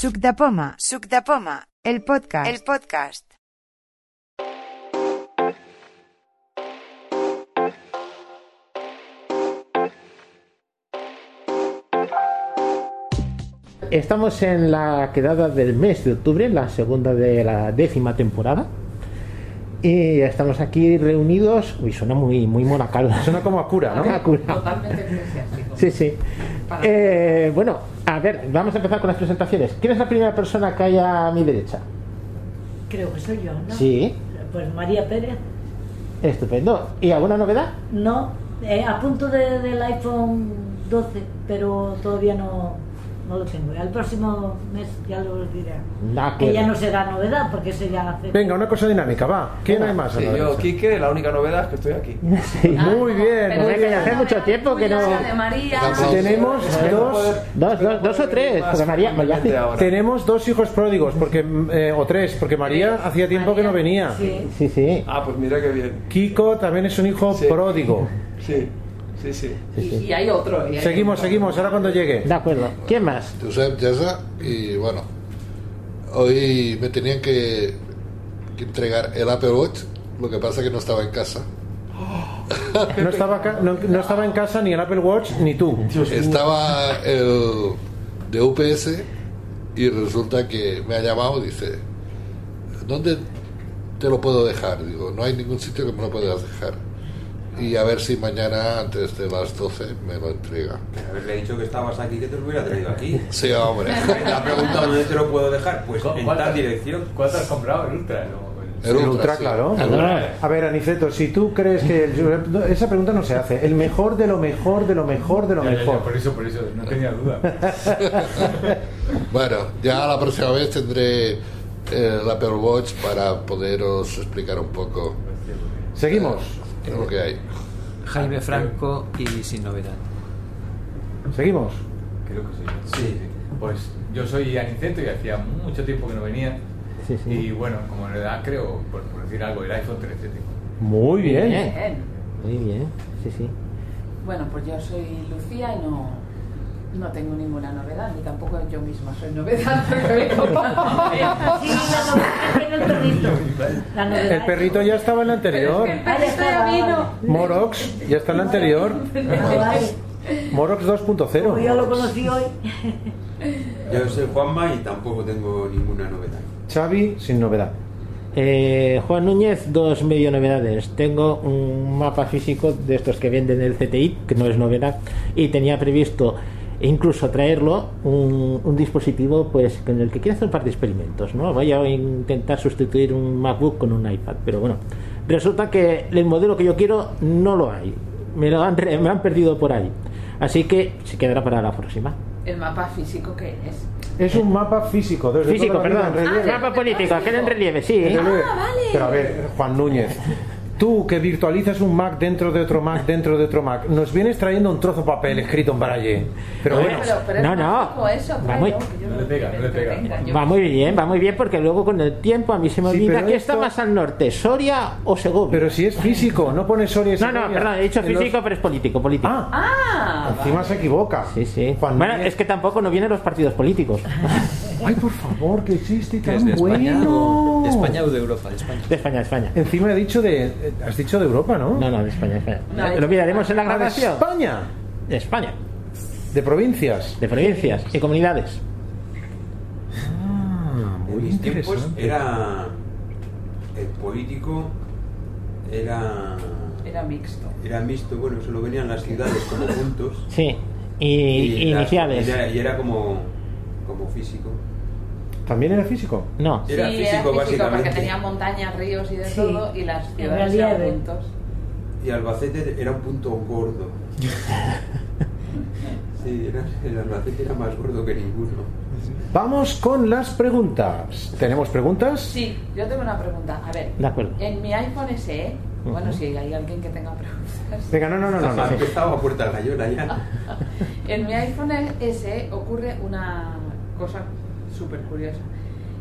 Suc de Poma, Suc de Poma, el podcast, el podcast. Estamos en la quedada del mes de octubre, la segunda de la décima temporada. Y estamos aquí reunidos. Uy, suena muy, muy monacal. Suena como a cura, ¿no? A cura. Totalmente eclesiástico. Sí, sí. Eh, bueno, a ver, vamos a empezar con las presentaciones. ¿Quién es la primera persona que hay a mi derecha? Creo que soy yo, ¿no? Sí, Pues María Pérez. estupendo. ¿Y alguna novedad? No, eh, a punto de- del iPhone 12, pero todavía no, no lo tengo. Al próximo mes ya lo diré. Que ya no será novedad, porque ese ya hace... Venga, una cosa dinámica, va. ¿Quién hay más? Sí, yo, derecha? Quique, la única novedad es que estoy aquí. Sí. Muy bien, muy que bien. hace mucho tiempo que no- Tuya, de María. Tenemos dos, Dos, dos, dos o tres, porque María- tenemos dos hijos pródigos, porque eh, o tres, porque María hacía tiempo que no venía. Sí. Sí, sí. Ah, pues mira qué bien. Kiko también es un hijo Sí. Sí, sí, sí. Y, y hay otro. y hay Seguimos, otro. seguimos, ahora cuando llegue. De acuerdo. ¿Quién más? Josep Yasa y bueno, hoy me tenían que, que entregar el Apple Watch, lo que pasa que no estaba en casa. No estaba, ca- no, no estaba en casa ni el Apple Watch ni tú. Estaba el de UPS y resulta que me ha llamado y dice, ¿dónde te lo puedo dejar? Digo, no hay ningún sitio que me lo puedas dejar. Y a ver si mañana antes de las 12 me lo entrega. Haberle dicho que estabas aquí, que te lo hubiera traído aquí. Sí, hombre. Te ha preguntado dónde te lo puedo dejar, pues en tal dirección. ¿Cuánto has comprado? ¿El Ultra? No, El El ultra, sí. claro. El Ultra. A ver, Aniceto, si tú crees que el- esa pregunta no se hace. El mejor de lo mejor de lo mejor de lo Ya, ya, ya, mejor. por eso, por eso, no tenía duda. Bueno, ya la próxima vez tendré eh, el Apple Watch para poderos explicar un poco Seguimos. Lo que hay. Jaime Franco y sin novedad. Seguimos. Creo que soy yo. Sí. Pues yo soy Aniceto y hacía mucho tiempo que no venía. Sí, sí. Y bueno, como novedad creo, por, por decir algo, el iPhone 13 tengo. Muy bien. Bien. Muy bien. Sí, sí. Bueno, pues yo soy Lucía y no, no tengo ninguna novedad, ni tampoco yo misma soy novedad. el perrito. Ya estaba en la anterior. Pero es que el perrito ya vino. Morox ya está en la anterior. Ah. Morox Como 2.0. yo lo conocí hoy. Yo soy Juanma y tampoco tengo ninguna novedad. Xavi sin novedad. Eh, Juan Núñez, dos medio novedades. Tengo un mapa físico de estos que venden el CTI, que no es novedad, y tenía previsto incluso traerlo un, un dispositivo pues con el que quiero hacer un par de experimentos. ¿no? Voy a intentar sustituir un MacBook con un iPad, pero bueno, resulta que el modelo que yo quiero no lo hay. Me lo han, re- me han perdido por ahí. Así que se quedará para la próxima. El mapa físico que es. Es un mapa físico. desde Físico, perdón. en relieve. mapa político, aquel en relieve, sí. Ah, vale. Pero a ver, Juan Núñez, tú que virtualizas un Mac dentro de otro Mac dentro de otro Mac, nos vienes trayendo un trozo de papel escrito en braille. Pero bueno, Pero, pero es no, no. eso, Va muy- No le pega, no le pega. Va muy bien, va muy bien, porque luego con el tiempo a mí se me Sí, olvida pero que esto- está más al norte, Soria o Segovia. pero si es físico, no pones Soria y no, no, perdón, he dicho En los- físico, pero es político, político. Ah, Ah, encima se equivoca. Sí, sí. Juan bueno, Núñez- es que tampoco no vienen los partidos políticos. Ay, por favor, que existe y ¿Que es tan de España, bueno. o, de España o de Europa? De España. De España, de España. Encima he dicho de, has dicho de Europa, ¿no? No, no, de España, de España. No, de Lo miraremos en la Ah, de grabación. España, De España, de provincias. de provincias y comunidades. Ah, En muy mis tiempos interesante. era. El político era. era mixto. Era mixto, bueno, solo venían las ciudades como juntos. Sí. Y, las- iniciales. y era, y era como, como físico. ¿También era físico? No. Era sí, físico, era físico básicamente. porque tenía montañas, ríos y de Sí, todo, y las ciudades eran relieve. puntos. Y Albacete era un punto gordo. Sí, era, el Albacete era más gordo que ninguno. Vamos con las preguntas. ¿Tenemos preguntas? Sí, yo tengo una pregunta. A ver, De acuerdo. en mi iPhone SE, bueno, si hay alguien que tenga preguntas. Venga, no, no, no, no. no. Empezado a puerta gallola ya. En mi iPhone SE ocurre una cosa súper curiosa.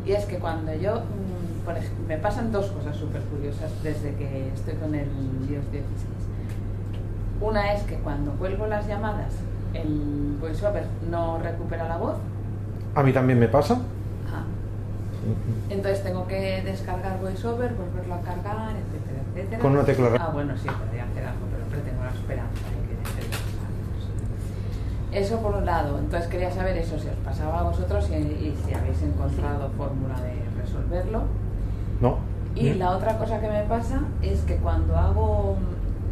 Y es que cuando yo, mm, por ejemplo, me pasan dos cosas súper curiosas desde que estoy con el iOS 16. Una es que cuando cuelgo las llamadas, el VoiceOver no recupera la voz. A mí también me pasa. Ah. Entonces tengo que descargar VoiceOver, volverlo a cargar, etcétera, etcétera. Con una tecla Ah, bueno, sí, podría hacer algo, pero siempre tengo la esperanza de que deje de pasar. Eso por un lado. Entonces quería saber eso, si os pasaba a vosotros y, y si habéis encontrado fórmula de resolverlo. No. Y la otra cosa que me pasa es que cuando hago,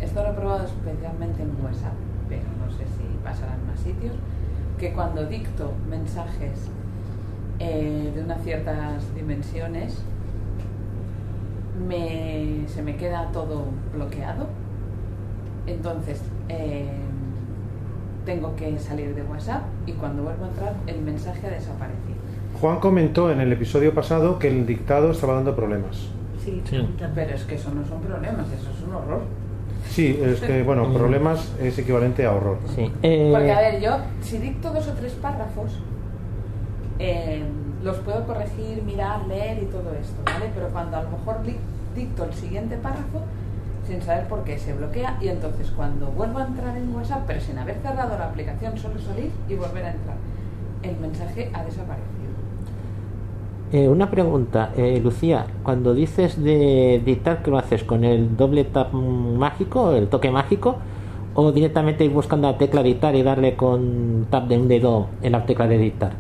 esto lo he probado especialmente en WhatsApp, pero no sé si pasará en más sitios, que cuando dicto mensajes eh, de unas ciertas dimensiones, me, se me queda todo bloqueado. Entonces, eh, tengo que salir de WhatsApp y cuando vuelvo a entrar, el mensaje ha desaparecido. Juan comentó en el episodio pasado que el dictado estaba dando problemas. Sí. Pero es que eso no son problemas, eso es un horror. Sí, es que, bueno, problemas es equivalente a horror. Sí. Eh, Porque, a ver, yo, si dicto dos o tres párrafos, eh, los puedo corregir, mirar, leer y todo esto, ¿vale? Pero cuando a lo mejor dicto el siguiente párrafo, sin saber por qué, se bloquea y entonces cuando vuelvo a entrar en WhatsApp, pero sin haber cerrado la aplicación, solo salir y volver a entrar, el mensaje ha desaparecido. Eh, una pregunta, eh, Lucía, cuando dices de dictar, ¿qué lo haces? ¿Con el doble tap mágico, el toque mágico? ¿O directamente ir buscando la tecla dictar y darle con tap de un dedo en la tecla de dictar?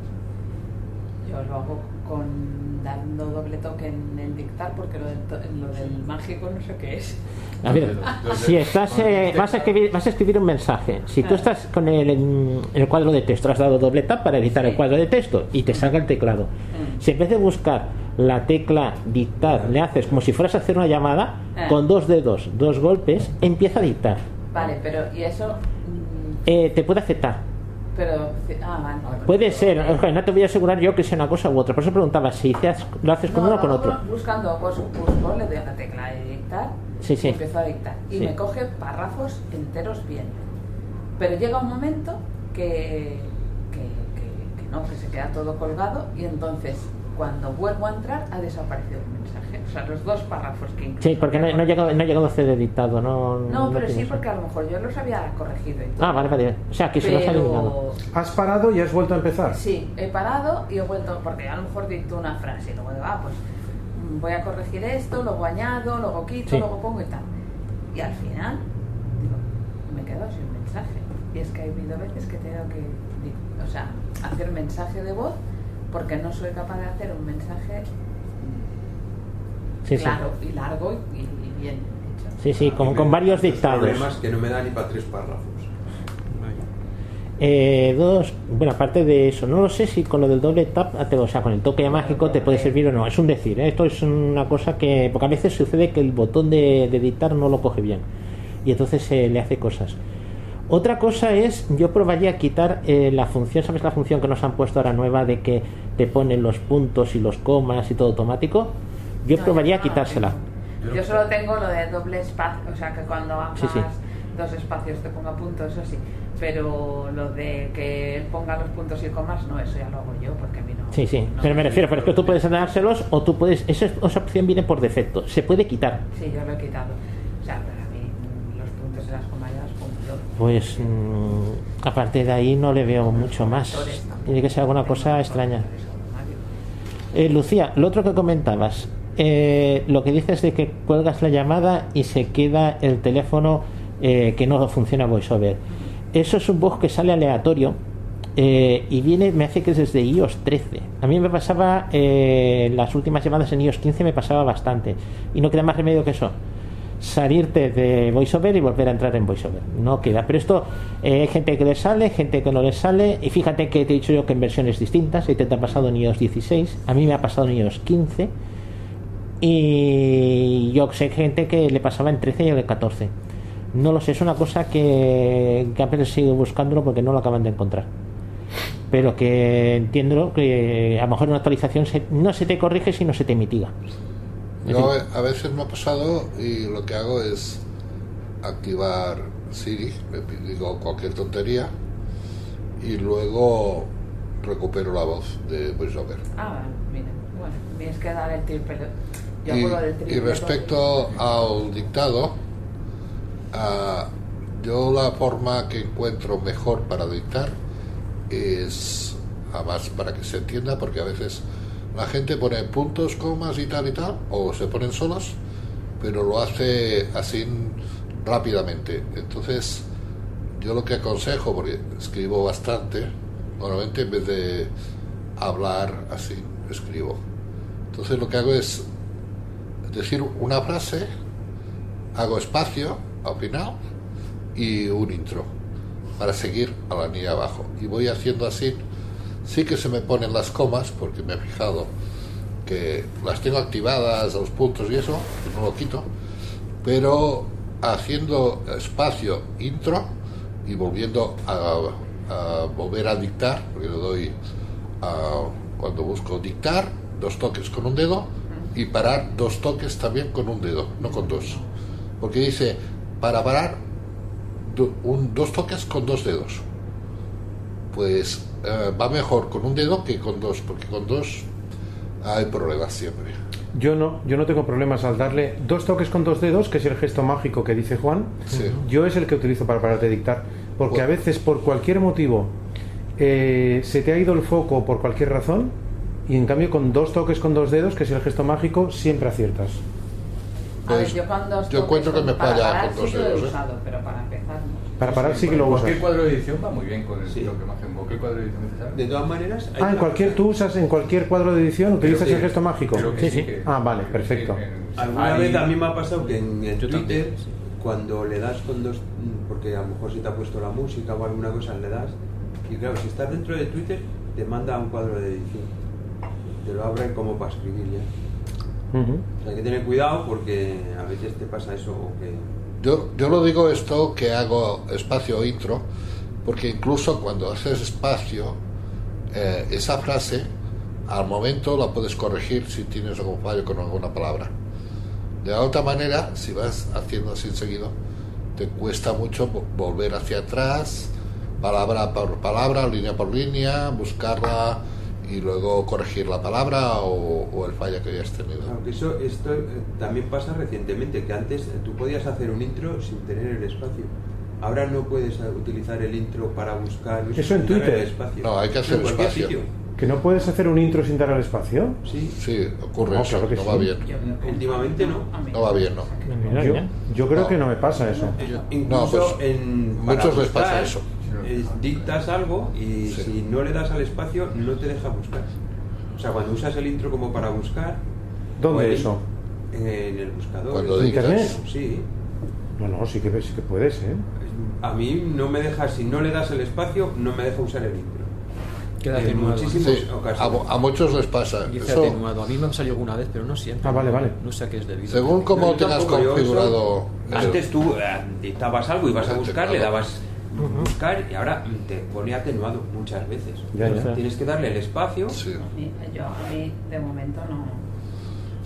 Yo lo hago con dando doble toque en el porque lo del, to- lo del mágico no sé qué es. A ver, si estás, eh, vas, a escribir, vas a escribir un mensaje, si tú estás con el, en el cuadro de texto, has dado doble tap para editar Sí. el cuadro de texto y te salga el teclado. Mm. Si en vez de buscar la tecla dictar, le haces como si fueras a hacer una llamada, Ah. con dos dedos, dos golpes, empieza a dictar. Vale, pero ¿y eso? Eh, te puede afectar. Pero, ah, vale. Puede ser, no te voy a asegurar yo que sea una cosa u otra. Por eso preguntaba si haces- lo haces con No, uno o con otro. Buscando, pues busco, le doy a la tecla de dictar Sí, sí. y empiezo a dictar. Y Sí. me coge párrafos enteros bien. Pero llega un momento que, que, que- que no, que se queda todo colgado y entonces cuando vuelvo a entrar ha desaparecido el mensaje. O sea, los dos párrafos que Sí, porque no, no, ha llegado, no ha llegado a ser editado. No, No, pero sí, eso. porque a lo mejor yo los había corregido y todo. Ah, vale, vale. O sea, que se los ha eliminado. ¿Has parado y has vuelto a empezar? Sí, he parado y he vuelto, porque a lo mejor dicto una frase y luego digo, ah, pues mm, voy a corregir esto, luego añado, luego quito, Sí. luego pongo y tal. Y al final, digo, me he quedado sin mensaje. Y es que ha habido veces que tengo que, o sea, hacer mensaje de voz porque no soy capaz de hacer un mensaje Sí, sí. claro y largo y, y bien hecho. Sí, sí, con, con varios dictados. Problemas que no me da ni para tres párrafos. Eh, dos, bueno, aparte de eso, no lo sé si con lo del doble tap, o sea, con el toque mágico te puede servir o no. Es un decir, ¿eh? esto es una cosa que, porque a veces sucede que el botón de, de dictar no lo coge bien y entonces se le hace cosas. Otra cosa es, yo probaría quitar eh, la función, ¿sabes la función que nos han puesto ahora nueva de que te ponen los puntos y los comas y todo automático? Yo No, probaría yo no quitársela. Yo solo tengo lo de doble espacio, o sea que cuando hagas Sí, sí. dos espacios te ponga puntos, eso sí. Pero lo de que él ponga los puntos y comas, no, eso ya lo hago yo, porque a mí no. Sí, sí, no pero me refiero, pero es que tú puedes dárselos o tú puedes, esa, esa opción viene por defecto, se puede quitar. Sí, yo lo he quitado. O sea, pero a mí mm, los puntos y las comas ya las pongo yo. Pues mm, aparte de ahí no le veo mucho más. Tiene que ser alguna cosa extraña. Eh, Lucía, lo otro que comentabas, eh, lo que dices de que cuelgas la llamada y se queda el teléfono eh, que no funciona VoiceOver. Eso es un bug que sale aleatorio eh, y viene, me hace que es desde iOS 13. A mí me pasaba, eh, las últimas llamadas en iOS 15 me pasaba bastante y no queda más remedio que eso. Salirte de VoiceOver y volver a entrar en VoiceOver. No queda. Pero esto, eh, hay gente que le sale, gente que no le sale. Y fíjate que te he dicho yo que en versiones distintas. Y te, ha pasado en iOS 16. A mí me ha pasado en iOS 15. Y yo sé gente que le pasaba en 13 y en el 14. No lo sé, es una cosa que, que Apple sigue buscándolo porque no lo acaban de encontrar. Pero que entiendo que a lo mejor una actualización se- no se te corrige sino se te mitiga. Yo a veces me ha pasado y lo que hago es activar Siri, le digo cualquier tontería y luego recupero la voz de VoiceOver. Ah, mira, bueno, tienes que dar el triple. Yo Y, del triple. y respecto al dictado, ah, yo la forma que encuentro mejor para dictar es además para que se entienda, porque a veces la gente pone puntos, comas y tal y tal, o se ponen solos, pero lo hace así rápidamente. Entonces, yo lo que aconsejo, porque escribo bastante, normalmente en vez de hablar así, escribo. Entonces lo que hago es decir una frase, hago espacio al final y un intro para seguir a la línea abajo. Y voy haciendo así. Sí que se me ponen las comas, porque me he fijado que las tengo activadas, los puntos y eso, no lo quito, pero haciendo espacio intro y volviendo a, a volver a dictar, porque le doy a, cuando busco dictar, dos toques con un dedo y parar dos toques también con un dedo, no con dos. Porque dice, para parar do- un, dos toques con dos dedos. Pues eh, va mejor con un dedo que con dos, porque con dos hay problemas siempre. Yo no, yo no tengo problemas al darle dos toques con dos dedos, que es el gesto mágico que dice Juan. Sí. Yo es el que utilizo para parar de dictar, porque a veces por cualquier motivo eh, se te ha ido el foco por cualquier razón y en cambio con dos toques con dos dedos, que es el gesto mágico, siempre aciertas. A ver, Pues, yo cuando yo encuentro que me falla con dos sí lo he dedos, ¿eh? usado, pero para empezar no. Para parar sí que lo usas. Cualquier cuadro de edición va muy bien con el Sí. lo que imagen. Cualquier cuadro de edición necesario. De todas maneras, hay Ah, en cualquier, tú usas en cualquier cuadro de edición, utilizas que- el gesto mágico. Creo que Sí, sí. que- Ah, vale, perfecto. sí, en Alguna Safari- vez a mí me ha pasado que en, en Twitter, también, sí. cuando le das con dos, porque a lo mejor si te ha puesto la música o alguna cosa, le das, y claro, si estás dentro de Twitter, te manda a un cuadro de edición. Te lo abre como para escribir ya. Ujú. O sea, hay que tener cuidado porque a veces te pasa eso o que... Yo, yo lo digo esto que hago espacio intro, porque incluso cuando haces espacio, eh, esa frase al momento la puedes corregir si tienes algún fallo con alguna palabra. De la otra manera, si vas haciendo así seguido, te cuesta mucho vo- volver hacia atrás, palabra por palabra, línea por línea, buscarla y luego corregir la palabra o, o el fallo que hayas tenido. Aunque eso esto eh, también pasa recientemente, que antes eh, tú podías hacer un intro sin tener el espacio. Ahora no puedes eh, utilizar el intro para buscar Eso en Twitter. el espacio. No, hay que hacer En cualquier espacio. sitio. ¿Que no puedes hacer un intro sin dar al espacio? Sí, Sí, ocurre No, eso, claro que no sí. va bien. Yo- Últimamente no. No va bien, ¿no? Yo, yo creo No. que no me pasa eso. Eh, Incluso No, pues, en muchos les pasa eso. Eh, dictas algo y Sí. si no le das al espacio no te deja buscar. O sea, cuando usas el intro como para buscar. ¿Dónde eso? En el buscador. ¿En dictas. internet? Sí. No, no, sí que, sí que puedes, ¿eh? A mí no me deja, si no le das el espacio, no me deja usar el intro. Queda En atenuado. muchísimos Sí, a, ocasiones. mu- a muchos les pasa. Dice Eso, atenuado. A mí me ha salido alguna vez, pero no siempre. Ah, vale, vale. No sé a qué es debido. según cómo No, tengas configurado. eso- Antes tú eh, dictabas algo y vas a buscar, le dabas buscar y ahora te pone atenuado muchas veces. Ya, ya. Tienes que darle el espacio. Sí. Yo a mí de momento no.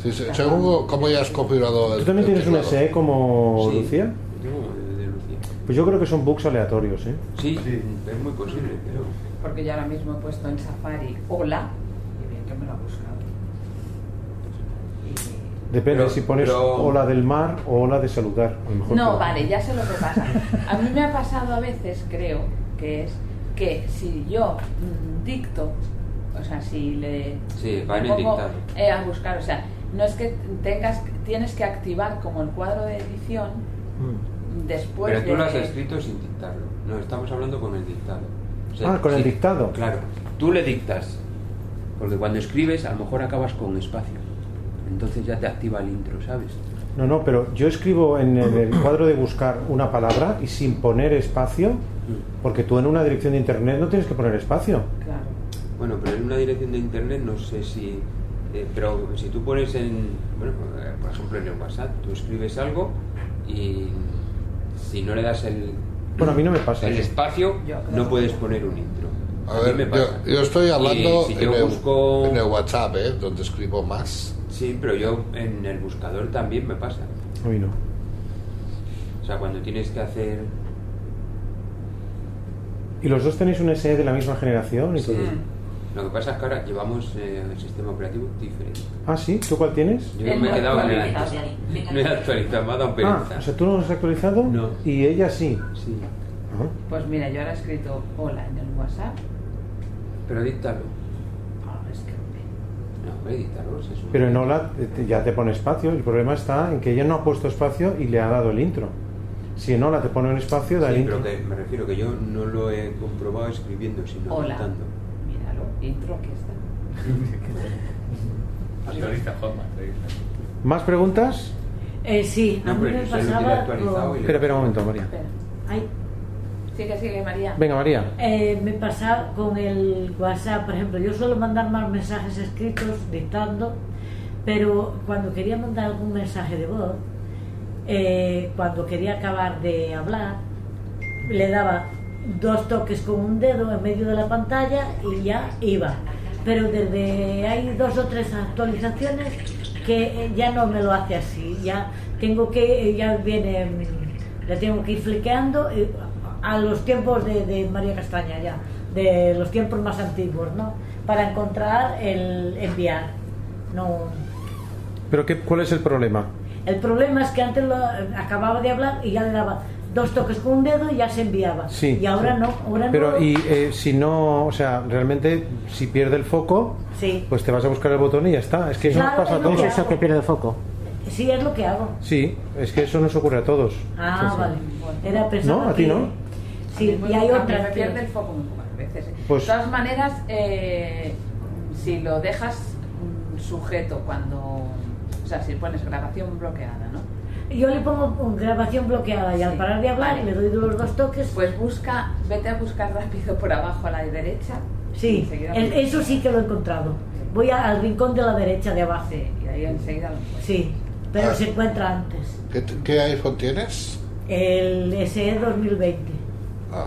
Sí, sí, según cómo hayas configurado el ¿Tú también el tienes un teclado. SE como Sí, Lucía? tengo el de Lucía. Pues yo creo que son bugs aleatorios, ¿eh? Sí, es muy posible, pero Porque yo ahora mismo he puesto en Safari hola y bien que me lo ha buscado. Y- Depende Pero- si pones pero- ola del mar o ola de saludar. A lo mejor No, vale, ya sé lo que pasa. A mí me ha pasado a veces, creo, que es que si yo mm, dicto, o sea, si le Sí, va en el pongo, dictado. eh, a buscar, o sea, no es que tengas, tienes que activar como el cuadro de edición Mm. después pero tú de lo has escrito sin dictarlo. No, estamos hablando con el dictado. O Ah, con el dictado. Claro, tú le dictas. Porque cuando escribes, a lo mejor acabas con espacio. Entonces ya te activa el intro, ¿sabes? No, no, pero yo escribo en el, el cuadro de buscar una palabra y sin poner espacio, porque tú en una dirección de internet no tienes que poner espacio. Claro. Bueno, pero en una dirección de internet no sé si... eh, pero si tú pones en... Bueno, por ejemplo en el WhatsApp, tú escribes algo y si no le das el, Bueno, a mí no me pasa el eso. espacio, no puedes poner un intro. A ver, me yo, pasa. yo estoy hablando Y si en, yo el, busco... en el WhatsApp, ¿eh? donde escribo más. Sí, pero yo en el buscador también me pasa. A mí no. O sea, cuando tienes que hacer... ¿Y los dos tenéis un SE de la misma generación? Y Sí. todo? Lo que pasa es que ahora llevamos eh, el sistema operativo diferente. Ah, sí, ¿tú cuál tienes? Yo El me he quedado en el actualizado. No he actualizado, me ha dado Ah, pereza. o sea, tú no lo has actualizado No. y ella sí. Sí. Ah. Pues mira, yo ahora he escrito hola en el WhatsApp, Pero díctalo. Ah, es que, hombre. Es Pero en Hola eh, ya te pone espacio. El problema está en que ella no ha puesto espacio y le ha dado el intro. Si en Hola te pone un espacio, da el Sí, intro. pero que me refiero que yo no lo he comprobado escribiendo, sino Hola. dictando. Míralo, intro aquí está. ¿Más preguntas? Eh, sí, a No, mí me lo Espera, espera un momento, María. Espera. Ay, Sigue, sigue, María. Venga, María. Eh, me pasa con el WhatsApp, por ejemplo, yo suelo mandar más mensajes escritos dictando, pero cuando quería mandar algún mensaje de voz, eh, cuando quería acabar de hablar, le daba dos toques con un dedo en medio de la pantalla y ya iba. Pero desde hay dos o tres actualizaciones que ya no me lo hace así, ya tengo que, ya viene, mm, le tengo que ir fliqueando a los tiempos de, de María Castaña ya, de los tiempos más antiguos, ¿no? Para encontrar el enviar. No, ¿Pero qué, cuál es el problema? el problema es que antes lo, acababa de hablar y ya le daba dos toques con un dedo y ya se enviaba. Sí. y ahora sí. no, ahora Pero, no. y eh, si no, o sea, realmente, si pierde el foco, Sí. pues te vas a buscar el botón y ya está. Es que eso Claro, nos pasa a es ¿Es que todos. eso que pierde foco? Sí, es lo que hago. Sí, es que eso nos ocurre a todos. Ah, Sí, sí. vale. Era pensaba No, a ti no. Sí, A mí y hay otras Me pierde el foco muy pocas veces. ¿eh? Pues- de todas maneras, eh, si lo dejas mm, sujeto cuando. O sea, si pones grabación bloqueada, ¿no? Yo le pongo un grabación bloqueada y al parar de hablar vale. le doy los dos toques. Pues busca, vete a buscar rápido por abajo a la derecha. sí, el- eso sí que lo he encontrado. Voy a- al rincón de la derecha de abajo. Sí, y ahí enseguida lo encuentras. Sí, pero Ah. se encuentra antes. ¿Qué, qué iPhone tienes? El SE 2020. Ah.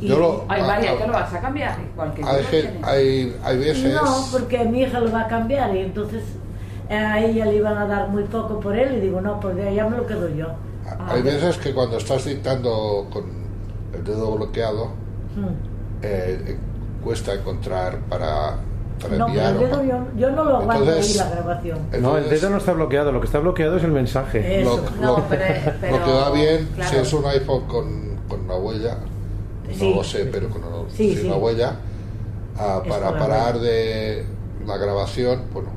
Y- Yo lo, Ay, a- María, a- ¿qué lo vas a cambiar? Que hay, hay, hay veces No, porque mi hija lo va a cambiar y entonces a ella le iban a dar muy poco por él y digo, no, pues ya me lo quedo yo. Ah, hay veces que cuando estás dictando con el dedo bloqueado Hmm. eh, eh, cuesta encontrar para, No, pero el dedo yo, yo no lo aguanto Entonces- ahí la grabación. No, el Entonces, dedo no está bloqueado, lo que está bloqueado es el mensaje. Eso. lo, No, lo- pero- pero- lo que va bien claro. si es un iPhone con, con una huella no Sí. lo sé pero con una, Sí, sin sí. una huella ah, Es para parar huella. de la grabación bueno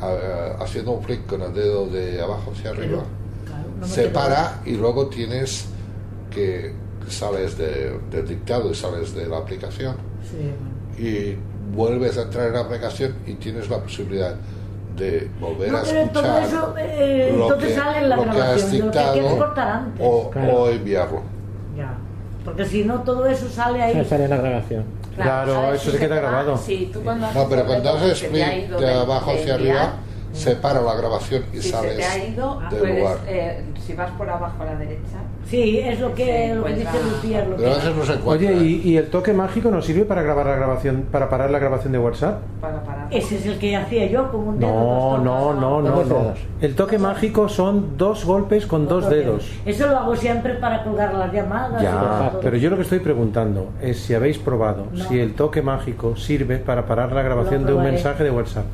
ah, haciendo un flick con el dedo de abajo hacia arriba Claro, no me se para y luego tienes que sales de- del dictado y sales de la aplicación bueno. y vuelves a entrar en la aplicación y tienes la posibilidad de volver No, a pero todo escuchar eso, eh, lo entonces que, sale en la lo que has grabación, lo que hay que dictado cortar antes. o, Claro. o enviarlo. Porque si no, todo eso sale ahí. Sale en la grabación. Claro, ¿sabes? eso Si se queda va- grabado. Sí, tú cuando No, pero haces cuando haces ido de de- abajo de hacia enviar, separa la grabación y Si se sales te ha ido, del puedes, lugar. eh, si vas por abajo a la derecha, Sí, es lo que, lo que dice Lucía. Lo Pero a que... veces no se encuentra. Oye, ¿y, y el toque mágico nos sirve para grabar la grabación, para parar la grabación de WhatsApp? para parar. Ese es el que hacía yo con un dedo. No, dos no, no, no, Dos no. El toque mágico son dos golpes con dos dedos. Eso lo hago siempre para colgar las llamadas. Ya, pero yo lo que estoy preguntando es si habéis probado No. si el toque mágico sirve para parar la grabación de un mensaje de WhatsApp.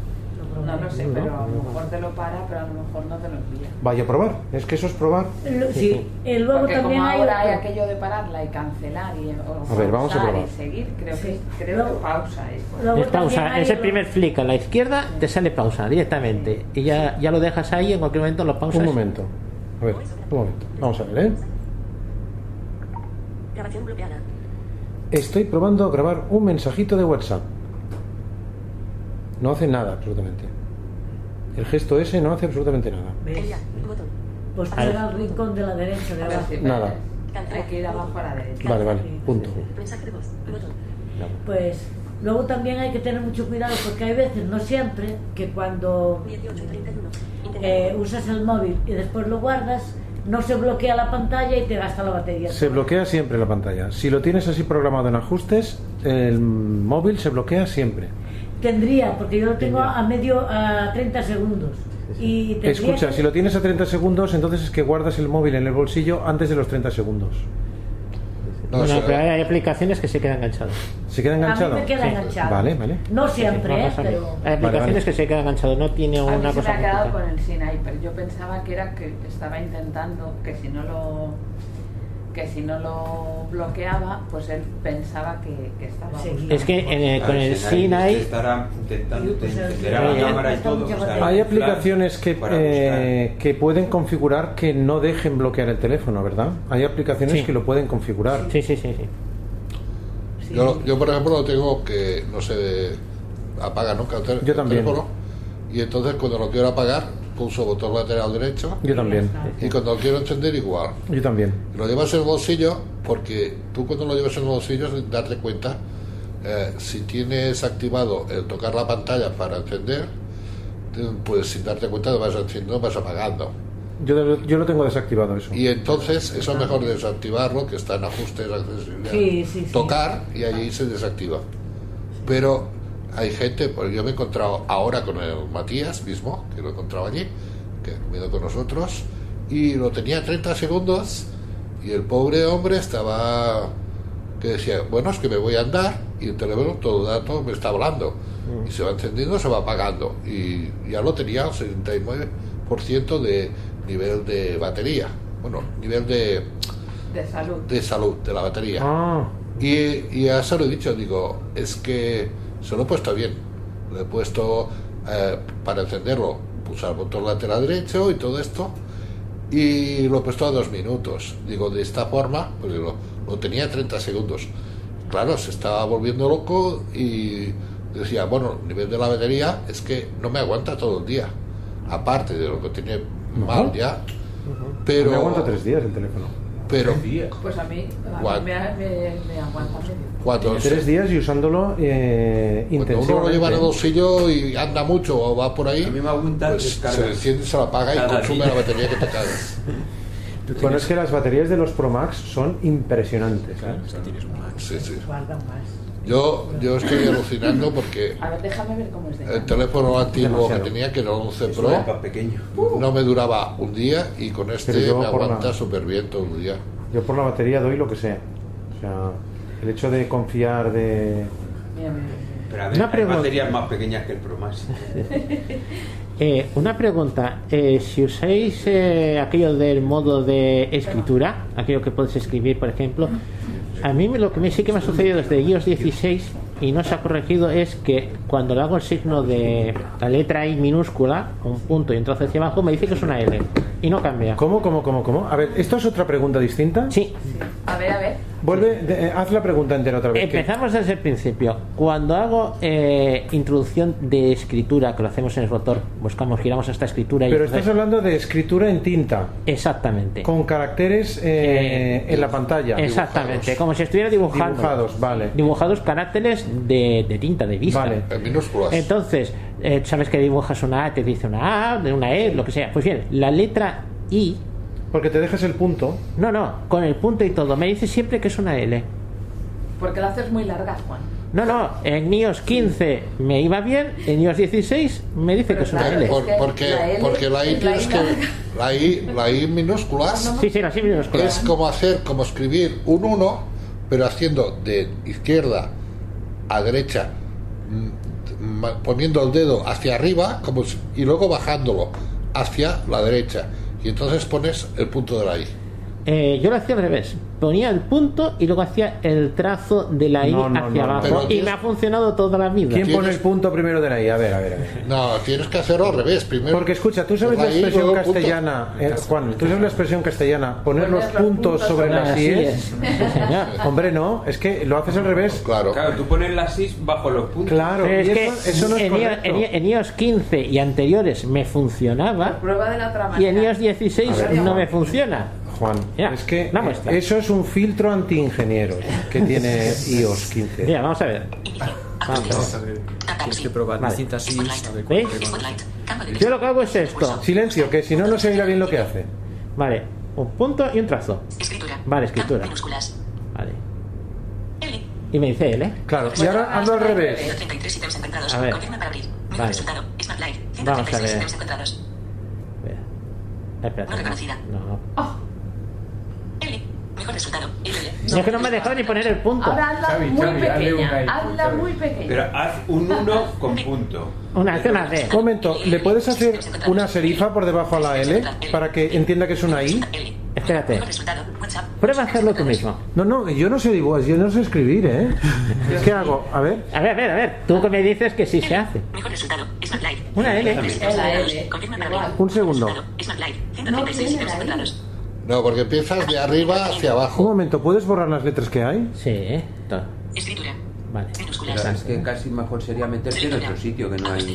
No lo sé, pero a lo mejor te lo para, pero a lo mejor no te lo envía. Vaya a probar, es que eso es probar. Lo- Sí, y luego Porque también como hay ahora hay aquello de pararla y cancelar y o A ver, vamos a probar. y seguir, creo Sí. que creo Luego- que pausa es. luego Es pausa. Ese lo- primer flick a la izquierda te sale pausa directamente. Y ya, ya lo dejas ahí, en cualquier momento lo pausas. Un momento. A ver, un momento. Vamos a ver, ¿eh? Grabación bloqueada. Estoy probando grabar un mensajito de WhatsApp. No hace nada, absolutamente. El gesto ese no hace absolutamente nada. ¿Ves? Enviar. Botón. Pues al rincón de la derecha de abajo. Nada. Hay que ir abajo a la derecha. Vale, vale, punto. Mensaje de voz. Botón. Pues luego también hay que tener mucho cuidado porque hay veces, no siempre, que cuando 18 y 31. eh, usas el móvil y después lo guardas, no se bloquea la pantalla y te gasta la batería. Se bloquea siempre la pantalla. Si lo tienes así programado en ajustes, el móvil se bloquea siempre. Tendría, porque yo lo tengo Tendría. a medio, a 30 segundos. Y tendría Escucha, si lo tienes a 30 segundos, entonces es que guardas el móvil en el bolsillo antes de los 30 segundos. No, Bueno, pero hay aplicaciones que se quedan enganchadas. ¿Se queda A mí enganchado? me queda Sí. enganchado. Vale, vale. No siempre, Sí, ¿eh? a pero... Hay aplicaciones vale. que se quedan enganchadas, no tiene A mí una se me cosa ha quedado con el Sniper. Yo pensaba que era que estaba intentando que si no lo que si no lo bloqueaba, pues él pensaba que, que estaba Sí. Es que eh, con el Sinai estará intentando pues, a la cámara y todo. o sea. Hay aplicaciones que, eh, que pueden configurar que no dejen bloquear el teléfono, ¿verdad? Hay aplicaciones Sí. que lo pueden configurar. Sí, sí, sí, sí. Sí. Yo, yo, por ejemplo, lo tengo que no se apaga nunca el, Yo el también. teléfono. Y entonces, cuando lo quiero apagar, pulso botón lateral derecho. Yo también. Y cuando lo quiero encender, igual. Yo también. Lo llevas en el bolsillo porque tú, cuando lo llevas en el bolsillo, darte cuenta eh, si tienes activado el tocar la pantalla para encender, pues sin darte cuenta vas encendiendo, vas apagando. Yo, yo lo tengo desactivado eso. Y entonces eso es mejor desactivarlo, que está en ajustes, accesibilidad. Sí, sí, sí. Tocar y allí se desactiva. Pero hay gente, pues yo me he encontrado ahora con el Matías mismo, que lo he encontrado allí, que ha comido con nosotros, y lo tenía 30 segundos y el pobre hombre estaba que decía, bueno, es que me voy a andar y el teléfono todo el dato me está hablando. Y se va encendiendo, se va apagando. Y ya lo tenía al 79% de nivel de batería. Bueno, nivel de, de salud. de salud de la batería. Ah, Y, y ya se lo he dicho, digo, es que se lo he puesto bien. Lo he puesto eh, para encenderlo, pulsar el botón lateral derecho y todo esto. Y lo he puesto a dos minutos. Digo, de esta forma, pues digo, lo tenía 30 segundos. Claro, se estaba volviendo loco y decía, bueno, el nivel de la batería es que no me aguanta todo el día. Aparte de lo que tiene mal ya. Pero, me aguanta tres días el teléfono. Pero Pues a mí, a mí Guau. me, me, me aguanta medio. cuando, Tres días y usándolo eh, Cuando uno intensivamente. lo lleva en el bolsillo y anda mucho o va por ahí, A mí me aguanta pues se enciende, se la apaga y consume día. la batería que te cagas. Bueno, es que las baterías de los Pro Max son impresionantes. ¿eh? Tienes un Mac. Sí, sí. Guardan más. Yo, yo estoy alucinando porque A ver, déjame ver cómo es de el teléfono antiguo Demasiado. que tenía, que era un 11 Es un Pro, pequeño. no me duraba un día y con este me aguanta la- súper bien todo el día. Yo por la batería doy lo que sea. O sea, el hecho de confiar de... Mira, mira, mira. Pero a ver, Una hay pregunta. baterías más pequeñas que el Pro Max. Eh, una pregunta, eh, si usáis eh, aquello del modo de escritura, aquello que puedes escribir, por ejemplo, a mí me- lo que me sí que me ha sucedido desde iOS 16 y no se ha corregido es que cuando le hago el signo de la letra I minúscula, un punto y un trozo hacia abajo, me dice que es una L y no cambia. ¿Cómo, cómo, cómo, cómo? A ver, ¿esto es otra pregunta distinta? Sí, A ver, a ver. Vuelve, de- eh, haz la pregunta entera otra vez. que- empezamos desde el principio. Cuando hago eh, introducción de escritura, que lo hacemos en el rotor, buscamos, giramos esta escritura y Pero entonces- estás hablando de escritura en tinta, exactamente. con caracteres eh, Eh, en la pantalla. Exactamente, dibujados. como si estuviera dibujando. Dibujados, vale. Dibujados caracteres de, de tinta, de vista. Vale. En minúsculas. Entonces, eh, sabes que dibujas una A, te dice una A, una E, lo que sea. Pues bien, la letra I, Porque te dejas el punto. no, no, con el punto y todo, me dice siempre que es una L. Porque la haces muy larga, Juan. No, no, en iOS 15 me iba bien, en iOS 16 me dice que es una Claro, L. Por- porque, la L porque la I es la tienes I que. La I, la I minúsculas Sí, sí, las I minúsculas. es como hacer, como escribir un 1, pero haciendo de izquierda a derecha, mm, poniendo el dedo hacia arriba como si- y luego bajándolo hacia la derecha. Y entonces pones el punto de la I. Eh, yo lo hacía al revés. Ponía el punto y luego hacía el trazo de la I No, no, hacia no, abajo. Pero y me ha funcionado toda la vida. ¿Quién pone el punto primero de la I? A ver, a ver, a ver. No, tienes que hacerlo al revés. Primero. Porque escucha, tú sabes la expresión castellana, eh, Juan, tú sabes la expresión castellana, poner los Poner los puntos puntos sobre sobre las señor. Hombre, no, es que lo haces al revés. Claro. Claro, tú pones la SIS bajo los puntos. Claro, Pero es y que eso, eso no es en, iOS, correcto. en, en iOS 15 y anteriores me funcionaba Prueba de la otra y en iOS 16 A ver, no me funciona. Juan, Ya, es que una muestra. eso es un filtro anti-ingenieros que tiene iOS 15. Mira, vamos a ver. Vamos a ver. A ver, tienes que probar Vale. distintas ¿Veis? Yo lo que hago es esto. Silencio, que si no, no se oirá bien lo que hace. Vale, un punto y un trazo. Escritura. Vale, escritura. Vale. L. Y me dice L. Claro, y ahora hazlo al revés. 133 ítems encontrados. A ver. Vale. Vamos a 136 ver. ítems encontrados. Espera. No reconocida. No. Mejor resultado. L. Es que no me ha dejado ni poner el punto. ahora hazla Xavi, muy Xavi, una pequeña. ahí, Hazla Xavi. muy pequeña. Pero haz un 1 con punto. Una, hace una D. Momento, ¿le puedes hacer una serifa por debajo a la L para que entienda que es una I? Espérate. Prueba a hacerlo tú mismo. No, no, yo no sé igual, yo no sé escribir, ¿eh? ¿Qué hago? A ver. A ver, a ver, a ver. Tú que me dices que sí se hace. Mejor resultado. Una L. La L. Un segundo. No 136 tiene ítems ahí. encontrados. No, porque empiezas de arriba hacia Un abajo. momento, ¿puedes borrar las letras que hay? Sí, ¿eh? Escritura. Vale. Es que casi mejor sería meterte en otro sitio que no hay.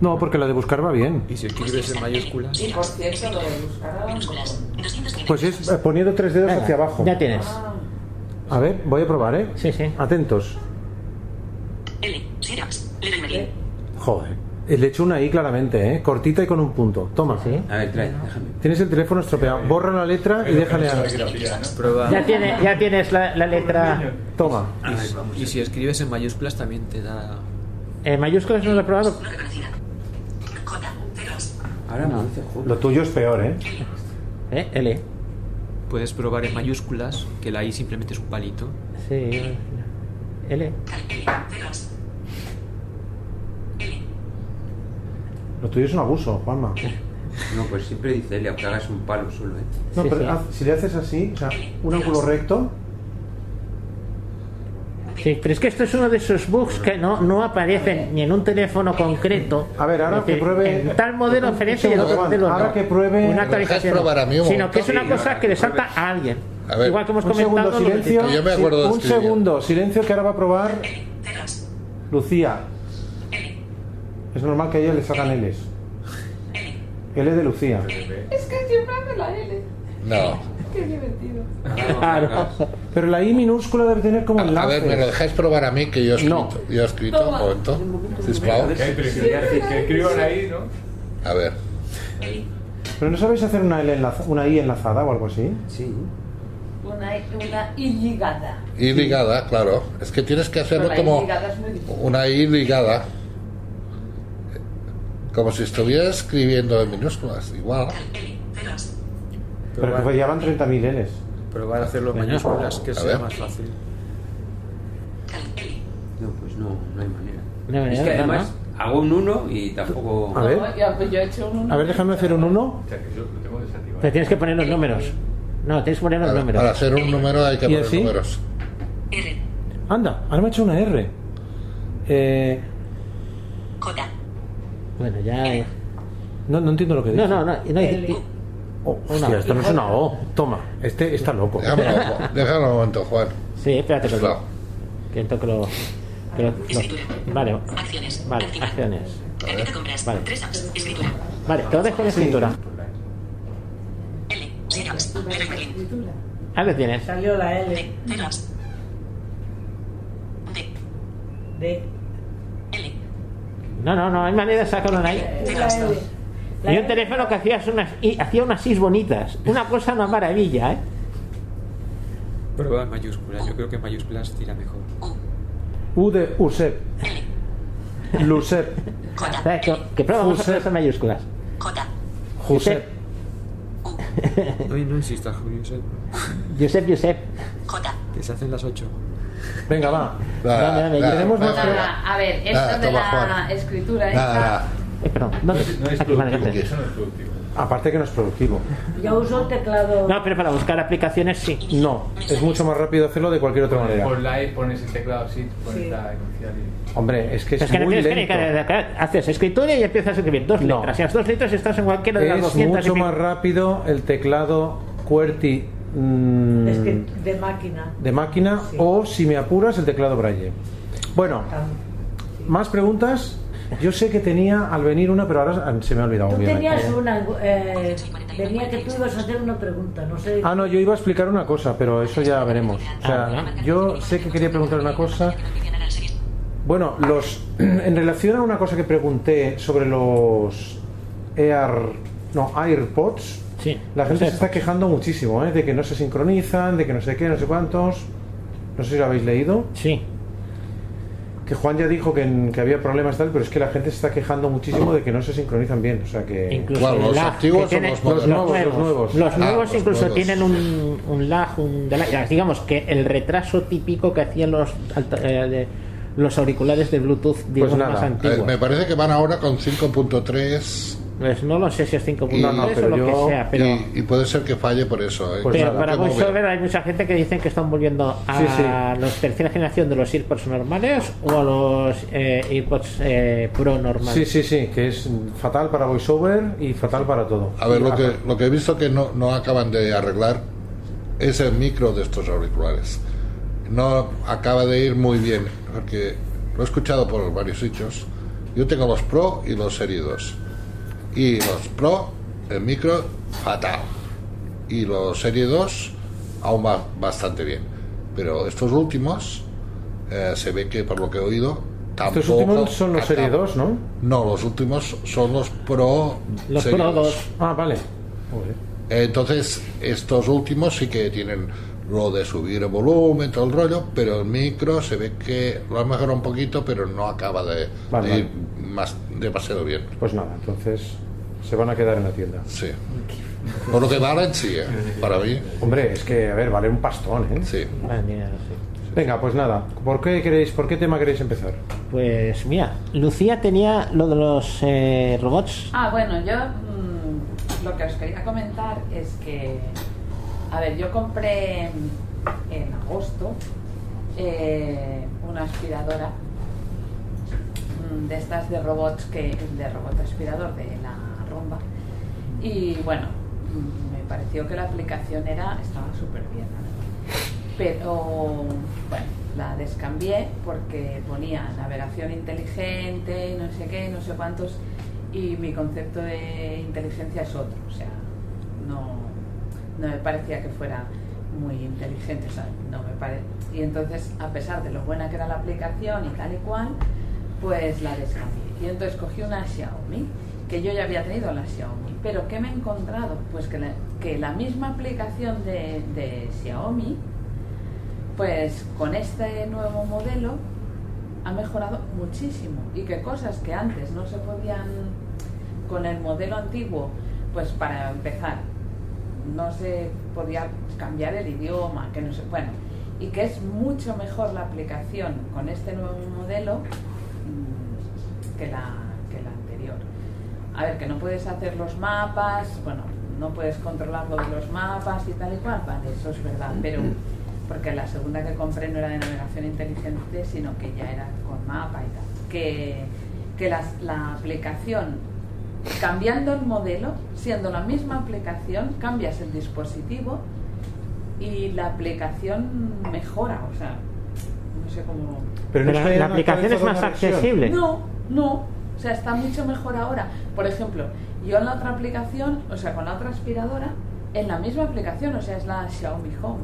No, porque la de buscar va bien. Y si escribes en mayúsculas, Y por cierto, lo de buscar a Minúsculas. 250. Pues es poniendo tres dedos Venga, hacia abajo. Ya tienes. A ver, voy a probar, ¿eh? Sí, sí. Atentos. L. Joder. Le he hecho una I claramente, ¿eh? Cortita y con un punto. Toma. Sí. A ver, trae, déjame. Tienes el teléfono estropeado. Borra la letra y déjale a... prueba. Ya, tiene, ya tienes la, la letra. Toma. Y, si- y si escribes en mayúsculas también te da. En mayúsculas no lo he probado. No. Ahora me dice J. Lo tuyo es peor, ¿eh? ¿Eh? L. Puedes probar en mayúsculas, que la I simplemente es un palito. Sí. L. Lo tuyo es un abuso, Juanma. No, pues siempre dice L, aunque hagas un palo solo, ¿eh? No, Sí, pero sí. haz- si le haces así, o sea, un ángulo recto, Sí, pero es que esto es uno de esos bugs que no, no aparecen ni en un teléfono concreto. A ver, ahora decir, que pruebe- En tal modelo diferente y en otro segundo, modelo ahora que pruebe- Una ¿Me actualización. dejas probar a mí un Sino que es una cosa que le salta a alguien. A ver. Igual que hemos un segundo, comentado. del silencio. Que yo me acuerdo de un segundo, silencio que ahora va a probar. Lucía. Es normal que a ella le salgan L's. L de Lucía. Es que siempre hace la L. No. Qué divertido. Claro. Pero la I minúscula debe tener como A, a enlace. ver, ¿me lo dejáis probar a mí que yo he escrito? No. Yo he escrito, un momento. Que que escriban ahí, ¿no? A ver. ¿Pero no sabéis hacer una, L enlaza- una I enlazada o algo así? Sí. Una, una I ligada. Y ligada, claro. Es que tienes que hacerlo Pero la I como ligada es muy difícil. una I ligada. Como si estuvieras escribiendo en minúsculas, igual. Pero Probar, que llevan 30.000 L's. probar a hacerlo en mayúsculas, que ver. más fácil. No, pues no, no hay manera. No, Es que no, además hago un 1 y tampoco. A ver. Ya, pues yo he hecho un A ver, déjame hacer un 1. O sea, que yo lo tengo desactivado. Pero tienes que poner los números. No, tienes que poner los Para, números. para hacer un número hay que ¿Y poner así? números. R. Anda, ahora me ha hecho una R. Eh, J. Bueno, ya. no, no entiendo lo que dice. No, no, no. no hay- Oh, hostia, esto no es una O. Toma, este está loco. Déjame un momento, Juan. Sí, espérate que lo. Claro. Que esto que lo. que lo- lo- Vale, Acciones. vale, acciones. Vale. Tres apps. Escritura. Vale, te lo dejo en escritura. L. Ahí lo tienes. Salió la L D. D. No, no, no hay manera de sacarlo de ahí. la L. La Y un teléfono que hacías unas, y hacía unas is bonitas. Una cosa, una maravilla, ¿eh? Prueba en mayúsculas, yo creo que en mayúsculas tira mejor. U de Usep. Lusep. Que, que prueba esas mayúsculas. J. Josep. No, no insistas, Josep, Josep, Josep. J. que se hacen las 8. Venga, va. Nada, Dame, dame, nada, tenemos más. A ver, esto Nada, de la Juan. escritura Nada, esta. nada. Eh, perdón, ¿dónde? No es Aquí, vale, eso no es productivo. Aparte que no es productivo. Yo uso el teclado. No, pero para buscar aplicaciones sí. No, es mucho más rápido hacerlo de cualquier otra manera. Por la E pones el teclado así, pones Sí. la inicial y... Hombre, es que es, Es que muy que lento. ni que haces escritura y empiezas a escribir dos No. letras. Y las dos letras estás en cualquiera de las Es 200 y mucho más rápido el teclado QWERTY mm, Es que de máquina. de máquina Sí. o, si me apuras, el teclado Braille. Bueno, ¿más preguntas? Yo sé que tenía al venir una, pero ahora se me ha olvidado, Tú obviamente. tenías una. Eh, venía que tú ibas a hacer una pregunta, no sé. Ah, no, yo iba a explicar una cosa, pero eso ya veremos. O sea, yo sé que quería preguntar una cosa. Bueno, los en relación a una cosa que pregunté sobre los Air, no, AirPods, Sí. la gente se está quejando muchísimo, ¿eh? de que no se sincronizan, de que no sé qué, no sé cuántos. No sé si lo habéis leído. Sí. Que Juan ya dijo que, que había problemas tal, pero es que la gente se está quejando muchísimo de que no se sincronizan bien. O sea que. Incluso ¿Cuál, el los lag que o los nuevos, los nuevos. Ah, los incluso nuevos. tienen un, un lag, un de lag. digamos que el retraso típico que hacían los alta- eh, de- los auriculares de Bluetooth digamos, Pues nada, más antiguos. me parece que van ahora con 5.3 Pues no lo sé si es 5.3 Y- No, no, o pero lo yo- que sea, pero... Y, y puede ser que falle por eso. ¿eh? Pues pero para. VoiceOver hay mucha gente que dicen que están volviendo a Sí, sí. la tercera generación de los AirPods normales o a los eh, AirPods eh, Pro normales. Sí, sí, sí, que es fatal para VoiceOver y fatal para todo. A ver, lo que, lo que he visto que no, no acaban de arreglar es el micro de estos auriculares. No acaba de ir muy bien, porque lo he escuchado por varios sitios. Yo tengo los Pro y los Serie 2. Y los Pro, el micro, fatal. Y los Serie 2, aún va bastante bien. Pero estos últimos, eh, se ve que por lo que he oído, tampoco. Estos últimos son los Serie acaba- 2, ¿no? No, los últimos son los Pro. Los Serie Pro 2. 2. Ah, vale. Joder. Entonces, estos últimos sí que tienen lo de subir el volumen, todo el rollo, pero el micro se ve que lo ha mejorado un poquito, pero no acaba de, Vale, de ir más demasiado bien. Pues nada, entonces se van a quedar en la tienda. Sí. Por lo que valen, sí, ¿eh? para mí, Hombre, es que, a ver, vale un pastón, ¿eh? sí. Venga, pues nada, ¿por qué queréis, por qué tema queréis empezar? Pues mira, Lucía tenía lo de los eh, robots. Ah, bueno, yo mm, lo que os quería comentar es que, a ver, yo compré en agosto eh, una aspiradora mm, de estas de robots que de robot aspirador de la romba y bueno mm, me pareció que la aplicación era estaba súper bien pero bueno la descambié porque ponía navegación inteligente no sé qué no sé cuántos y mi concepto de inteligencia es otro o sea no no me parecía que fuera muy inteligente, o sea, no me pare... Y entonces, a pesar de lo buena que era la aplicación y tal y cual, pues la descambié. Y entonces cogí una Xiaomi, que yo ya había tenido la Xiaomi, pero ¿qué me he encontrado? Pues que la, que la misma aplicación de, de Xiaomi, pues con este nuevo modelo ha mejorado muchísimo y que cosas que antes no se podían con el modelo antiguo, pues para empezar, no se podía cambiar el idioma, que no sé, bueno, y que es mucho mejor la aplicación con este nuevo modelo mm, que la, que la anterior. A ver, que no puedes hacer los mapas, bueno, no puedes controlar los mapas y tal y cual, vale, eso es verdad, pero porque la segunda que compré no era de navegación inteligente, sino que ya era con mapa y tal. Que, que la aplicación cambiando el modelo, siendo la misma aplicación, cambias el dispositivo y la aplicación mejora, o sea, no sé cómo... Pero, la aplicación es más accesible. No, no, o sea, está mucho mejor ahora. Por ejemplo, yo en la otra aplicación, o sea, con la otra aspiradora, en la misma aplicación, o sea, es la Xiaomi Home,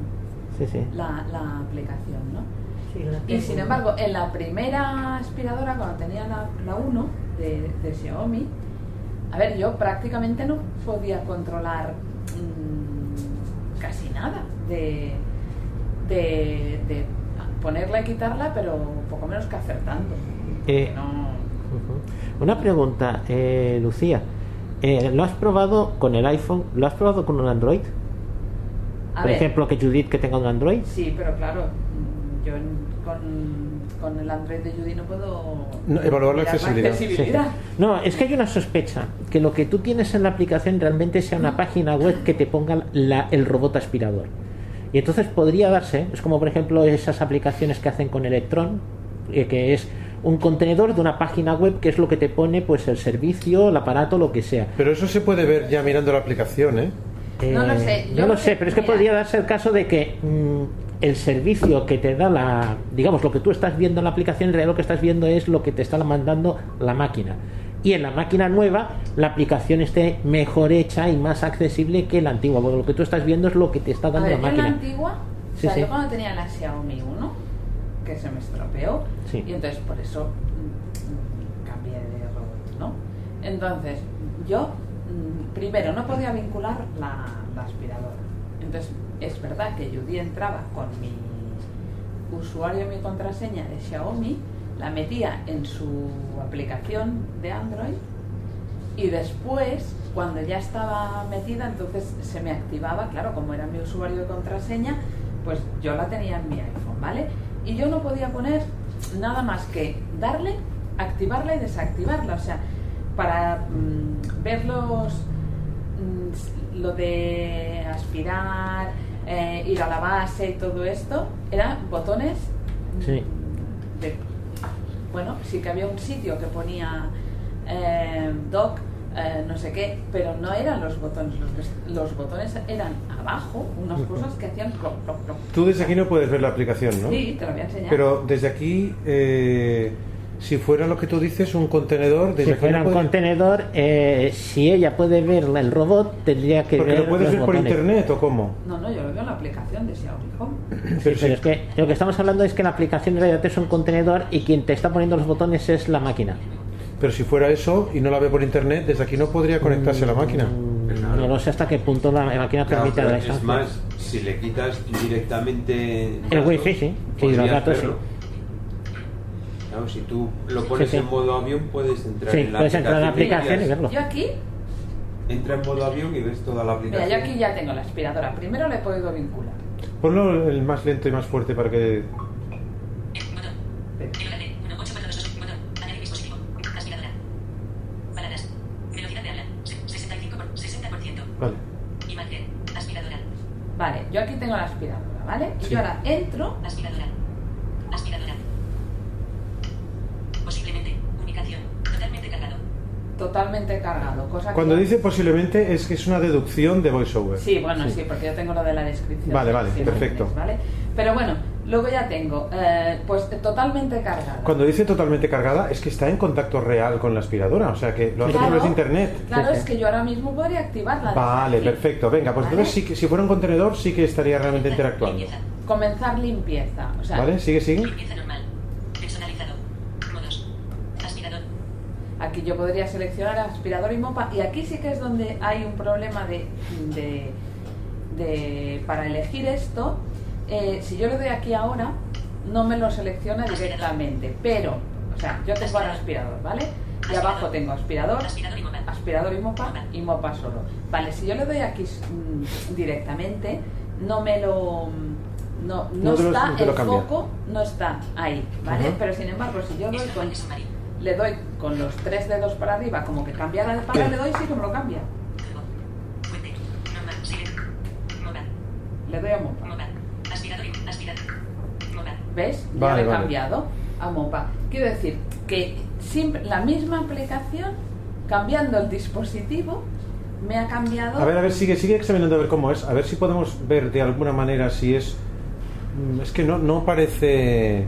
Sí, sí. la, la aplicación, ¿no? Sí, la Y sin embargo, en la primera aspiradora, cuando tenía la, la 1 de, de Xiaomi, a ver, yo prácticamente no podía controlar mm, casi nada de, de, de ponerla y quitarla, pero poco menos que acertando. Eh, No. Una pregunta, eh, Lucía. Eh, ¿Lo has probado con el iPhone? ¿Lo has probado con un Android? a Por ver, ejemplo, que Judith que tenga un Android. sí, pero claro, mm, yo con, con el Android de Judy no puedo No, evaluar la accesibilidad. Sí. No, es que hay una sospecha que lo que tú tienes en la aplicación realmente sea una página web que te ponga la- el robot aspirador. Y entonces podría darse, es como por ejemplo esas aplicaciones que hacen con Electron, eh, que es un contenedor de una página web que es lo que te pone pues el servicio, el aparato, lo que sea. Pero eso se puede ver ya mirando la aplicación, ¿eh? No lo Eh, sé, yo No lo sé, que- pero es que podría darse el caso de que mm, el servicio que te da la, digamos, lo que tú estás viendo en la aplicación, en realidad lo que estás viendo es lo que te está mandando la máquina. Y en la máquina nueva, la aplicación esté mejor hecha y más accesible que la antigua, porque lo que tú estás viendo es lo que te está dando ver, la yo en la máquina. antigua, o Sí, sea, sí. yo cuando tenía la Xiaomi 1, que se me estropeó, Sí. y entonces por eso mm, cambié de robot, ¿no? Entonces, yo mm, primero no podía vincular la, la aspiradora. Entonces, es verdad que Judy entraba con mi usuario y mi contraseña de Xiaomi, la metía en su aplicación de Android y después, cuando ya estaba metida, entonces se me activaba, claro, como era mi usuario de contraseña, pues yo la tenía en mi iPhone, ¿vale? Y yo no podía poner nada más que darle, activarla y desactivarla. O sea, para mm, ver los mm, lo de aspirar, eh, ir a la base y todo esto, eran botones Sí. de bueno, sí que había un sitio que ponía eh, doc, eh, no sé qué, pero no eran los botones, los, los botones eran abajo, unas cosas que hacían cloc, cloc, cloc. Tú desde aquí no puedes ver la aplicación, ¿no? Sí, te lo voy a enseñar. Pero desde aquí, eh, si fuera lo que tú dices, un contenedor, desde Si fuera no un contenedor, eh, si ella puede ver el robot, tendría que Porque ver lo puedes los ver por internet o cómo. No, no, yo lo veo en la aplicación de Xiaomi Home. Sí, pero es que lo que estamos hablando es que la aplicación en realidad es un contenedor y quien te está poniendo los botones es la máquina. Pero si fuera eso y no la ve por internet, desde aquí no podría conectarse a la máquina. No lo sé hasta qué punto la máquina Claro, permite la es más, si le quitas directamente El wifi, sí. Sí, los datos, sí. Claro, si tú lo pones Sí, sí. en modo avión, puedes entrar Sí, en la puedes entrar en la aplicación aplicación y verías- verlo. Yo aquí, Entra en modo avión y ves toda la mira, aplicación. yo aquí ya tengo la aspiradora. Primero le he podido vincular. Ponlo el más lento y más fuerte para que. Enlace 1842 botón. Añadir dispositivo. Aspiradora. Palabras. Velocidad de habla. Se- 65 por 60%. Vale. Vale, yo aquí tengo la aspiradora, ¿vale? Y yo ahora entro, Aspiradora. Aspiradora. Posiblemente. Ubicación. Totalmente cargado. Totalmente cargado. Cosa Cuando que... dice posiblemente es que es una deducción de voiceover. Sí, bueno, sí. porque yo tengo lo de la descripción. Vale, vale, Sí, perfecto. ¿vale? Pero bueno, luego ya tengo, eh, pues totalmente cargado. Cuando dice totalmente cargada es que está en contacto real con la aspiradora, o sea que lo hace a través de internet. Claro, es que yo ahora mismo podría activarla. Vale, perfecto. Venga, pues ¿Vale? entonces sí que si fuera un contenedor sí que estaría realmente interactuando. Comenzar limpieza. O sea, ¿Vale? Sigue, sigue. Limpieza normal. Aquí yo podría seleccionar aspirador y mopa y aquí sí que es donde hay un problema de, de, de- para elegir esto. eh, si yo le doy aquí ahora, no me lo selecciona directamente, pero, o sea, yo tengo ahora aspirador, ¿vale? Y abajo tengo aspirador, Aspirador y mopa. y mopa solo. Vale, si yo le doy aquí mm, directamente, no me lo no, no, No te lo- está no te lo el cambia. foco no está ahí, ¿vale? Pero sin embargo, si yo doy con. Le doy con los tres dedos para arriba, como que cambiara de para, le doy sí que me lo cambia. Le doy a mopa. Y. ¿Ves? Ya Vale, lo he vale. cambiado a mopa. Quiero decir que siempre la misma aplicación, cambiando el dispositivo, me ha cambiado. A ver, a ver, sigue, sigue examinando a ver cómo es. A ver si podemos ver de alguna manera si es. Mm, Es que no, no parece.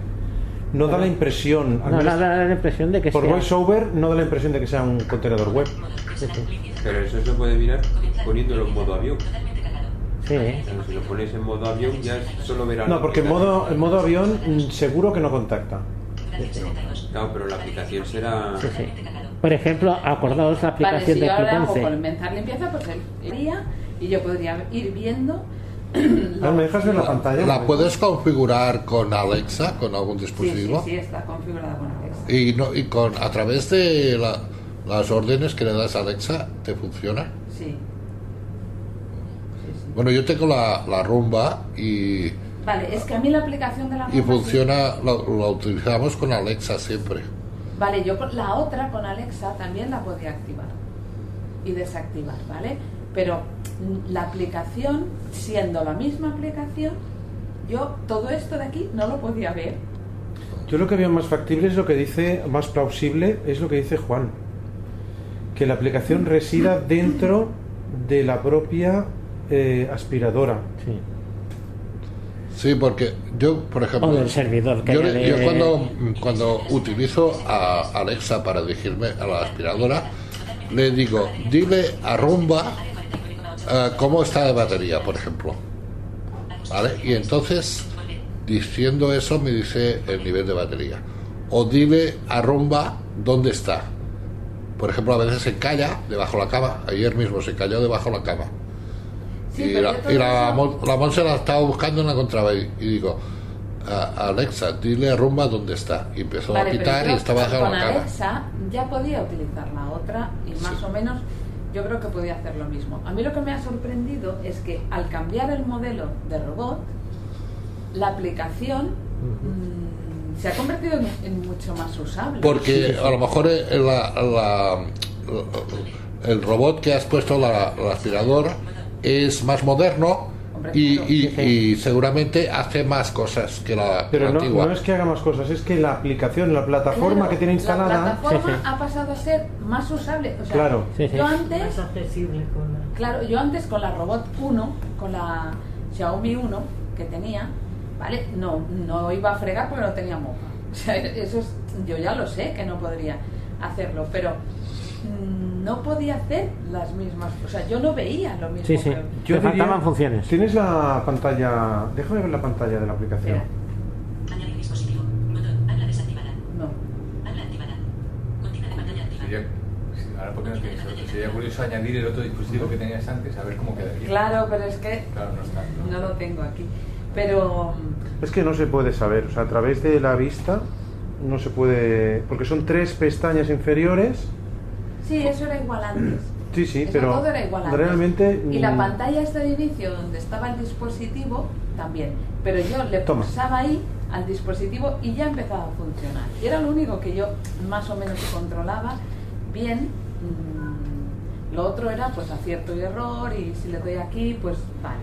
No da la impresión. No, menos da da la impresión de que por sea... voiceover no da la impresión de que sea un contenedor web. Pero eso se puede mirar poniéndolo en modo avión. Sí, Claro, si lo pones en modo avión ya es solo verás. No, porque en modo, en modo avión mm, seguro que no contacta. 72. Claro, pero la aplicación será. sí, sí. Por ejemplo, acordaos la Vale, aplicación si de yo ahora hago 11. comenzar limpieza, pues él iría y yo podría ir viendo. A ver, ¿Me dejas ver la pantalla? ¿La puedes configurar con Alexa, con algún Sí, sí, dispositivo? sí, está configurada con Alexa. Y, no, y con, a través de la- las órdenes que le das a Alexa, ¿te funciona? Sí. Sí, sí. Bueno, yo tengo la, la rumba y, Vale, es que a mí la aplicación de la y mopa sí- funciona, lo, lo utilizamos con Alexa siempre. Vale, yo la otra con Alexa también la podía activar y desactivar, ¿vale? Pero la aplicación, siendo la misma aplicación, yo todo esto de aquí no lo podía ver. Yo lo que veo más factible es lo que dice, más plausible, es lo que dice Juan. Que la aplicación resida dentro de la propia eh, aspiradora. Sí. Sí, porque yo, por ejemplo, O del servidor que yo, haya le- de- yo cuando, cuando utilizo a Alexa para dirigirme a la aspiradora, le digo, dile a Rumba eh, cómo está de batería, por ejemplo. ¿Vale? Y entonces, diciendo eso, me dice el nivel de batería. O dile a Rumba dónde está. Por ejemplo, a veces se calla debajo de la cama. Ayer mismo se cayó debajo de la cama. Sí, y la, y la, la Monse la estaba buscando y no la encontraba. Y, y digo, "A- Alexa, dile a Rumba dónde está. Y empezó Vale, a yo y estaba debajo con de la cama. Alexa ya podía utilizar la otra y más o menos yo creo que podía hacer lo mismo. A mí lo que me ha sorprendido es que al cambiar el modelo de robot, la aplicación mm, se ha convertido en, en mucho más usable. Porque a lo mejor eh, la, la- el robot que has puesto, la, el aspirador, es más moderno y, y- y seguramente hace más cosas que la, Pero la no, antigua. no es que haga más cosas, es que la aplicación, la plataforma Claro, que tiene instalada. La plataforma ha pasado a ser más usable. O sea, Claro. Sí, sí. yo antes. Más accesible con la... Claro, yo antes con la Robot 1, con la Xiaomi 1 que tenía, ¿vale? No, no iba a fregar porque no tenía mopa. O sea, eso es, yo ya lo sé que no podría hacerlo, pero no podía hacer las mismas. O sea, yo no veía lo mismo. Sí, sí. que- Yo Te faltaban funciones. Tienes la pantalla. Déjame ver la pantalla de la aplicación. Espera. Añadir dispositivo. Botón. Habla desactivada. No. Habla activada. Cortina de pantalla activa. Sería, ahora porque no tienes otro, sería curioso añadir el otro dispositivo que tenías antes, a ver cómo quedaría. Claro, pero es que Claro, no está. no lo tengo aquí. Pero Es que no se puede saber, o sea, a través de la vista no se puede. Porque son tres pestañas inferiores. Sí, eso era igual antes. Sí, sí, Eso pero todo era igual antes. realmente. Y la mm, pantalla esta de inicio donde estaba el dispositivo también. Pero yo le Toma. pulsaba ahí al dispositivo y ya empezaba a funcionar. Y era lo único que yo más o menos controlaba bien. Mm, Lo otro era pues acierto y error y si le doy aquí pues vale.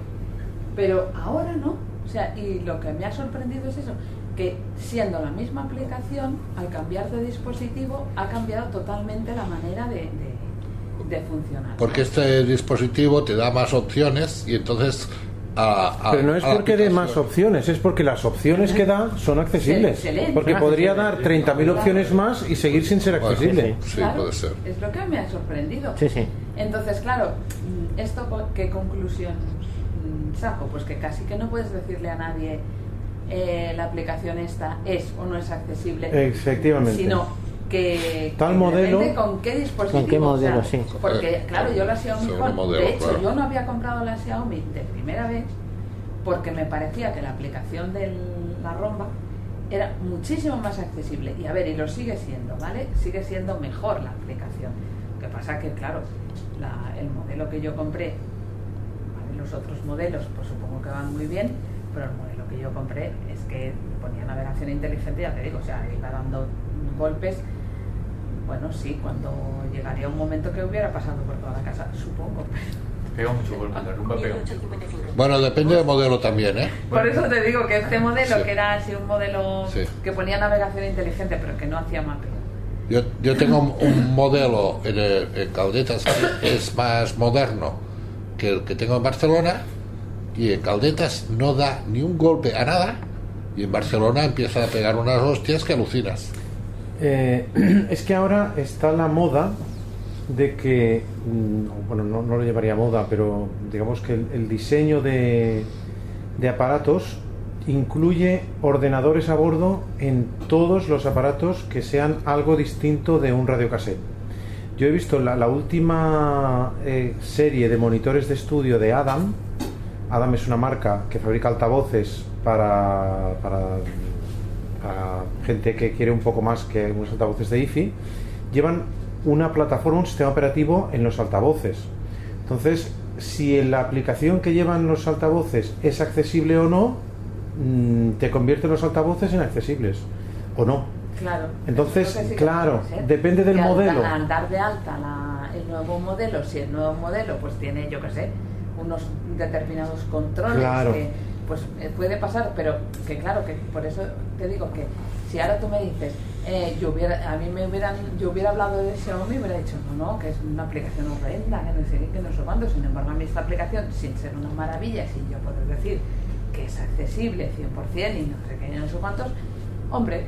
Pero ahora no. O sea, y lo que me ha sorprendido es eso, que siendo la misma aplicación, al cambiar de dispositivo ha cambiado totalmente la manera de, de- de funcionar. Porque este dispositivo te da más opciones y entonces a, a- Pero no es porque dé más opciones, es porque las opciones que da son accesibles. Excelente. Porque podría dar 30.000 opciones más y seguir sin ser Bueno, accesible. Sí, Claro, puede ser. Es lo que me ha sorprendido. Sí, sí. Entonces, claro, mm, ¿esto qué conclusión saco? Pues que casi que no puedes decirle a nadie eh, la aplicación esta es o no es accesible. Efectivamente. Sino que, Tal que modelo- con qué dispositivo. ¿Con qué modelo, o sea, sí. Porque, claro, yo la Xiaomi Home, modelo, de hecho, claro. yo no había comprado la Xiaomi de primera vez porque me parecía que la aplicación de la romba era muchísimo más accesible. Y a ver, y lo sigue siendo, ¿vale? Sigue siendo mejor la aplicación. Lo que pasa que, claro, la- el modelo que yo compré, ¿vale? los otros modelos, pues supongo que van muy bien, pero el modelo que yo compré es que ponía navegación inteligente, ya te digo, o sea, iba dando golpes. Bueno, sí, cuando llegaría un momento que hubiera pasado por toda la casa, supongo. Pega mucho golpe, la rumba pega mucho. 1855. Bueno, depende del modelo también, ¿eh? Por eso te digo que este modelo, Sí. que era así un modelo Sí. que ponía navegación inteligente, pero que no hacía mapeo. Yo, yo tengo un, modelo en, en Caldetas que es más moderno que el que tengo en Barcelona y en Caldetas no da ni un golpe a nada y en Barcelona empieza a pegar unas hostias que alucinas. Eh, es que ahora está la moda de que, mm, bueno, no, lo llevaría moda, pero digamos que el, diseño de, de aparatos incluye ordenadores a bordo en todos los aparatos que sean algo distinto de un radiocassette. Yo he visto la, la última eh, serie de monitores de estudio de Adam. Adam es una marca que fabrica altavoces para, para gente que quiere un poco más que unos altavoces de IFI, llevan una plataforma, un sistema operativo en los altavoces. Entonces, si la aplicación que llevan los altavoces es accesible o no, mm, te convierte los altavoces en accesibles o no. Claro. Entonces, sí claro, depende del Que al- modelo. Al dar de alta la- el nuevo modelo, si el nuevo modelo pues tiene, yo qué sé, unos determinados controles Claro. que pues eh, puede pasar, pero que claro, que por eso te digo que si ahora tú me dices, eh, yo hubiera, a mí me hubieran, yo hubiera hablado de Xiaomi y hubiera dicho, no, no, que es una aplicación horrenda, que no sé qué, que no sé cuándo, sin embargo a mí esta aplicación, sin ser una maravilla, sin yo poder decir que es accesible 100% y no sé qué, no sé cuántos, hombre,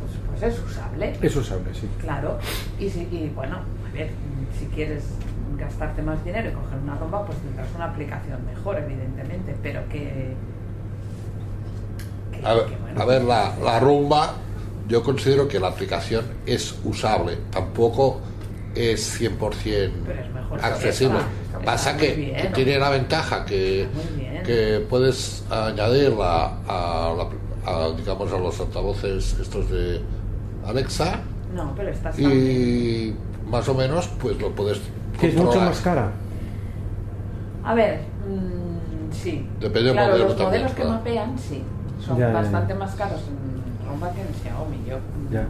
pues, pues es usable. Es usable, sí. Claro, y, si, y bueno, a ver, si quieres gastarte más dinero y coger una romba, pues tendrás una aplicación mejor, evidentemente, pero que... que- A ver, que, bueno, a ver, la, la rumba, yo considero que la aplicación es usable, tampoco es 100% Pero es mejor accesible. está Pasa que, bien, que ¿no? tiene la ventaja que, que puedes añadirla a, la- a, digamos, a los altavoces estos de Alexa No, pero estás... y más o menos pues lo puedes Que es mucho más cara. A ver, mm, sí. Depende del claro, modelo los también, modelos que claro. mapean, sí. Son Ya, ya, ya. bastante más caros en romba que en Xiaomi. Yo, Ya.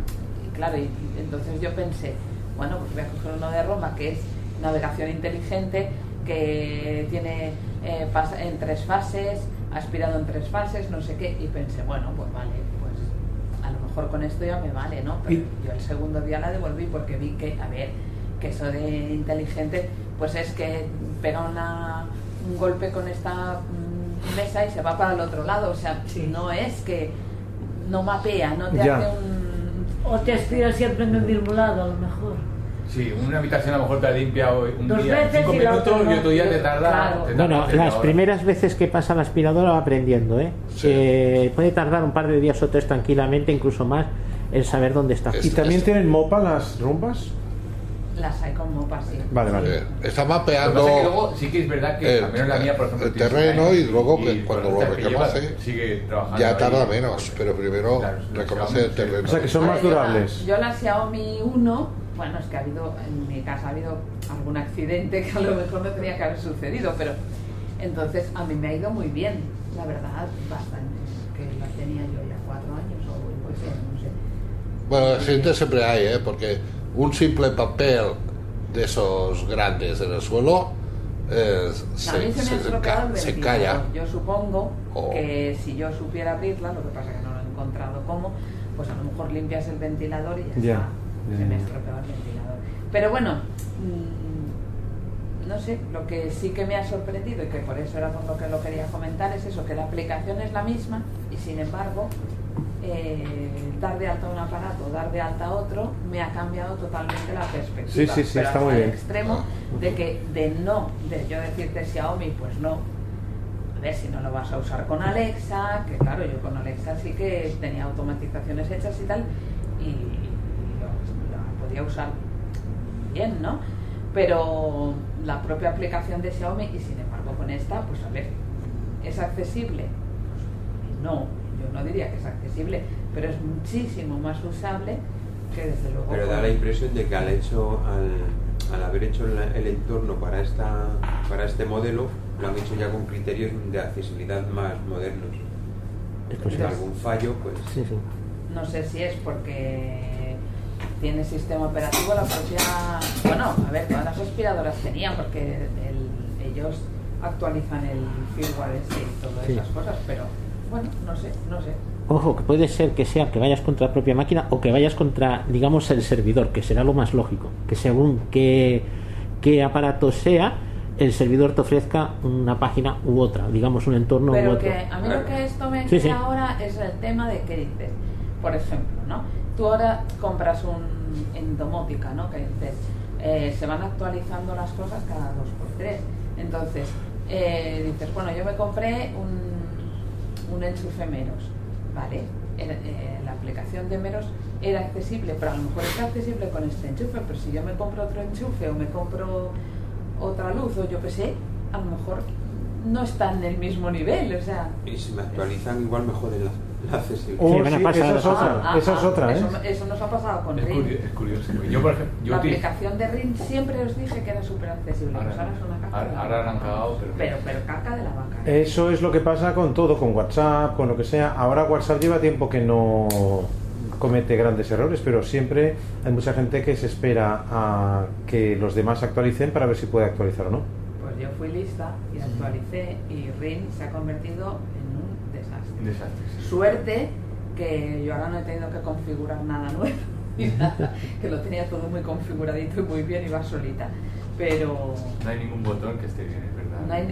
Y claro, y, entonces yo pensé, bueno, pues voy a coger uno de Roma que es navegación inteligente, que tiene eh, pasa en tres fases, aspirado en tres fases, no sé qué, y pensé, bueno, pues vale, pues a lo mejor con esto ya me vale, ¿no? Pero Y- yo el segundo día la devolví porque vi que, a ver, que eso de inteligente, pues es que pega una, un golpe con esta mm, mesa y se va para el otro lado, o sea, no es que no mapea, no te Ya. hace un... O te aspira siempre en el mismo lado, a lo mejor. Sí, una habitación a lo mejor te limpia hoy un Dos día veces cinco y minutos otra no. y otro día te tarda. Claro. te tarda Bueno, las primeras veces que pasa la aspiradora va aprendiendo, ¿eh? Sí. Eh, puede tardar un par de días o tres tranquilamente, incluso más, en saber dónde está. Es- ¿Y también tienen mopa las rumbas? Las hay con mopa, sí. Vale, vale. Eh, está mapeando que luego sí que es verdad que el- al menos la mía, por ejemplo, el terreno y luego que por cuando lo reconoce, sigue trabajando ya ahí. tarda menos, pero primero Claro, reconoce el terreno. O sea que son más ver, yo la- durables. Yo la Xiaomi 1, bueno, es que ha habido, en mi casa ha habido algún accidente que a lo mejor no tenía que haber sucedido, pero entonces a mí me ha ido muy bien, la verdad, bastante. Que la tenía yo ya cuatro años o pues, no sé. Bueno, gente siempre hay, ¿eh? Porque un simple papel de esos grandes en el suelo eh, a se, se se, calla. Yo supongo Oh. que si yo supiera abrirla, lo que pasa que no lo he encontrado cómo, pues a lo mejor limpias el ventilador y ya, está. Se me estropeado el ventilador. Pero bueno, mm, no sé, lo que sí que me ha sorprendido y que por eso era por lo que lo quería comentar es eso, que la aplicación es la misma y sin embargo eh, dar de alta un aparato, dar de alta otro, me ha cambiado totalmente la perspectiva. Sí, sí, sí, Pero está hasta muy el bien. extremo de que de no, de yo decirte Xiaomi, pues no. A ver si no lo vas a usar con Alexa, que claro, yo con Alexa sí que tenía automatizaciones hechas y tal, y, lo, la podía usar bien, ¿no? Pero la propia aplicación de Xiaomi, y sin embargo con esta, pues a ver, ¿es accesible? Pues no, yo no diría que es accesible, pero es muchísimo más usable que desde luego. Pero da con- la impresión de que al hecho, al, al haber hecho el, el entorno para esta, para este modelo, lo han hecho ya con criterios de accesibilidad más modernos. Es Si posible. hay algún fallo, pues Sí, sí. No sé si es porque tiene sistema operativo la propia. Bueno, a ver, todas las aspiradoras tenían, porque el- ellos actualizan el firmware ese y todas Sí. esas cosas, pero bueno, no sé, no sé. Ojo, que puede ser que sea que vayas contra la propia máquina o que vayas contra, digamos, el servidor, que será lo más lógico. Que según qué, qué aparato sea, el servidor te ofrezca una página u otra, digamos, un entorno u Pero otro. que a mí lo que esto me Sí, sí. ahora es el tema de que dices, por ejemplo, ¿no? Tú ahora compras un en domótica, ¿no? Que dices, eh, se van actualizando las cosas cada dos por tres. Entonces, eh, dices, bueno, yo me compré un, un enchufe menos, ¿vale? El- eh, la aplicación de menos era accesible, pero a lo mejor está accesible con este enchufe, pero si yo me compro otro enchufe o me compro otra luz o yo qué sé, a lo mejor no está en el mismo nivel, o sea... y si me actualizan igual me joden la, la accesibilidad. Oh, Sí, van a sí, es las otra, Ah, esa es ah, otra, ¿eh? eso, eso nos ha pasado con Es, es curioso. Yo, por ejemplo, yo la utilizo- aplicación de Ring siempre os dije que era súper accesible, pues ahora es una caca. de ahora, la ahora han cagado, pero, pero, pero caca de la vaca. ¿eh? Eso es lo que pasa con todo, con WhatsApp, con lo que sea. Ahora WhatsApp lleva tiempo que no comete grandes errores, pero siempre hay mucha gente que se espera a que los demás actualicen para ver si puede actualizar o no. Pues yo fui lista y actualicé y Ring se ha convertido en Suerte que yo ahora no he tenido que configurar nada nuevo, que lo tenía todo muy configuradito y muy bien y va solita. Pero No hay ningún botón que esté bien, es verdad. no hay,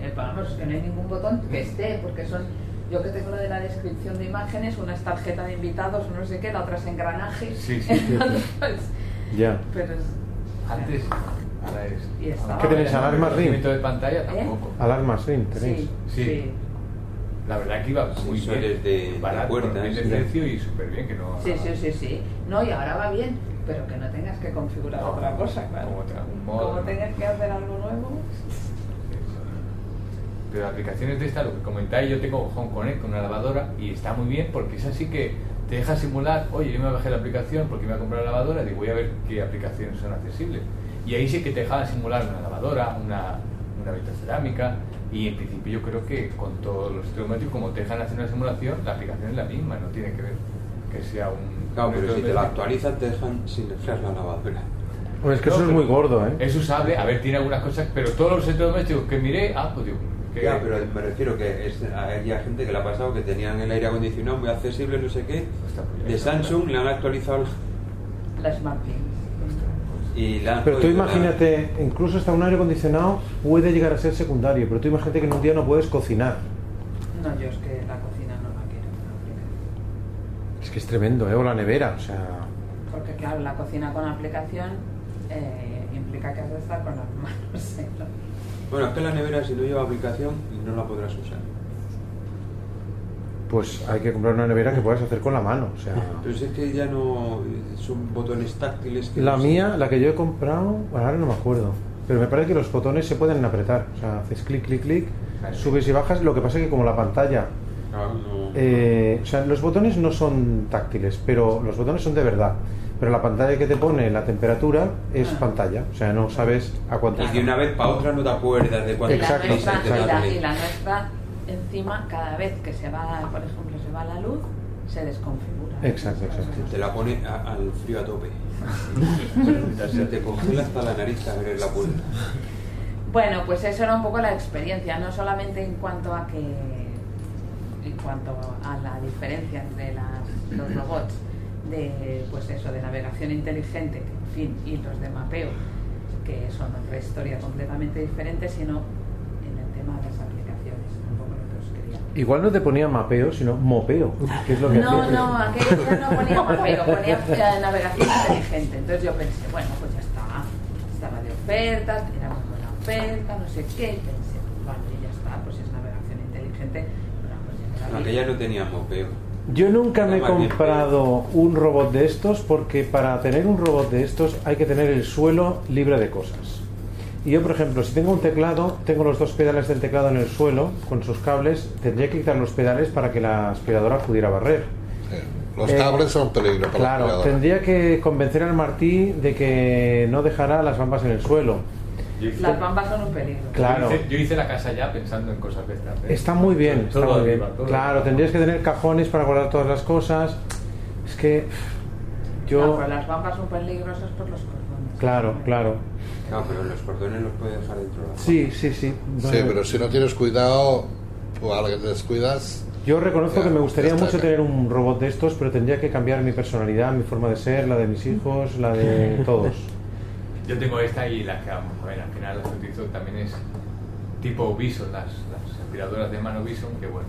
eh, vamos, que no hay ningún botón que esté, porque son, yo que tengo lo de la descripción de imágenes, una es tarjeta de invitados, no sé qué, la otra es engranaje. Sí, sí, sí, Ya. pero es, Antes, ahora es. ¿Qué tenéis, alarmas Ring? De pantalla tampoco. Alarmas, Ring, tenéis. sí, Sí. sí, La verdad que iba muy bien. de- de barato, puertas, bien de precio y súper bien que no. sí, sí, sí, sí. No, y ahora va bien, pero que no tengas que configurar No, otra cosa, claro. Como otra- un modo, Como ¿no? tengas que hacer algo nuevo. Pero aplicaciones de esta, lo que comentáis, yo tengo Home Connect con una lavadora y está muy bien porque es así que te deja simular, oye, yo me bajé la aplicación porque me voy a comprar la lavadora y voy a ver qué aplicaciones son accesibles. Y ahí sí que te dejaban simular una lavadora, una, una vitrocerámica y en principio yo creo que con todos los electrodomésticos, como te dejan hacer una simulación, la aplicación es la misma, no tiene que ver que sea un... Claro, un pero si te la actualizan te dejan sin enfriar la lavadora. Hombre, es que eso es muy gordo, ¿eh? Es usable, a ver, tiene algunas cosas, pero todos los electrodomésticos que miré, ah, pues digo, que- Ya, pero me refiero que es, hay gente que le ha pasado que tenían el aire acondicionado muy accesible, no sé qué. pues De Samsung le han actualizado La Smart. Y Pero tú la- imagínate, incluso hasta un aire acondicionado puede llegar a ser secundario, pero tú imagínate que en un día no puedes cocinar. No, yo es que la cocina no la quiero. Es que es tremendo, ¿eh? O la nevera, o sea... Porque claro, la cocina con aplicación eh, implica que has de estar con las manos. ¿eh? Bueno, es que la nevera si no lleva aplicación no la podrás usar. Pues hay que comprar una nevera que puedas hacer con la mano, o sea... Pero es que ya no son botones táctiles que La no mía, la que yo he comprado, bueno, ahora no me acuerdo, pero me parece que los botones se pueden apretar, o sea, haces clic, clic, clic, subes y bajas, lo que pasa es que como la pantalla... Claro, no- eh, o sea, los botones no son táctiles, pero los botones son de verdad. Pero la pantalla que te pone la temperatura es Ah. pantalla, o sea, no sabes a cuánto Y de una vez para otra no te acuerdas de cuánto Exacto, nuestra, y, la, darle. y la nuestra, encima, cada vez que se va, por ejemplo, se va la luz, se desconfigura. Exacto, exacto. Te la pone a- al frío a tope. Se te congela hasta la nariz a abrir la puerta. Bueno, pues eso era un poco la experiencia, no solamente en cuanto a que en cuanto a la diferencia entre las- los robots de pues eso de navegación inteligente, que, en fin, y los de mapeo, que son otra historia completamente diferente, sino en el tema de las aplicaciones, un poco lo que os quería. Igual no te ponía mapeo, sino mopeo, que es lo que No, no, aquello no ponía mapeo, ponía navegación inteligente. Entonces yo pensé, bueno, pues ya está, estaba de oferta, era muy buena oferta, no sé qué, y pensé, pues vale, ya está, pues es navegación inteligente. Bueno, pues. Aquella no tenía mopeo. Yo nunca me he comprado un robot de estos porque para tener un robot de estos hay que tener el suelo libre de cosas. Y yo, por ejemplo, si tengo un teclado, tengo los dos pedales del teclado en el suelo con sus cables, tendría que quitar los pedales para que la aspiradora pudiera barrer. Los Eh, cables son un peligro para la Claro, aspiradora. tendría que convencer al Martí de que no dejara las bambas en el suelo. Hice, Las bambas son un peligro. Claro. yo hice- yo hice la casa ya pensando en cosas de estas. ¿eh? Está muy bien, está Todo muy bien. todo Claro, tendrías que tener cajones para guardar todas las cosas. Es que No, yo... pues las bambas son peligrosas por los cordones. Claro, claro. Claro, pero los cordones los puede dejar dentro de la Sí, sí, sí. Sí, pero si no tienes cuidado, o a alguien descuidas, Yo reconozco Ya, que me gustaría mucho tener un robot de estos, pero tendría que cambiar mi personalidad, mi forma de ser, la de mis hijos, la de todos. Yo tengo esta y la que vamos a ver, al final las utilizo también es tipo Bison, las, las aspiradoras de mano Bison, que bueno.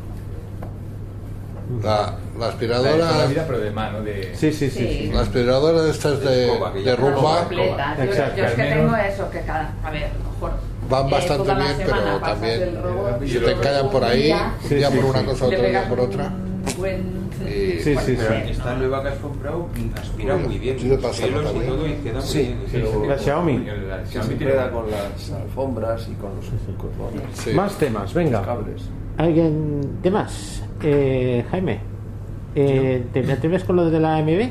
La, la aspiradora, toda la vida, pero de mano, de. Sí, sí, sí. Sí. sí. la aspiradora de estas de, de ya- rumba, Completa. Yo, es que tengo eso, que cada. A ver, mejor. van eh, bastante bien, pero también robot se te callan por un ahí, día Sí, un día sí, por una sí. cosa, día pegas por otra. buen. Y- Sí, sí. esta nueva que has comprado aspira Bueno, muy bien. sí pasa todo y queda muy Sí, bien. Sí, pero- ese La Xiaomi. La enreda con las alfombras y con los. Más temas, venga. cables. ¿Alguien de más? Eh, Jaime, eh, ¿te te atreves con lo de la AMB?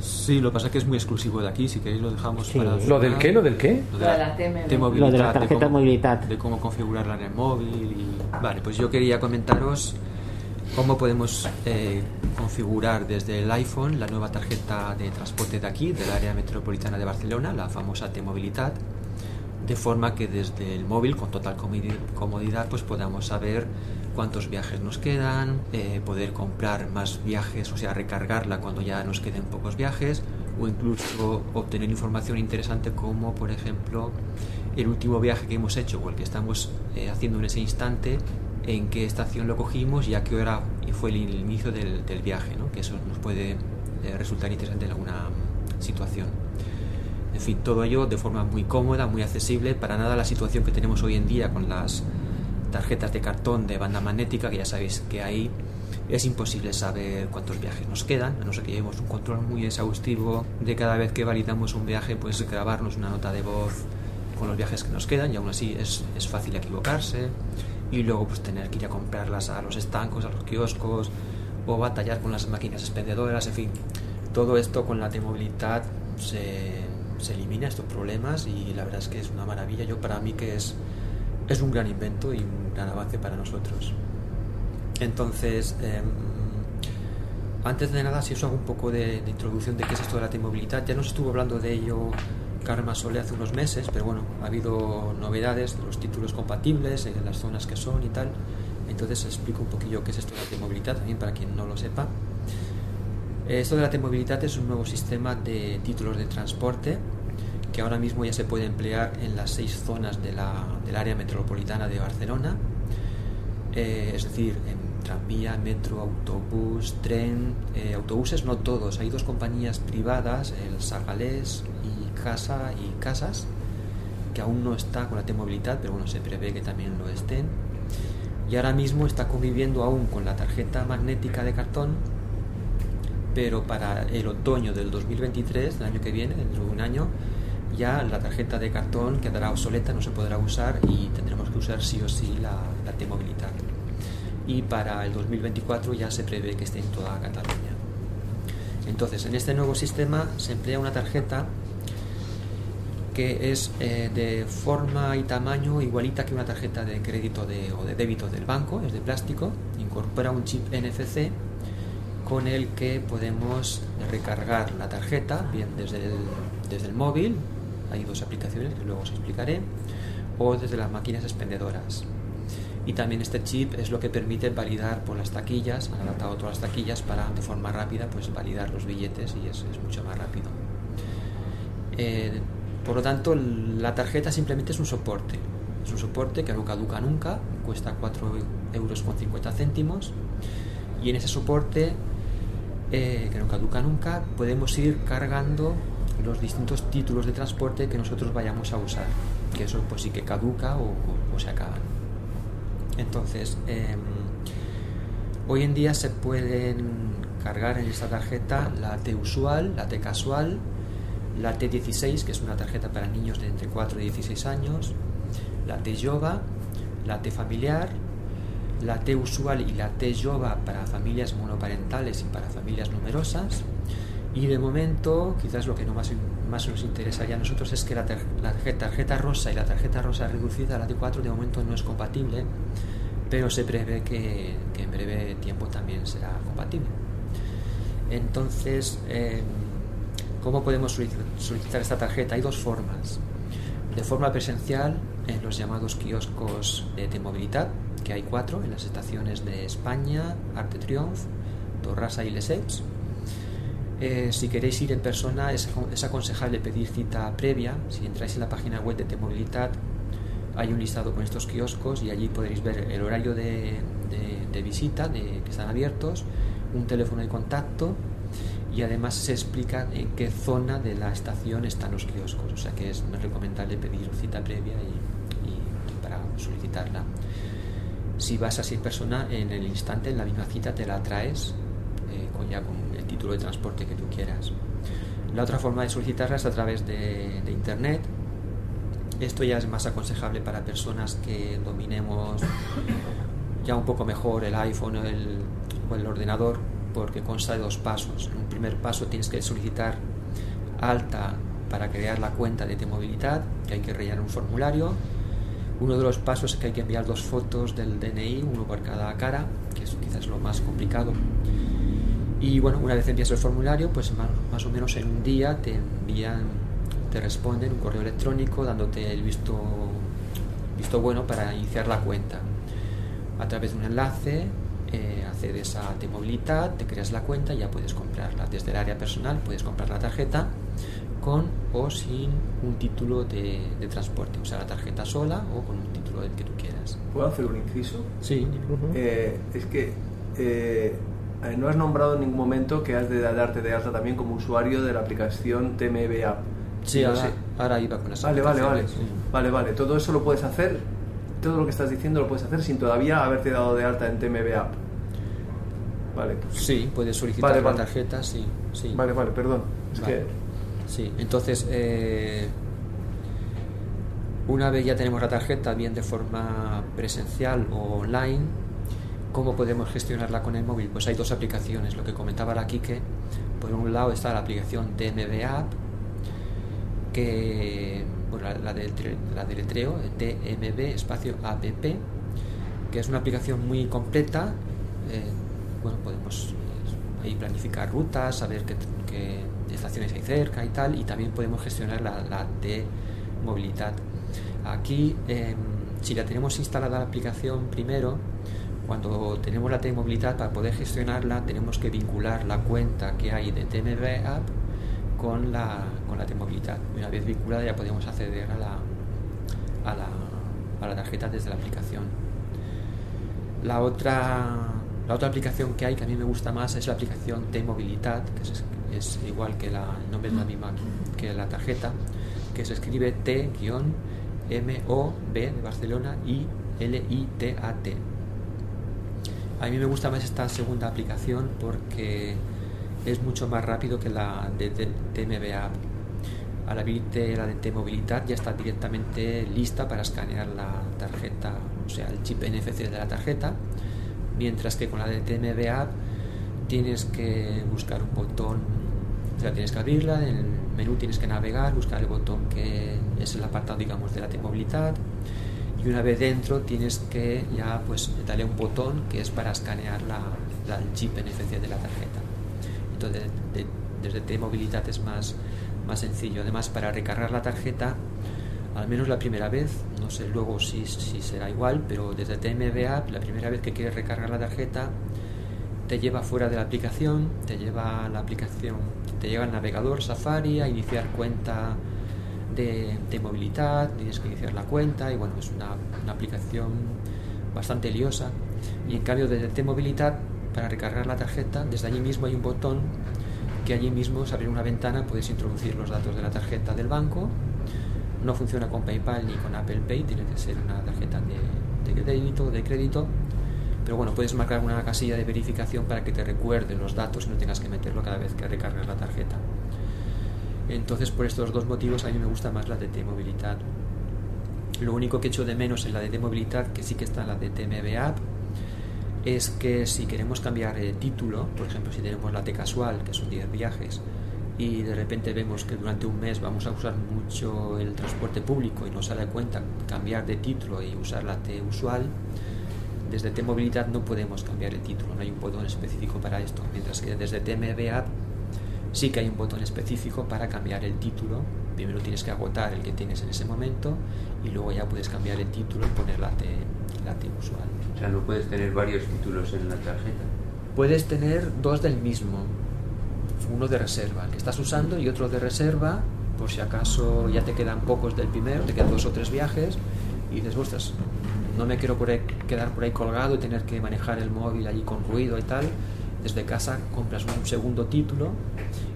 Sí, lo que pasa es que es muy exclusivo de aquí, si queréis lo dejamos Sí. para... ¿Lo del qué? ¿Lo del qué? Lo de la. T-movilidad, Lo de la tarjeta cómo- movilidad. De cómo configurarla en el móvil. Y... Vale, pues yo quería comentaros cómo podemos eh, configurar desde el iPhone la nueva tarjeta de transporte de aquí, del área metropolitana de Barcelona, la famosa T-movilidad, de forma que desde el móvil, con total comodi- comodidad, pues podamos saber cuántos viajes nos quedan, eh, poder comprar más viajes, o sea, recargarla cuando ya nos queden pocos viajes, o incluso obtener información interesante como, por ejemplo, el último viaje que hemos hecho o el que estamos eh, haciendo en ese instante, en qué estación lo cogimos y a qué hora fue el inicio del, del viaje, ¿no? que eso nos puede eh, resultar interesante en alguna situación. En fin, todo ello de forma muy cómoda, muy accesible, para nada la situación que tenemos hoy en día con las tarjetas de cartón de banda magnética, que ya sabéis que ahí es imposible saber cuántos viajes nos quedan, a no ser que llevemos un control muy exhaustivo de cada vez que validamos un viaje, pues grabarnos una nota de voz con los viajes que nos quedan y aún así es, es fácil equivocarse. Y luego pues tener que ir a comprarlas a los estancos, a los kioscos o batallar con las máquinas expendedoras, en fin, todo esto con la T-movilidad se, se elimina estos problemas y la verdad es que es una maravilla. Yo para mí que es, es un gran invento y un gran avance para nosotros. Entonces, em, antes de nada, si os hago un poco de, introducción de qué es esto de la T-movilidad, ya nos estuvo hablando de ello Karma Sole hace unos meses, pero bueno, ha habido novedades de los títulos compatibles, de las zonas que son y tal. Entonces explico un poquillo qué es esto de la T-movilidad, también para quien no lo sepa. Esto de la T-movilidad es un nuevo sistema de títulos de transporte que ahora mismo ya se puede emplear en las seis zonas del área metropolitana de Barcelona, Eh, es decir, en tranvía, metro, autobús, tren, eh, autobuses no todos, hay dos compañías privadas, el Sagalés y Casa y Casas, que aún no está con la T-movilidad, pero bueno, se prevé que también lo estén. Y ahora mismo está conviviendo aún con la tarjeta magnética de cartón, pero para el otoño del 2023, del año que viene, dentro de un año, ya la tarjeta de cartón quedará obsoleta, no se podrá usar y tendremos que usar sí o sí la, la T-movilidad. Y para el 2024 ya se prevé que esté en toda Cataluña. Entonces, en este nuevo sistema se emplea una tarjeta que es eh, de forma y tamaño igualita que una tarjeta de crédito de- o de débito del banco, es de plástico, incorpora un chip NFC con el que podemos recargar la tarjeta, bien desde el, desde el móvil, hay dos aplicaciones que luego os explicaré, o desde las máquinas expendedoras. Y también este chip es lo que permite validar por las taquillas, han adaptado todas las taquillas para de forma rápida pues validar los billetes y es, es mucho más rápido. Eh, por lo tanto, la tarjeta simplemente es un soporte. Es un soporte que no caduca nunca, cuesta 4 euros con 50 céntimos. Y en ese soporte, eh, que no caduca nunca, podemos ir cargando los distintos títulos de transporte que nosotros vayamos a usar. Que eso pues sí que caduca o, se acaban. Entonces, em, hoy en día se pueden cargar en esta tarjeta la T usual, la T casual, la T16, que es una tarjeta para niños de entre 4 y 16 años, la T Yoga, la T familiar, la T usual y la T Yoga para familias monoparentales y para familias numerosas. Y de momento, quizás lo que no más, más nos interesaría a nosotros es que la, tar- la tarjeta, rosa y la tarjeta rosa reducida, la T4, de momento no es compatible, pero se prevé que, en breve tiempo también será compatible. Entonces, eh, ¿cómo podemos solici- solicitar esta tarjeta? Hay dos formas. De forma presencial, en los llamados kioscos de, de movilidad, que hay cuatro en las estaciones de España, de Triomphe, Torrasa y Lesseps. Eh, si queréis ir en persona, es, es aconsejable pedir cita previa. Si entráis en la página web de T-Movilidad, hay un listado con estos kioscos y allí podréis ver el horario de, de- de visita, de, que están abiertos, un teléfono de contacto y además se explica en qué zona de la estación están los kioscos. O sea que es recomendable pedir cita previa y, y para solicitarla. Si vas así en persona, en el instante, en la misma cita, te la traes eh, con ya con el título de transporte que tú quieras. La otra forma de solicitarla es a través de, de internet. Esto ya es más aconsejable para personas que dominemos ya un poco mejor el iPhone o el, o el ordenador, porque consta de dos pasos. En un primer paso tienes que solicitar alta para crear la cuenta de T-Movilidad, que hay que rellenar un formulario. Uno de los pasos es que hay que enviar dos fotos del DNI, uno por cada cara, que es quizás lo más complicado. Y bueno, una vez envías el formulario, pues más, o menos en un día te envían, te responden un correo electrónico dándote el visto, visto bueno para iniciar la cuenta. A través de un enlace eh, accedes a T-Movilidad, te creas la cuenta y ya puedes comprarla. Desde el área personal puedes comprar la tarjeta con o sin un título de, de transporte, o sea, la tarjeta sola o con un título del que tú quieras. ¿Puedo hacer un inciso? Sí. Eh, es que eh, eh, no has nombrado en ningún momento que has de darte de alta también como usuario de la aplicación TMB App. Sí, No ahora, ahora iba con las Vale, vale, vale. sí. Vale, vale. Todo eso lo puedes hacer, todo lo que estás diciendo lo puedes hacer sin todavía haberte dado de alta en TMB App. Vale. Sí, puedes solicitar Vale, la vale. tarjeta, sí, sí. Vale, vale, perdón. Es Vale. que Sí, entonces, eh, una vez ya tenemos la tarjeta, bien de forma presencial o online, ¿cómo podemos gestionarla con el móvil? Pues hay dos aplicaciones, lo que comentaba la Kike. Por un lado está la aplicación TMB App, que, bueno, la, la, del, la del letreo, TMB espacio app, que es una aplicación muy completa. eh, bueno, podemos eh, ahí planificar rutas, saber qué, qué estaciones hay cerca y tal, y también podemos gestionar la, la T-movilidad. Aquí, em, si la tenemos instalada la aplicación primero, cuando tenemos la T-movilidad, para poder gestionarla, tenemos que vincular la cuenta que hay de TMB App con la, con la T-movilidad. Una vez vinculada ya podemos acceder a la, a la, a la tarjeta desde la aplicación. La otra, la otra aplicación que hay que a mí me gusta más es la aplicación T-movilidad, que es, es igual que la, el nombre es la misma que la tarjeta, que se escribe T-M-O-B de Barcelona y L-I-T-A-T. A mí me gusta más esta segunda aplicación porque es mucho más rápido que la de TMB App. Al abrirte la de T-Movilidad ya está directamente lista para escanear la tarjeta, o sea, el chip NFC de la tarjeta, mientras que con la de TMB App tienes que buscar un botón, o sea, tienes que abrirla, en el menú tienes que navegar, buscar el botón que es el apartado, digamos, de la T-Movilidad, y una vez dentro tienes que ya pues darle un botón que es para escanear la, la el chip NFC de la tarjeta. Entonces, de- desde T-Movilidad es más, más sencillo. Además, para recargar la tarjeta, al menos la primera vez, no sé luego si, si será igual, pero desde TMB App, la primera vez que quieres recargar la tarjeta, te lleva fuera de la aplicación, te lleva a la aplicación, te lleva al navegador Safari a iniciar cuenta de, de movilidad, tienes que iniciar la cuenta y bueno, es una, aplicación bastante liosa. Y en cambio desde T-Movilidad, para recargar la tarjeta, desde allí mismo hay un botón que allí mismo se abre una ventana, puedes introducir los datos de la tarjeta del banco. No funciona con PayPal ni con Apple Pay, tiene que ser una tarjeta de, de crédito, de crédito. Pero bueno, puedes marcar una casilla de verificación para que te recuerde los datos y no tengas que meterlo cada vez que recargas la tarjeta. Entonces, por estos dos motivos, a mí me gusta más la de T-Movilidad. Lo único que echo de menos en la de T-Movilidad, que sí que está en la de TMB App, es que si queremos cambiar el título, por ejemplo, si tenemos la T casual, que son 10 viajes, y de repente vemos que durante un mes vamos a usar mucho el transporte público y nos sale cuenta cambiar de título y usar la T usual, desde T-Movilidad no podemos cambiar el título, no hay un botón específico para esto, mientras que desde TMB App sí que hay un botón específico para cambiar el título. Primero tienes que agotar el que tienes en ese momento y luego ya puedes cambiar el título y poner la T, la T usual. O sea, no puedes tener varios títulos en la tarjeta. Puedes tener dos del mismo, uno de reserva, el que estás usando y otro de reserva, por si acaso ya te quedan pocos del primero, te quedan dos o tres viajes y dices, ostras, no me quiero por ahí- quedar por ahí colgado y tener que manejar el móvil allí con ruido y tal. Desde casa compras un segundo título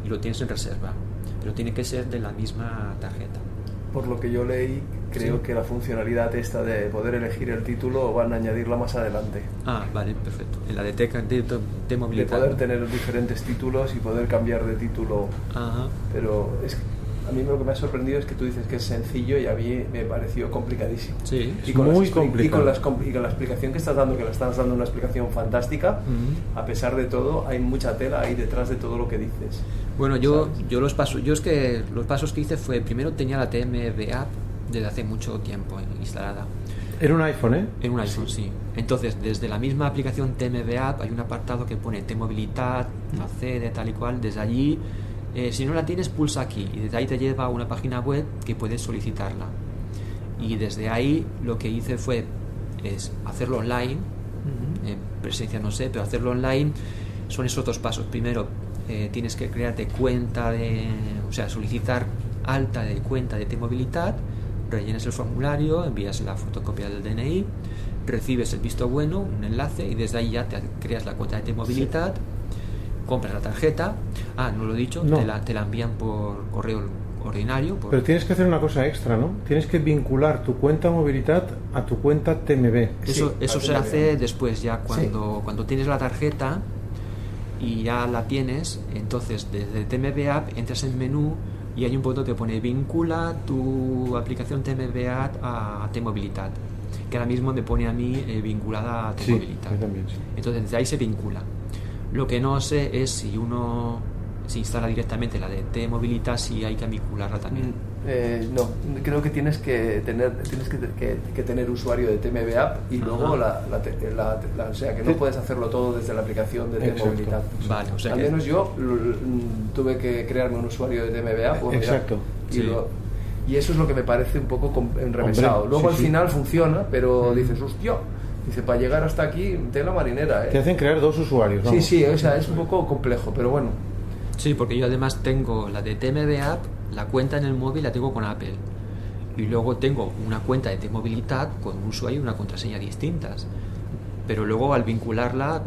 y lo tienes en reserva, pero tiene que ser de la misma tarjeta. Por lo que yo leí, creo Sí. que la funcionalidad esta de poder elegir el título van a añadirla más adelante. Ah, vale, perfecto. En la de T, de, de De movilidad. poder tener diferentes títulos y poder cambiar de título. Ajá. Pero es que a mí lo que me ha sorprendido es que tú dices que es sencillo y a mí me pareció complicadísimo. Sí. Y Es con, muy y, complicado. con las compli- y con la explicación que estás dando, que la estás dando una explicación fantástica, a pesar de todo, hay mucha tela ahí detrás de todo lo que dices. Bueno, yo, ¿Sabes? yo los pasos, yo es que los pasos que hice fue primero tenía la TMB app desde hace mucho tiempo instalada Era un iPhone, ¿eh? en un iPhone, sí. Entonces, desde la misma aplicación TMB app hay un apartado que pone T-movilidad, accede, tal y cual. Desde allí, eh, si no la tienes, pulsa aquí y desde ahí te lleva a una página web que puedes solicitarla. Y desde ahí lo que hice fue es hacerlo online, en presencia no sé, pero hacerlo online son esos dos pasos. Primero, eh, tienes que crearte cuenta de, o sea, solicitar alta de cuenta de T-Movilidad, rellenas el formulario, envías la fotocopia del DNI, recibes el visto bueno, un enlace y desde ahí ya te creas la cuenta de T-Movilidad, compras la tarjeta, ah, no lo he dicho, No. te, la, te la envían por correo ordinario, por, Pero tienes que hacer una cosa extra, ¿no? Tienes que vincular tu cuenta movilidad a tu cuenta TMB. Eso, Sí, eso se TMB. hace después, ya cuando, cuando tienes la tarjeta y ya la tienes, entonces desde TMB App entras en menú y hay un botón que pone vincula tu aplicación TMB App a T-Movilidad, que ahora mismo me pone a mí eh, vinculada a Sí, T-Movilidad. sí. Entonces desde ahí se vincula. Lo que no sé es si uno se instala directamente la de T-Movilidad si hay que vincularla también. Eh, no, creo que tienes que tener tienes que, que- que tener usuario de TMB App y luego la, la te- la- la- o sea que no puedes hacerlo todo desde la aplicación de Exacto. T-Movilidad. Vale, o sea Al que- menos yo l- tuve que crearme un usuario de TMB App. bueno, ya, Exacto. y, Sí. lo- y eso es lo que me parece un poco com- enrevesado. Hombre, luego sí, al sí. final funciona, pero dices, hostia, dice, para llegar hasta aquí, tela marinera. ¿eh?". Te hacen crear dos usuarios, Sí, vamos. sí, o sea, es un poco complejo, pero bueno. Sí, porque yo además tengo la de TMB App, la cuenta en el móvil la tengo con Apple. Y luego tengo una cuenta de T-Movilidad con un usuario y una contraseña distintas. Pero luego al vincularla,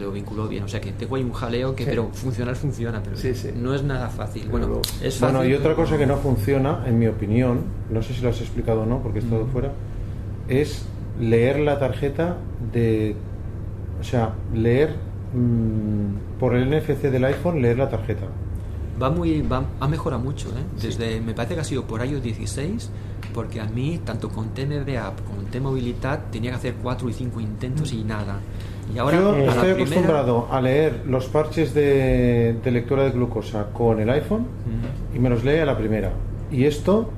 lo vinculó bien. O sea que tengo ahí un jaleo que, Sí. pero funcionar funciona, pero Sí, sí. no es nada fácil. Bueno, es fácil. Bueno, y otra cosa que no funciona, en mi opinión, no sé si lo has explicado o no, porque he estado Mm. fuera, es leer la tarjeta de. O sea, leer mm, por el NFC del iPhone, leer la tarjeta. Va muy, va, ha mejorado mucho, ¿eh? Desde, me parece que ha sido por iOS 16, porque a mí, tanto con TMB App como con T-Movilidad, tenía que hacer cuatro y cinco intentos y nada. Y ahora, Yo estoy primera- acostumbrado a leer los parches de, de lectura de glucosa con el iPhone y me los lee a la primera. Y esto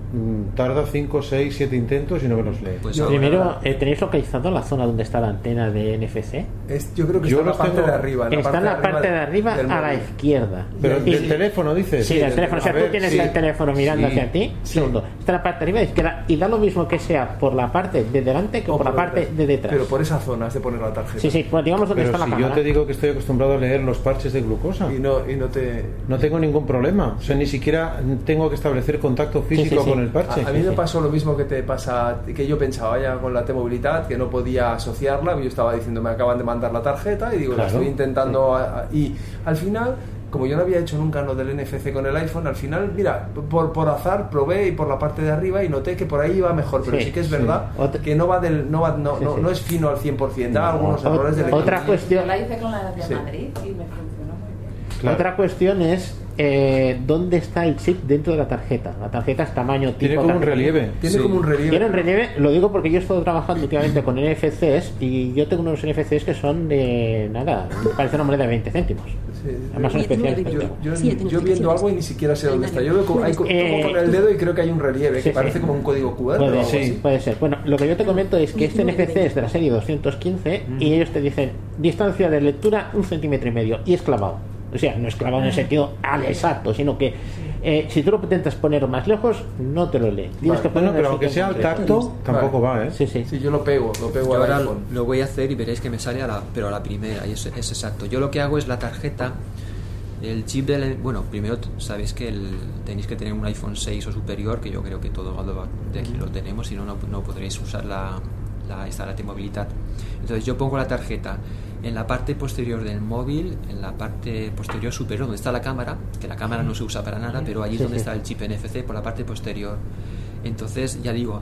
tarda 5, 6, 7 intentos y no me los lee. Pues Primero, eh, ¿tenéis localizado la zona donde está la antena de NFC? Es, yo creo que Yo está en la parte tengo- de arriba. Está en la parte de arriba del a la izquierda. Pero Y- del teléfono, dices. Sí, del teléfono. O sea, A tú ver, tienes sí. el teléfono mirando Sí. hacia ti. Segundo, está en la parte de arriba a la izquierda. Y da lo mismo que sea por la parte de delante que O por la parte detrás. de detrás. Pero por esa zona has de poner la tarjeta. Sí, sí, pues digamos donde Pero está si la yo cámara. te digo que estoy acostumbrado a leer los parches de glucosa, Y no, y no te. no tengo ningún problema. O sea, ni siquiera tengo que establecer contacto físico sí, sí. Con el parche. A, a mí me pasó lo mismo que te pasa, que yo pensaba ya con la T-Movilidad, que no podía asociarla. Yo estaba diciendo, me acaban de mandar la tarjeta y digo, la Claro. estoy intentando. a- a- y al final, como yo no había hecho nunca lo del NFC con el iPhone, al final, mira, por, por azar probé y por la parte de arriba y noté que por ahí iba mejor. Pero sí, Sí, que es sí. verdad Otra- que no va del, no, va, no, Sí, no, sí. no es fino al 100%, da algunos errores de otra cuestión- Yo la hice con la de Sí. Madrid y me funcionó muy bien. Claro. Otra cuestión es eh, dónde está el chip dentro de la tarjeta. La tarjeta es tamaño tipo. Tiene como un tarjeta. relieve. Tiene Sí. como un relieve. Tiene un relieve, lo digo porque yo he estado trabajando últimamente con NFCs y yo tengo unos NFCs que son de nada, parece una moneda de 20 céntimos. Sí. Además son especiales. Yo, yo, Siete yo viendo algo y ni siquiera sé dónde está. Yo veo como, hay, Eh, con el dedo y creo que hay un relieve sí, que sí. parece como un código QR. o Puede, algo sí, así. puede ser. Bueno, lo que yo te comento es que este 19, NFC es de la serie 215 y ellos te dicen distancia de lectura un centímetro y medio y es clavado. O sea, no es clavado en el sentido al exacto, sino que eh, si tú lo intentas poner más lejos, no te lo lee. Tienes Vale. que poner Bueno, pero aunque sea al tacto, tampoco va, ¿eh? Sí, sí. Sí, yo lo pego, lo pego al ahora iPhone. lo voy a hacer y veréis que me sale a la, pero a la primera, y es, es exacto. Yo lo que hago es la tarjeta, el chip del. Bueno, primero sabéis que el- tenéis que tener un iPhone 6 o superior, que yo creo que todos de aquí lo tenemos, si no, no, no podréis usar la, la esta la T-Movilidad. Entonces yo pongo la tarjeta en la parte posterior del móvil, en la parte posterior superior donde está la cámara, que la cámara no se usa para nada, pero allí es Sí, donde sí. está el chip NFC por la parte posterior. Entonces, ya digo,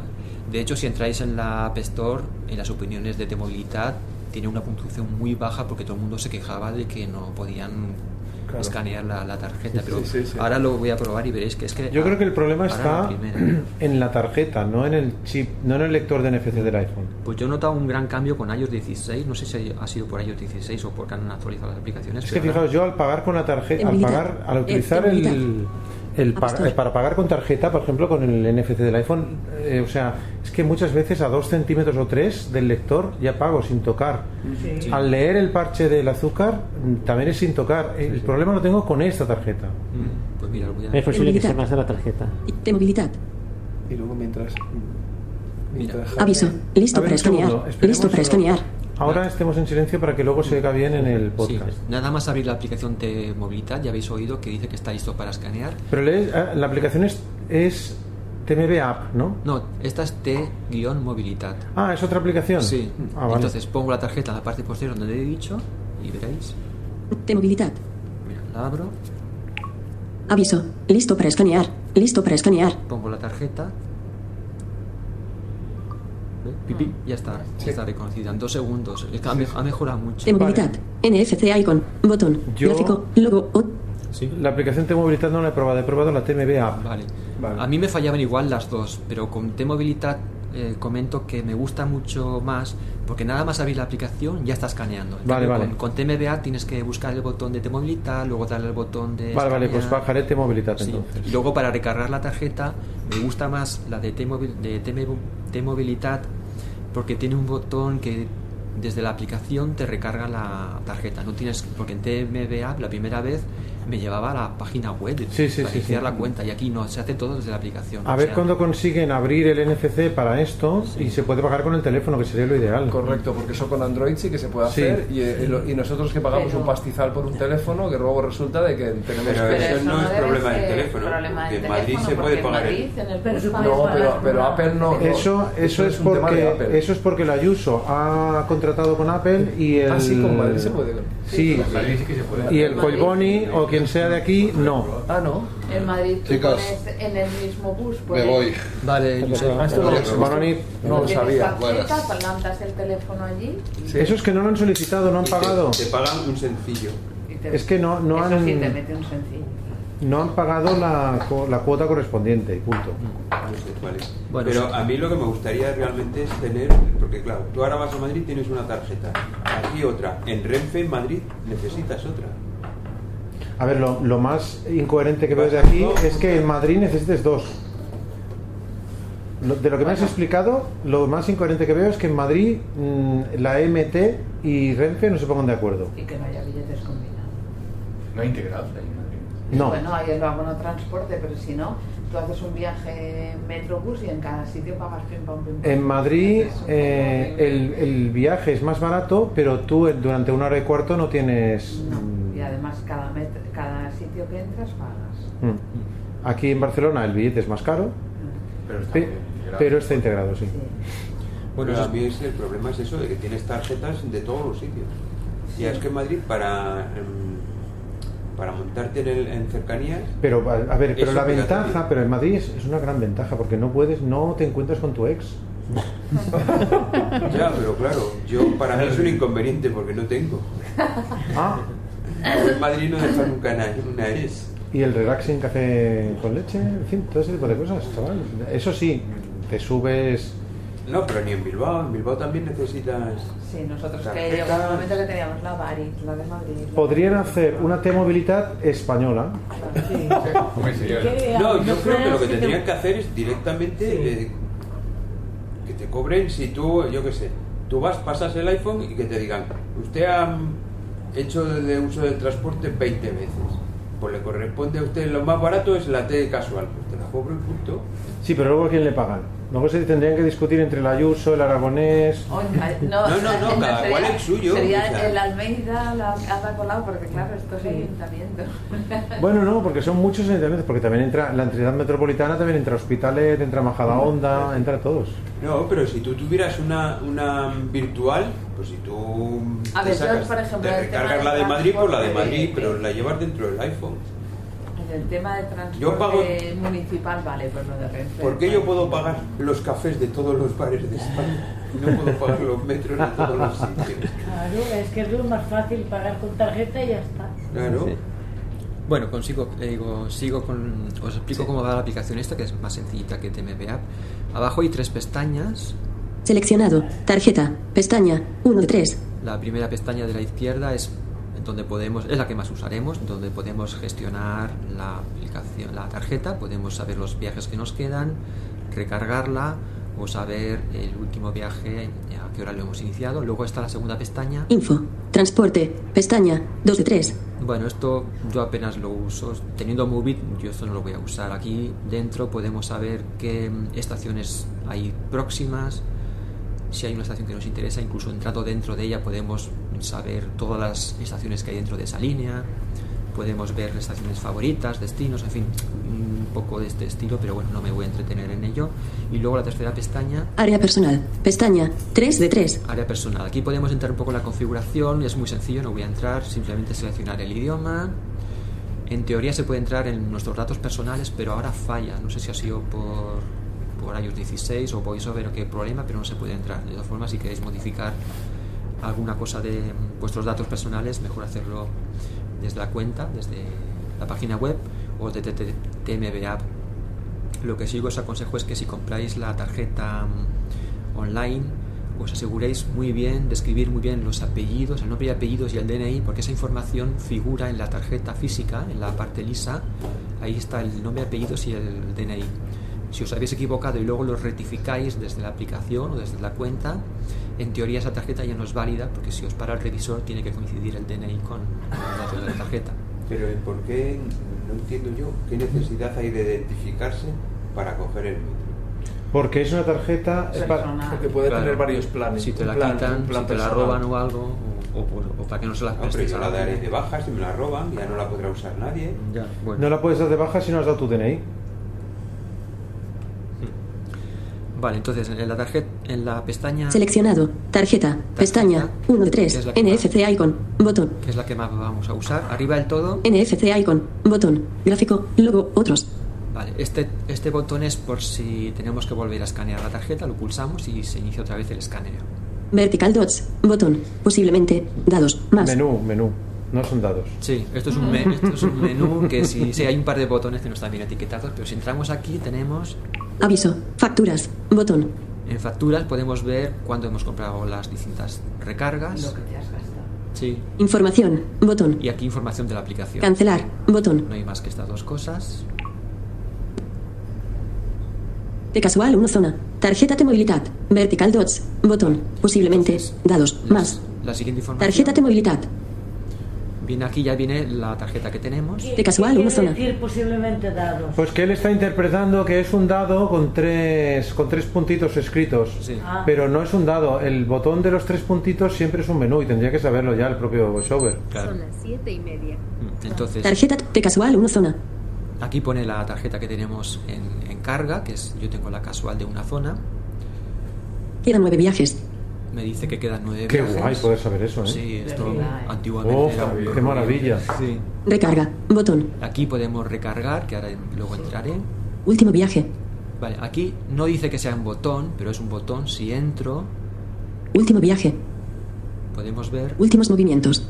de hecho, si entráis en la App Store, en las opiniones de T-Movilidad, tiene una puntuación muy baja porque todo el mundo se quejaba de que no podían Claro. escanear la, la tarjeta. Pero Sí, sí, sí. ahora lo voy a probar y veréis que es que. Yo creo que el problema la está en la tarjeta, no en el chip, no en el lector de NFC del iPhone. Pues yo he notado un gran cambio con iOS 16. No sé si ha sido por iOS 16 o porque han actualizado las aplicaciones. Es que ahora- fijaos, yo al pagar con la tarjeta, al pagar, al Eh, utilizar el. El App pa- eh, para pagar con tarjeta, por ejemplo, con el NFC del iPhone, eh, o sea, es que muchas veces a dos centímetros o tres del lector ya pago sin tocar. Sí. Al leer el parche del azúcar mm, también es sin tocar. El problema lo tengo con esta tarjeta. Mm, Pues mira, voy a. Es posible que sea Movilidad. más de la tarjeta. T-Movilidad. Y luego mientras. mientras Aviso. Listo ver, para escanear. Listo para escanear. Ahora estemos en silencio para que luego se oiga bien en el Sí, podcast. nada más abrir la aplicación de movilidad, ya habéis oído que dice que está listo para escanear. Pero lees- ah, la aplicación es, es TMB App, ¿no? No, esta es T-movilidad. Ah, es otra aplicación. Sí. Ah, vale. Entonces pongo la tarjeta en la parte posterior donde he dicho y veréis. T-Movilidad. Mira, la abro, Aviso. Listo para escanear. Listo para escanear. pongo la tarjeta. ¿Ve? Pipí, ya está, ya está reconocida en dos segundos. Es que ha, me- ha mejorado mucho. T-Movilidad. NFC icon. Botón. Yo- Gráfico. Logo. O- Sí. La aplicación T-Movilidad no la he probado, he probado la TMB App. Vale. Vale. A mí me fallaban igual las dos, pero con T-Movilidad eh, comento que me gusta mucho más porque nada más abrir la aplicación ya está escaneando. Vale, vale. Con, con TMBA tienes que buscar el botón de T-Movilidad, luego darle al botón de. Vale, vale, pues bajaré T-Movilidad Sí. entonces. Y luego para recargar la tarjeta me gusta más la de de T-Movi- T-Movilidad porque tiene un botón que desde la aplicación te recarga la tarjeta. No tienes porque en TMBA la primera vez me llevaba a la página web Sí, sí, para sí, iniciar sí. la cuenta y aquí no, se hace todo desde la aplicación. A ver sea, cuándo consiguen abrir el NFC para esto y se puede pagar con el teléfono, que sería lo ideal. Correcto, porque eso con Android sí que se puede Sí. hacer y, lo- y nosotros que pagamos Pero- un pastizal por un teléfono que luego resulta de que tenemos Pero que- eso no es problema del teléfono, problema porque del en Madrid teléfono, se puede pagar el- en el pagas No, pero, Apple no. Eso, eso es porque Apple. eso es porque la Ayuso ha contratado con Apple y el Ah, sí, con Madrid se puede. Sí, En Madrid sí que se puede. y el Colboni o quien sea de aquí no. Ah, no. En Madrid tú Chicos, pones en el mismo bus. Me pones- voy. Vale. Ah, esto no, Bueno, ni- no lo tienes sabía. tarjeta, plantas el teléfono allí Sí. Eso es que no lo han solicitado, no han Y te- pagado. Te, pagan un sencillo. y te- Es que no, no han sí, te mete un sencillo. no han pagado la, co- la cuota correspondiente y punto. No sé, vale. Bueno, Pero a mí lo que me gustaría realmente es tener, porque claro, tú ahora vas a Madrid tienes una tarjeta, aquí otra, en Renfe en Madrid necesitas otra. A ver, lo, lo más incoherente que veo de aquí es que en Madrid necesites dos. Lo- de lo que me has explicado, lo más incoherente que veo es que en Madrid mm, la MT y Renfe no se pongan de acuerdo. Y que no haya billetes combinados. No integrados ahí en Madrid. No. Bueno, hay el abono transporte, pero si no, tú haces un viaje en metrobús y en cada sitio pagas pim pam pim pam. En Madrid eh, el, el viaje es más barato, pero tú durante una hora y cuarto no tienes... No, mm, y además cada, met- cada sitio que entras pagas. mm. Aquí en Barcelona el billete es más caro, Pero está integrado. pero está integrado, sí. Sí. Bueno, Pero es- a mí es, el problema es eso, de que tienes tarjetas de todos los sitios. Y es que en Madrid para, em, para montarte en, el- en cercanías... Pero a a ver, pero la ventaja, pero en Madrid es, es una gran ventaja porque no puedes, no te encuentras con tu ex. Ya, pero claro, yo para mí es un inconveniente porque no tengo. Ah, En Madrid no dejan nunca una, una ex. y el relaxing café con leche, en fin, todo ese tipo de cosas, chaval. Eso sí, te subes. No, pero ni en Bilbao. En Bilbao también necesitas... Sí, nosotros que llegó un momento que teníamos la Bari, la de Madrid. la- Podrían hacer una T-movilidad española. Sí. No, yo creo que lo que tendrían que hacer es directamente eh, que te cobren si tú, yo qué sé, tú vas, pasas el iPhone y que te digan, usted ha hecho de uso del transporte 20 veces. Pues le corresponde a usted lo más barato es la T casual. Pues te la cobro y punto. Sí, pero luego ¿a quién le pagan? Luego se tendrían que discutir entre el Ayuso, el Aragonés. Oiga, no, No, no, no, cada cual el suyo, Sería o sea. el Almeida, la Casa Colau, porque claro, esto es ayuntamiento. Bueno, no, porque son muchos ayuntamientos, porque también entra la entidad metropolitana, también entra Hospitalet, entra Majadahonda, entra todos. No, pero si tú tuvieras una, una virtual, pues si tú A te ver, yo, sacas- por ejemplo, te el tema recargas la de Madrid, pues la de Madrid, de- pero la llevas dentro del iPhone. En el tema de transporte Yo pago- municipal, vale, pues lo de Renfe. ¿Por qué yo puedo pagar los cafés de todos los bares de España y no puedo pagar los metros de todos los sitios? Claro, es que es lo más fácil pagar con tarjeta y ya está. Claro. Sí. Bueno, consigo, eh, digo, sigo con, os explico cómo va la aplicación esta, que es más sencillita que TMB App. Abajo hay tres pestañas. Seleccionado. Tarjeta. Pestaña. 1 de 3. La primera pestaña de la izquierda es donde podemos, es la que más usaremos, donde podemos gestionar la aplicación, la tarjeta, podemos saber los viajes que nos quedan, recargarla o saber el último viaje, a qué hora lo hemos iniciado. Luego está la segunda pestaña. Info. Transporte. Pestaña. 2 de 3. Bueno, esto yo apenas lo uso. Teniendo Movit, yo esto no lo voy a usar. Aquí dentro podemos saber qué estaciones hay próximas. Si hay una estación que nos interesa, incluso entrando dentro de ella podemos saber todas las estaciones que hay dentro de esa línea. Podemos ver estaciones favoritas, destinos, en fin, un poco de este estilo, pero bueno, no me voy a entretener en ello. Y luego la tercera pestaña, Área personal. Pestaña. 3 de 3. Área personal. Aquí podemos entrar un poco en la configuración, es muy sencillo, no voy a entrar, simplemente seleccionar el idioma. En teoría se puede entrar en nuestros datos personales, pero ahora falla. No sé si ha sido por, por iOS 16 o VoiceOver qué problema, pero no se puede entrar. De todas formas, si queréis modificar alguna cosa de vuestros datos personales, mejor hacerlo desde la cuenta, desde la página web o desde TMB App. lo que sí os aconsejo es que si compráis la tarjeta mm, online, os aseguréis muy bien de escribir muy bien los apellidos, el nombre y apellidos y el DNI, porque esa información figura en la tarjeta física, en la parte lisa. Ahí está el nombre, apellidos y el DNI. Si os habéis equivocado y luego lo rectificáis desde la aplicación o desde la cuenta, en teoría esa tarjeta ya no es válida, porque si os para el revisor tiene que coincidir el DNI con los datos de la tarjeta. Pero ¿eh, ¿por qué? No entiendo yo qué necesidad hay de identificarse para coger el metro. Porque es una tarjeta. Porque puede Claro. tener varios planes. Si te la plan- quitan, plan si te la roban o algo, o, o por- o para que no se la No, pero prestes yo a la daré de baja si me la roban, ya no la podrá usar nadie. Ya, bueno. No la puedes dar de baja si no has dado tu DNI. Vale, entonces en la tarjeta, en la pestaña Seleccionado. Tarjeta. Pestaña. 1 de Que 3. es la que NFC icon. Botón. que es la que más vamos a usar, arriba del todo, NFC icon. Botón. Gráfico. Logo. Otros. vale, este, este botón es por si tenemos que volver a escanear la tarjeta, lo pulsamos y se inicia otra vez el escaneo. Vertical dots. Botón. Posiblemente. Dados. Más. Menú, menú. No son dados. Sí, esto es un, me- esto es un menú que sí, sí, hay un par de botones que no están bien etiquetados, pero si entramos aquí tenemos Aviso. Facturas. Botón. en facturas podemos ver cuándo hemos comprado las distintas recargas. Lo que te has gastado. Sí, Información. Botón. y aquí información de la aplicación. Cancelar. Botón. No hay más que estas dos cosas. De casual 1 zona. Tarjeta de movilidad. Vertical dots. Botón. Posiblemente. Dados. Más. La siguiente información. Tarjeta de movilidad. Viene aquí, ya viene la tarjeta que tenemos. De casual, ¿Qué una quiere zona. decir posiblemente dados? Pues que él está interpretando que es un dado con tres, con tres puntitos escritos. Sí. Ah. Pero no es un dado. El botón de los tres puntitos siempre es un menú y tendría que saberlo ya el propio voiceover. Claro. Son las siete y media. Mm, Entonces, Tarjeta de casual 1 zona. aquí pone la tarjeta que tenemos en, en carga, que es yo tengo la casual de una zona. Quedan 9 viajes. Me dice que quedan nueve Qué viajes. guay poder saber eso, ¿eh? Sí, esto ¿eh? antiguamente Oh, era un- qué maravilla. Sí. Recarga. Botón. Aquí podemos recargar, que ahora luego entraré. Último viaje. Vale, aquí no dice que sea un botón, pero es un botón. Si entro, Último viaje. podemos ver. Últimos movimientos.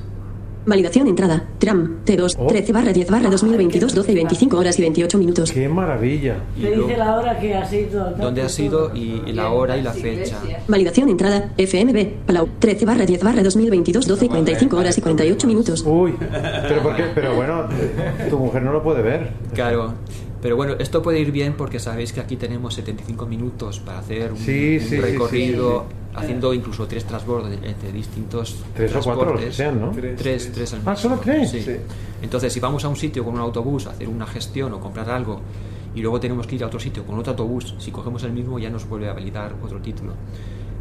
Validación entrada. Tram. T2. Oh. 13 barra 10 barra 2022 12 y 25 horas y 28 minutos. Qué maravilla. Te dice la hora que has ido. dónde ha sido y, y la hora y la fecha. Validación entrada. FMB. Palau. 13 barra 10 barra 2022 12 y 45 horas y 48 minutos. Uy, pero por qué? Pero bueno, tu mujer no lo puede ver. Claro. Pero bueno, esto puede ir bien porque sabéis que aquí tenemos 75 minutos para hacer un, Sí, un sí, sí, recorrido, sí, haciendo incluso tres transbordos entre distintos Tres o cuatro, los que sean, ¿no? Tres, Tres, tres, al Ah, ¿solo tres? Sí. Sí. Entonces, si vamos a un sitio con un autobús a hacer una gestión o comprar algo y luego tenemos que ir a otro sitio con otro autobús, si cogemos el mismo ya nos vuelve a validar otro título.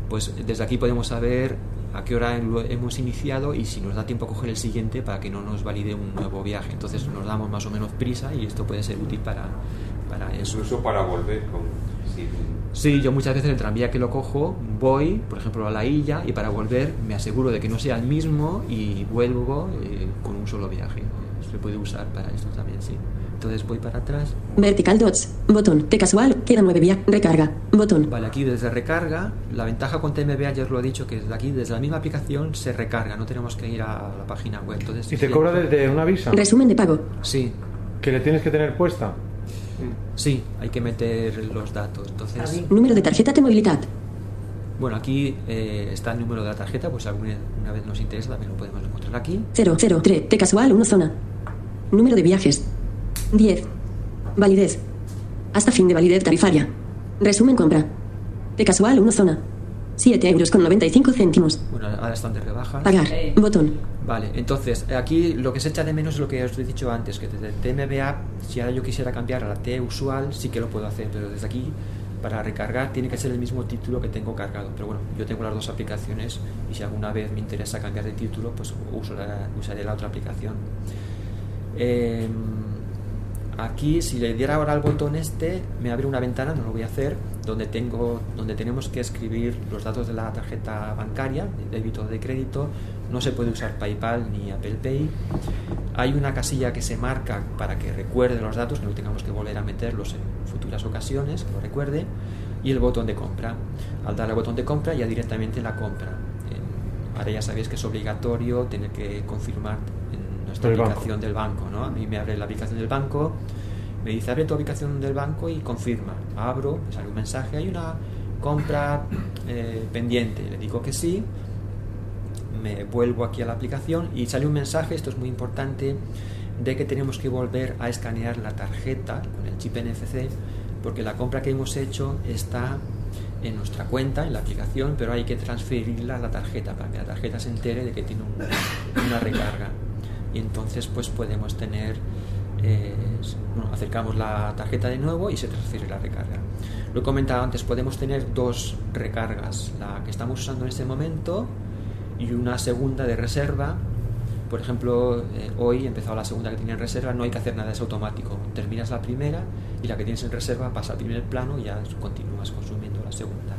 Pues desde aquí podemos saber a qué hora hemos iniciado y si nos da tiempo a coger el siguiente para que no nos valide un nuevo viaje. Entonces nos damos más o menos prisa y esto puede ser útil para, para eso. Incluso para volver con. Sí, yo muchas veces el tranvía que lo cojo voy, por ejemplo, a la isla y para volver me aseguro de que no sea el mismo y vuelvo eh, con un solo viaje. Se puede usar para esto también, sí. Entonces voy para atrás. Vertical dots. Botón. De casual. Quedan 9 viajes. Recarga. Botón. Vale, aquí desde recarga, la ventaja con TMB ayer lo he dicho, que desde aquí, desde la misma aplicación, se recarga, no tenemos que ir a la página web. Entonces, Y te cobra desde una visa Resumen de pago. Sí, que le tienes que tener puesta. Sí, hay que meter los datos. Entonces, Número de tarjeta de movilidad. bueno, aquí eh, está el número de la tarjeta, pues si alguna una vez nos interesa también lo podemos encontrar aquí. 003. De casual 1 zona. Número de viajes. 10. Validez. Hasta fin de validez tarifaria. Resumen compra. De casual 1 zona. 7 euros con 95 céntimos. Bueno, ahora están de rebajas. Pagar. Eh. Botón. Vale, entonces aquí lo que se echa de menos es lo que os he dicho antes, que desde TMBA, si ahora yo quisiera cambiar a la T usual, sí que lo puedo hacer, pero desde aquí, para recargar, tiene que ser el mismo título que tengo cargado. Pero bueno, yo tengo las dos aplicaciones y si alguna vez me interesa cambiar de título, pues uso la- usaré la otra aplicación. Em, aquí, si le diera ahora al botón este, me abre una ventana, no lo voy a hacer, donde, tengo, donde tenemos que escribir los datos de la tarjeta bancaria, de débito o de crédito. No se puede usar PayPal ni Apple Pay. Hay una casilla que se marca para que recuerde los datos, que no tengamos que volver a meterlos en futuras ocasiones, que lo recuerde. Y el botón de compra. Al dar al botón de compra, ya directamente la compra. Ahora ya sabéis que es obligatorio tener que confirmar en nuestra banco. aplicación del banco, ¿no? A mí me abre la aplicación del banco Me dice, abre tu aplicación del banco y confirma. Abro, me sale un mensaje, hay una compra eh, pendiente. Le digo que sí, me vuelvo aquí a la aplicación y sale un mensaje, esto es muy importante, de que tenemos que volver a escanear la tarjeta con el chip NFC, porque la compra que hemos hecho está en nuestra cuenta, en la aplicación, pero hay que transferirla a la tarjeta para que la tarjeta se entere de que tiene un- una recarga. Y entonces pues podemos tener, eh, acercamos la tarjeta de nuevo y se transfiere la recarga. Lo he comentado antes, podemos tener dos recargas, la que estamos usando en este momento y una segunda de reserva. Por ejemplo, eh, hoy he empezado la segunda que tenía en reserva, no hay que hacer nada, es automático. Terminas la primera y la que tienes en reserva pasa al primer plano y ya continúas consumiendo la segunda.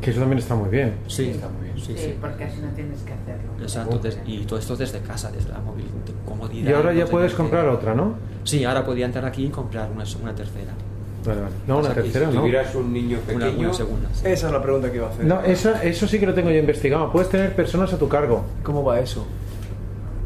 Que eso también está muy bien. Sí, está muy bien. Sí, Sí, sí. porque así no tienes que hacerlo. Exacto, des- y todo esto desde casa, desde la móvil, comodidad. Y ahora ya puedes comprar otra, ¿no? Sí, ahora podría entrar aquí y comprar una, una tercera. Vale, vale. No, una Pasa que tercera, si ¿no? tuvieras un niño pequeño, una segunda. sí. Esa es la pregunta que iba a hacer. No, eso, eso sí que lo tengo yo investigado. Puedes tener personas a tu cargo. ¿Cómo va eso?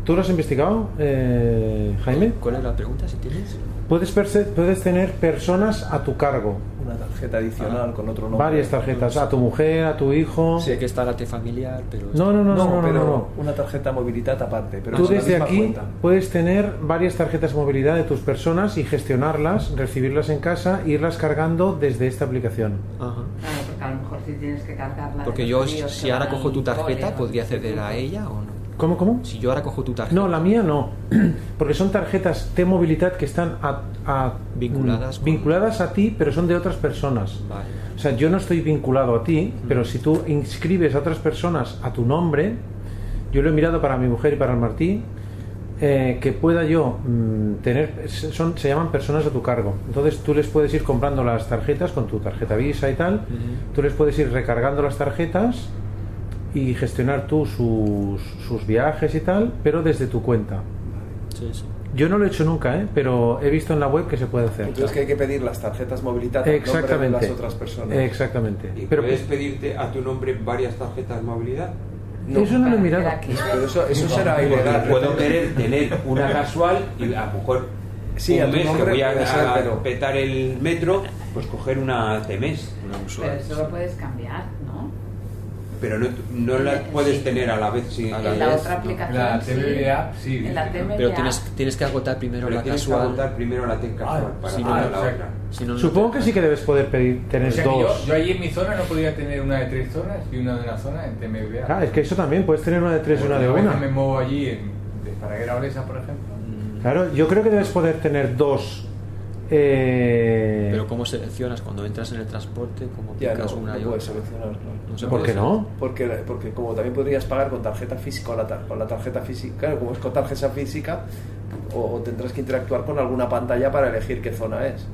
¿Tú lo has investigado, eh, Jaime? ¿Cuál es la pregunta, si tienes? Puedes, puedes tener personas a tu cargo. Una tarjeta adicional con otro nombre. Varias tarjetas. A tu mujer, a tu hijo. Sé que está la T familiar, pero... No, no, no, no, no, pero no, no. una tarjeta movilidad aparte. Pero Tú desde aquí cuenta. puedes tener varias tarjetas movilidad de tus personas y gestionarlas, recibirlas en casa e irlas cargando desde esta aplicación. Ajá. Claro, porque a lo mejor si tienes que cargarla. Porque yo, si que ahora cojo tu tarjeta. ¿podría acceder a ella o no? ¿Cómo, cómo? Si yo ahora cojo tu tarjeta... No, la mía no, porque son tarjetas de movilidad que están a- a- Vinculadas con- vinculadas a ti, pero son de otras personas. Vale. O sea, yo no estoy vinculado a ti, pero si tú inscribes a otras personas a tu nombre, yo lo he mirado para mi mujer y para el Martí, eh, que pueda yo mm, tener, son, se llaman personas a tu cargo. Entonces tú les puedes ir comprando las tarjetas con tu tarjeta Visa y tal, tú les puedes ir recargando las tarjetas y gestionar tú sus, sus viajes y tal, pero desde tu cuenta. Sí, sí. Yo no lo he hecho nunca, ¿eh? pero he visto en la web que se puede hacer. Entonces que hay que pedir las tarjetas movilidad al nombre de Exactamente. las otras personas. Exactamente. ¿Y Pero puedes pedirte a tu nombre varias tarjetas movilidad? eso no lo he mirado. Pero eso, eso será ilegal. Puedo querer tener una casual y a lo mejor Sí, a un tu mes que nombre voy a, ser, a pero- petar el metro, pues coger una CMS. Pero eso lo puedes cambiar, ¿no? Pero no, no la puedes tener a la vez. Sí, En la otra aplicación. La sí. TBA, sí. En la. Pero tienes, tienes que agotar primero Pero la tienes que casual. agotar primero la T casual Ah, para si no, no, la otra. Si no, Supongo que sí que debes poder pedir, tener O sea que yo, dos. yo allí en mi zona no podría tener una de tres zonas y una de una zona en TMVA. Ah, es que eso también, puedes tener una de tres y una de una. me muevo allí en, de Paraguera Olesa, por ejemplo. Claro, yo creo que debes poder tener dos. Eh, Pero ¿cómo seleccionas cuando entras en el transporte? ¿Cómo Ya, picas no, una no y puedes otra? seleccionar, no. No se ¿Por qué no? Porque, porque como también podrías pagar con tarjeta física, con la, tar- con la tarjeta física, claro, como es con tarjeta física, o, o tendrás que interactuar con alguna pantalla para elegir qué zona es.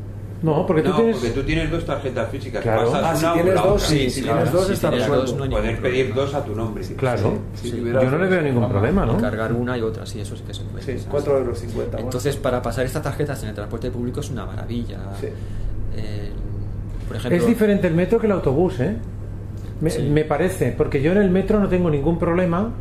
No, porque tú no, tienes. porque tú tienes dos tarjetas físicas. Claro. pasas Ah, si una o tienes la dos, otra. sí, si tienes dos Si está resuelto. no Poder pedir problema. dos a tu nombre. Claro, Sí, Sí. yo no le veo ningún problema, ¿no? Cargar una y otra, sí, eso sí que se puede. Sí, Sí. 4,50 euros. bueno. Entonces, para pasar estas tarjetas en el transporte público es una maravilla. Sí. Eh, por ejemplo, Es diferente el metro que el autobús, ¿eh? Me, Sí. me parece, porque yo en el metro no tengo ningún problema.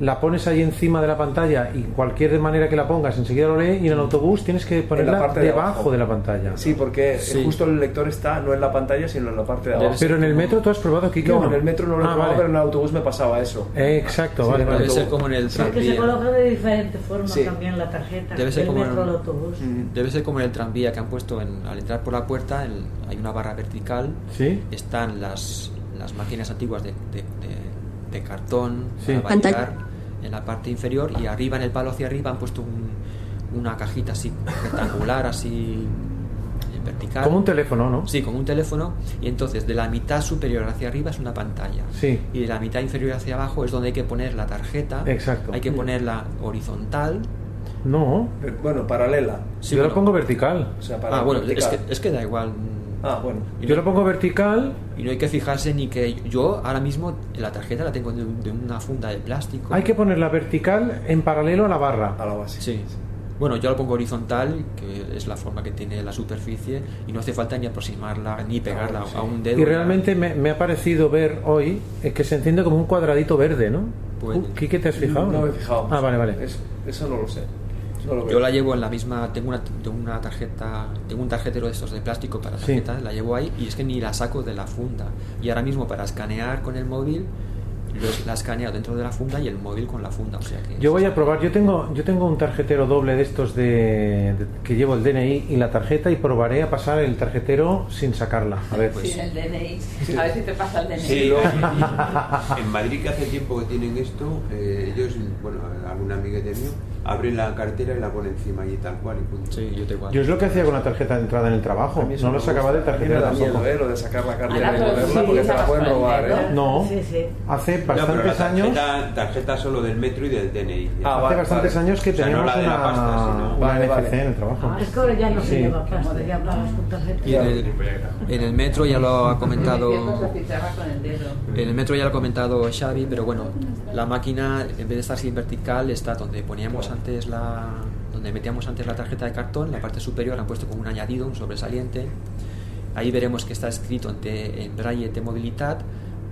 La pones ahí encima de la pantalla y cualquier manera que la pongas enseguida lo lee. Y en el autobús tienes que ponerla parte de debajo abajo. de la pantalla. Sí, porque Sí. justo el lector está no en la pantalla, sino en la parte de abajo. Pero en el metro tú has probado aquí que No, en el metro no lo he Ah, probado, vale. pero en el autobús me pasaba eso. Eh, exacto, Sí, vale, el debe ser como en el Es que se tranvía. coloca de diferentes formas Sí. también la tarjeta. Debe ser del como metro en- al autobús. Debe ser como en el tranvía que han puesto en- al entrar por la puerta, el- hay una barra vertical, Sí. están las, las máquinas antiguas de, de- de- de cartón Sí. para en la parte inferior y arriba en el palo hacia arriba han puesto un- una cajita así rectangular, así eh, vertical. Como un teléfono, ¿no? Sí, como un teléfono. Y entonces de la mitad superior hacia arriba es una pantalla. Sí. Y de la mitad inferior hacia abajo es donde hay que poner la tarjeta. Exacto. Hay que ponerla horizontal. No, Pero, bueno, paralela. Sí, yo bueno. lo pongo vertical. O sea, para Ah, bueno, es que, es que da igual. Ah, bueno. Y Yo no, lo pongo vertical. y no hay que fijarse ni que yo ahora mismo la tarjeta la tengo de, de una funda de plástico. Hay que ponerla vertical en paralelo a la barra. A la base. Sí. Bueno, yo lo pongo horizontal, que es la forma que tiene la superficie, y no hace falta ni aproximarla ni pegarla a un dedo. Y realmente me, me ha parecido ver hoy eh, que se enciende como un cuadradito verde, ¿no? Uh, ¿Quique te has fijado? No me he fijado. Ah, vale, vale. Es- eso no lo sé. No lo veo. Yo la llevo en la misma, tengo una, tengo una tarjeta, tengo un tarjetero de estos de plástico para Sí. tarjetas, la llevo ahí y es que ni la saco de la funda. Y ahora mismo para escanear con el móvil, los- la escaneo dentro de la funda y el móvil con la funda. O sea que Yo voy a probar, yo tengo, yo tengo un tarjetero doble de estos de, de- que llevo el DNI y la tarjeta y probaré a pasar el tarjetero sin sacarla. A ver. Sí, el DNI. A ver si te pasa el DNI. Sí, en Madrid que hace tiempo que tienen esto, eh, ellos, bueno, algún amiguete mío, abren la cartera y la ponen encima y tal cual y punto. Sí, yo te. Yo es lo que hacía con la tarjeta de entrada en el trabajo. No lo sacaba del gusta. A mí me tarjetero da tampoco. miedo, ¿eh? Lo de sacar la cartera Ah, y pero moverla sí, porque te la pueden robar. ¿eh? No, Sí, sí. hace No, bastantes años. tarjeta, tarjeta solo del metro y del DNI. Ah, Hace vale, bastantes vale. años que O sea, no teníamos la de la una, pasta, sino- una Vale, NFC en el trabajo. Es que ahora ya no se Sí. lleva pasta, ya pagas con tarjeta. Y en el, en el metro ya lo ha comentado. En el metro ya lo ha comentado Xavi, pero bueno, la máquina en vez de estar sin vertical está donde poníamos antes la donde metíamos antes la tarjeta de cartón, la parte superior han puesto como un añadido, un sobresaliente. Ahí veremos que está escrito en, te- en braille de movilidad,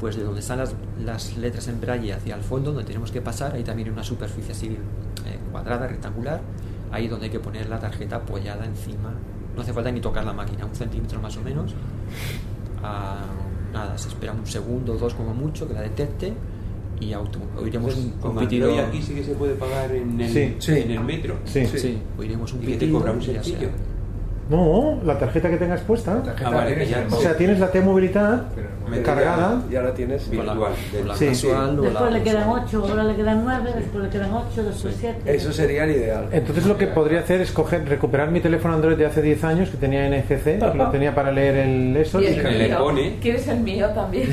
pues de donde están las, las letras en braille hacia el fondo, donde tenemos que pasar, ahí también hay una superficie así eh, cuadrada, rectangular, ahí donde hay que poner la tarjeta apoyada encima. No hace falta ni tocar la máquina, un centímetro más o menos. Ah, nada, se espera un segundo o dos como mucho que la detecte y auto- oiremos Entonces, un, un pitido. Android aquí sí que se puede pagar en el, Sí. Sí. en el metro. Sí. Sí, oiremos un ¿Y qué te pitido cobra? ¿Un y ya sencillo? No, la tarjeta que tengas puesta. Ah, vale, que ya O sea, tienes la T-movilidad cargada. Y ahora tienes. virtual. O la Sí, casual la Después le quedan usual. 8, ahora le quedan 9, después le quedan 8, después 7. Eso sería el ideal. Entonces lo que podría hacer es coger, recuperar mi teléfono Android de hace 10 años que tenía NFC, que lo tenía para leer el eso. Y y el que- le mío. pone. ¿Quieres el mío también?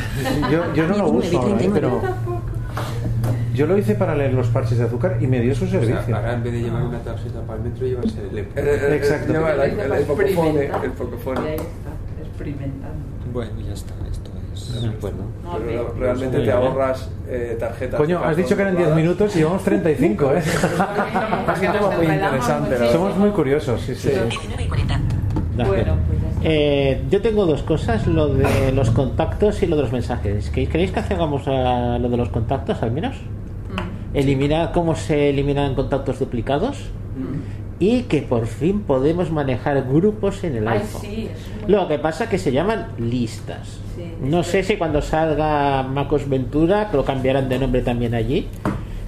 yo, yo no lo uso ahora, ¿eh? pero yo lo hice para leer los parches de azúcar y me dio su O sea, servicio. ahora en vez de llevar una tarjeta para el metro, llevas el Eh, eh, Exacto. Lleva el, el, el Pocofone, el Y ahí está, experimentando. Bueno, ya está, esto es. Bueno. No, Pero bien. realmente te ¿eh? ahorras eh, tarjetas. Coño, has dicho que eran 10 cartón minutos y llevamos 35, ¿eh? Ha sido muy interesante, Somos muy curiosos, sí, sí. 19 y 40. De acuerdo. Bueno, pues. Eh, yo tengo dos cosas, lo de los contactos y lo de los mensajes. ¿Queréis que hagamos a lo de los contactos al menos? Mm. Eliminar cómo se eliminan contactos duplicados y que por fin podemos manejar grupos en el Ay, iPhone. sí, es Lo que pasa que se llaman listas. Sí, no sé si cuando salga MacOS Ventura lo cambiarán de nombre también allí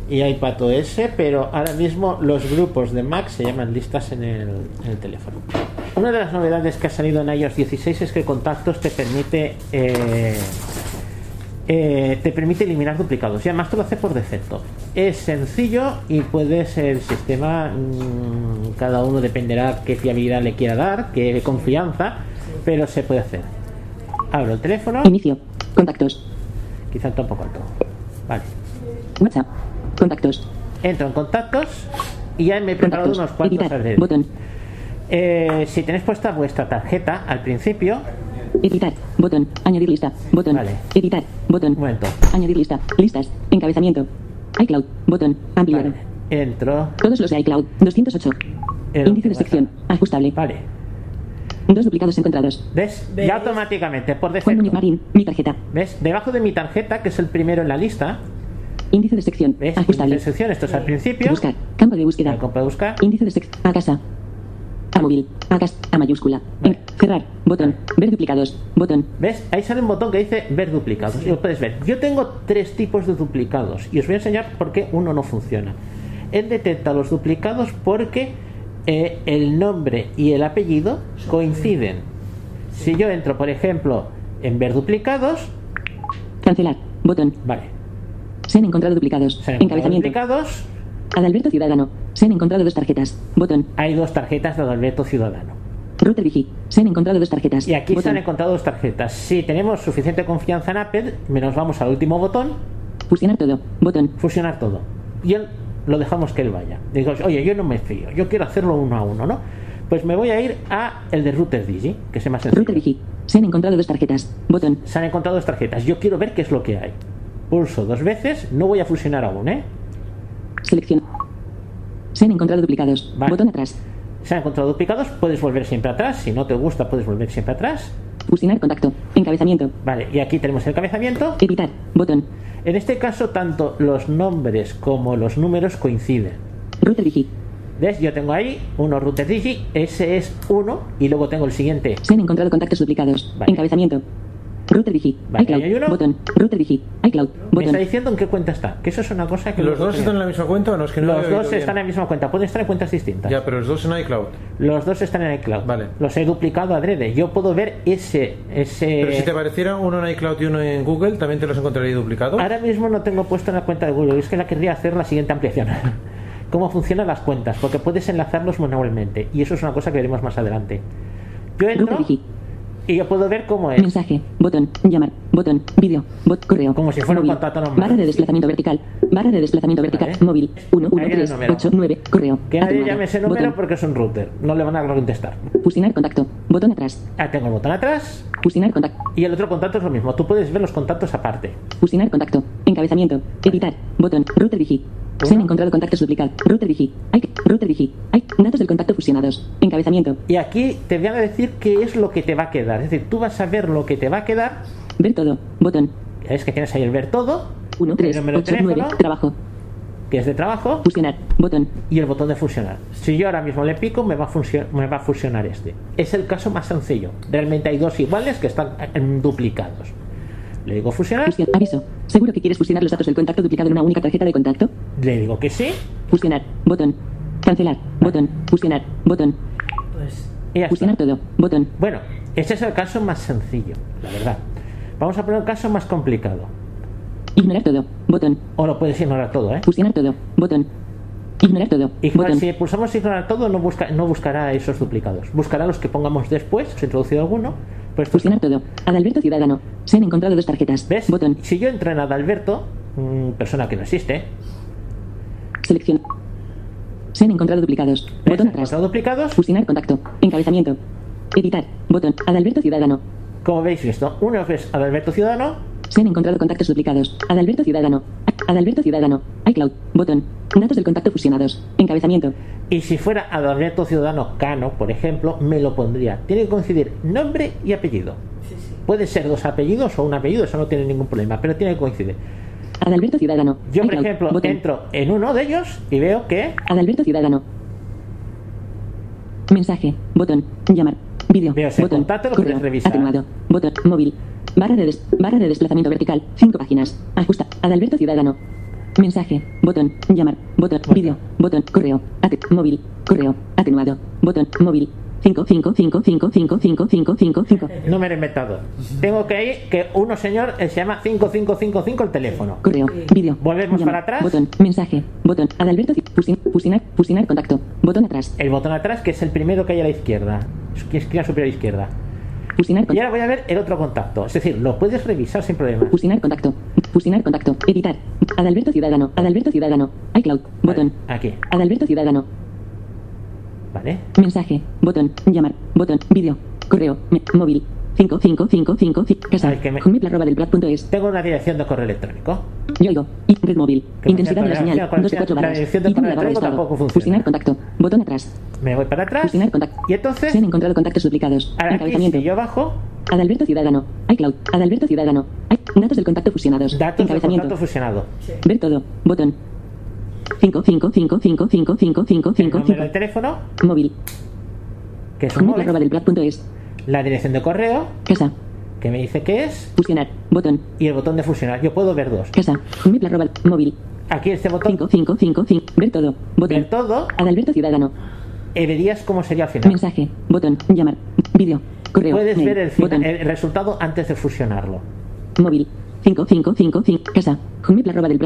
y iPadOS, pero ahora mismo los grupos de Mac se llaman listas en el, en el teléfono. Una de las novedades que ha salido en iOS 16 es que Contactos te permite eh, eh, te permite eliminar duplicados y además te lo hace por defecto. Es sencillo y puede ser el sistema, mm, cada uno dependerá qué fiabilidad le quiera dar, qué confianza, pero se puede hacer. Abro el teléfono, Inicio. Contactos. quizá un poco alto. Vale. WhatsApp. Contactos. Entro en contactos y ya me he preparado Contactos. unos cuantos Editar. Botón. Eh, si tenéis puesta vuestra tarjeta al principio, Editar. Botón. Añadir lista. Botón. Vale. Editar. Botón. momento, Añadir lista. Listas. Encabezamiento. iCloud. Botón. Ampliar. vale, entro. Todos los de iCloud. 208. el- Índice de sección. Ajustable. Vale. Dos duplicados encontrados. ¿Ves? ¿Ves? Ya automáticamente, por Juan defecto. Marín. Mi tarjeta. ¿Ves? Debajo de mi tarjeta, que es el primero en la lista, Índice de sección. ¿ves? Ajustable. De sección, esto es al principio. Buscar. Campo de búsqueda. Compra de buscar. Índice de sección. A casa. A móvil. A. A mayúscula. Vale. Cerrar. Botón. Ver duplicados. Botón. ¿Ves? Ahí sale un botón que dice ver duplicados. Y lo puedes ver. Yo tengo tres tipos de duplicados y os voy a enseñar por qué uno no funciona. Él detecta los duplicados porque eh, el nombre y el apellido coinciden. Si yo entro, por ejemplo, en ver duplicados, Cancelar. Botón. vale. Se han encontrado duplicados. Se han encontrado Encabezamiento. duplicados. Adalberto Ciudadano. Se han encontrado dos tarjetas. Botón. Hay dos tarjetas de Adalberto Ciudadano. Router Digi. Se han encontrado dos tarjetas. Y aquí se Botón. han encontrado dos tarjetas. Si tenemos suficiente confianza en Apple, nos vamos al último botón, Fusionar todo. Botón. fusionar todo. Y él lo dejamos que él vaya. Digo, oye, yo no me fío, yo quiero hacerlo uno a uno, ¿no? Pues me voy a ir a el de Router Digi, que es el más sencillo. Router Digi. Se han encontrado dos tarjetas. Botón. Se han encontrado dos tarjetas. Yo quiero ver qué es lo que hay. Pulso dos veces, no voy a fusionar aún, ¿eh? Selección. Se han encontrado duplicados. Vale. Botón atrás. Se han encontrado duplicados, puedes volver siempre atrás. Si no te gusta, puedes volver siempre atrás. Fusionar contacto. Encabezamiento. Vale, y aquí tenemos el encabezamiento. Editar. Botón. En este caso, tanto los nombres como los números coinciden. Router Digi. ¿Ves? Yo tengo ahí uno router digi, ese es uno, y luego tengo el siguiente. Se han encontrado contactos duplicados. Vale. Encabezamiento. Router Digi. Vale, iCloud. hay uno. Botón. Router Digi. iCloud. Me Botón. está diciendo en qué cuenta está, que eso es una cosa que... ¿Los dos están en la misma cuenta o no? Es que no lo Los dos bien. están en la misma cuenta, pueden estar en cuentas distintas. Ya, pero los dos en iCloud. Los dos están en iCloud. Vale. Los he duplicado adrede. Yo puedo ver ese... ese... Pero si te apareciera uno en iCloud y uno en Google, ¿también te los encontraría duplicados? Ahora mismo no tengo puesto en la cuenta de Google, es que la querría hacer la siguiente ampliación. Cómo funcionan las cuentas, porque puedes enlazarlos manualmente. Y eso es una cosa que veremos más adelante. Yo entro Router Digi. Y yo puedo ver cómo es. Mensaje. Botón. Llamar. Botón. Vídeo. Bot. Correo. Como si fuera un Móvil. contacto normal. Barra de desplazamiento vertical. Barra de desplazamiento vertical. Vale. Móvil. 1, 1, Ahí viene el 3, número. 8, 9. Correo. Que nadie llame ese número Botón. porque es un router. No le van a contestar. Fusionar contacto. Botón atrás. Ah, tengo el botón atrás Fusionar contacto. y el otro contacto es lo mismo. Tú puedes ver los contactos aparte. Fusionar contacto. Encabezamiento. Editar. Botón. Router Digi. Se han encontrado contactos duplicados. Router Digi. Hay Router Digi. Hay datos del contacto fusionados. Encabezamiento. Y aquí te voy a decir qué es lo que te va a quedar. Es decir, tú vas a ver lo que te va a quedar. Ver todo. Botón. Es que tienes ahí el ver todo, 1, 3, El número de 8, 9. teléfono. Trabajo. que es de trabajo, Fusionar. Botón. y el botón de fusionar. Si yo ahora mismo le pico, me va a, funcio- me va a fusionar este. Es el caso más sencillo. Realmente hay dos iguales que están duplicados. Le digo fusionar. Aviso. ¿Seguro que quieres fusionar los datos del contacto duplicado en una única tarjeta de contacto? le digo que sí, Fusionar. Botón. Cancelar. Botón. Fusionar. Botón. Pues ya está. Fusionar todo. Botón. Bueno, este es el caso más sencillo, la verdad. Vamos a poner un caso más complicado. Ignorar todo. Botón. O lo puedes ignorar todo, ¿eh? Fusionar todo. Botón. Ignorar todo. Ignorar- Botón. si pulsamos ignorar todo, no, busca, no buscará esos duplicados. Buscará los que pongamos después, si he introducido alguno. Pues Fusionar todo. Adalberto Ciudadano. Se han encontrado dos tarjetas. ¿Ves? Botón. Si yo entro en Adalberto, persona que no existe, Selección. Se han encontrado duplicados. ¿ves? Botón atrás. Encontrado duplicados. Fusionar contacto. Encabezamiento. Editar. Botón. Adalberto Ciudadano. Como veis esto, uno es Adalberto Ciudadano, Se han encontrado contactos duplicados. Adalberto Ciudadano. Adalberto Ciudadano. iCloud. Botón. Datos del contacto fusionados. Encabezamiento. y si fuera Adalberto Ciudadano Cano, por ejemplo, me lo pondría. Tiene que coincidir nombre y apellido. sí, sí. Puede ser dos apellidos o un apellido, eso no tiene ningún problema, pero tiene que coincidir. Adalberto Ciudadano. Yo, por iCloud. ejemplo, Botón. entro en uno de ellos y veo que Adalberto Ciudadano. Mensaje. Botón. Llamar. Vídeo. Veo ese Botón. contacto, lo Correo. puedes revisar. Atenuado. Botón. Móvil. Barra de, des- barra de desplazamiento vertical. Cinco páginas. Ajusta. Adalberto Ciudadano. Mensaje. Botón. Llamar. Botón. Vídeo. Botón. Correo. Ate- móvil. Correo. Atenuado. Botón. Móvil. 5, 5, 5, 5, 5, 5, 5, 5, 5. número inventado. Tengo que ir que uno señor eh, se llama 5555 el teléfono. Correo. Vídeo. Volvemos para atrás. Botón. Mensaje. Botón. Adalberto. Ci- fusin- Fusionar. Fusionar contacto. Botón atrás. El botón atrás, que es el primero que hay a la izquierda. Esquina superior izquierda. Y ahora voy a ver el otro contacto. Es decir, lo puedes revisar sin problema. Fusionar contacto. Fusionar contacto. Editar. Adalberto Ciudadano. Adalberto Ciudadano. iCloud. Botón. Aquí, Adalberto Ciudadano. ¿vale? Mensaje. Botón. Llamar. Botón. Vídeo. Correo. me- móvil. 5, 5, 5, 5, 5. Casa. Ay, que me- Hotmail arroba del. Tengo una dirección de correo electrónico. Yoigo. Y red móvil. Intensidad de la señal. la- 2 de 4 la barras. dirección de estado. Fusionar contacto. Botón atrás. Me voy para atrás. Fusionar contacto. Y entonces, Se han encontrado contactos duplicados. ahora aquí, Encabezamiento. si yo bajo, Adalberto Ciudadano. iCloud. Adalberto Ciudadano. Datos del contacto fusionados. datos del Encabezamiento. contacto fusionado. Ver todo. Botón. 5, 5, 5, 5, 5, 5, 5, El 5, número de 5. teléfono, Móvil. que es un arroba móvil. del. La dirección de correo, Casa. que me dice que es. Fusionar. Botón. Y el botón de fusionar. Yo puedo ver dos. Casa. Arroba móvil. Aquí este botón, 5, 5, 5, 5. Ver todo. Botón. ver todo, Adalberto Ciudadano. y verías cómo sería al final. Mensaje. Botón. Llamar. Vídeo. Correo. Puedes mail, ver el, final- el resultado antes de fusionarlo. Móvil. 5, 5, 5, 5. Casa. Hotmail arroba del.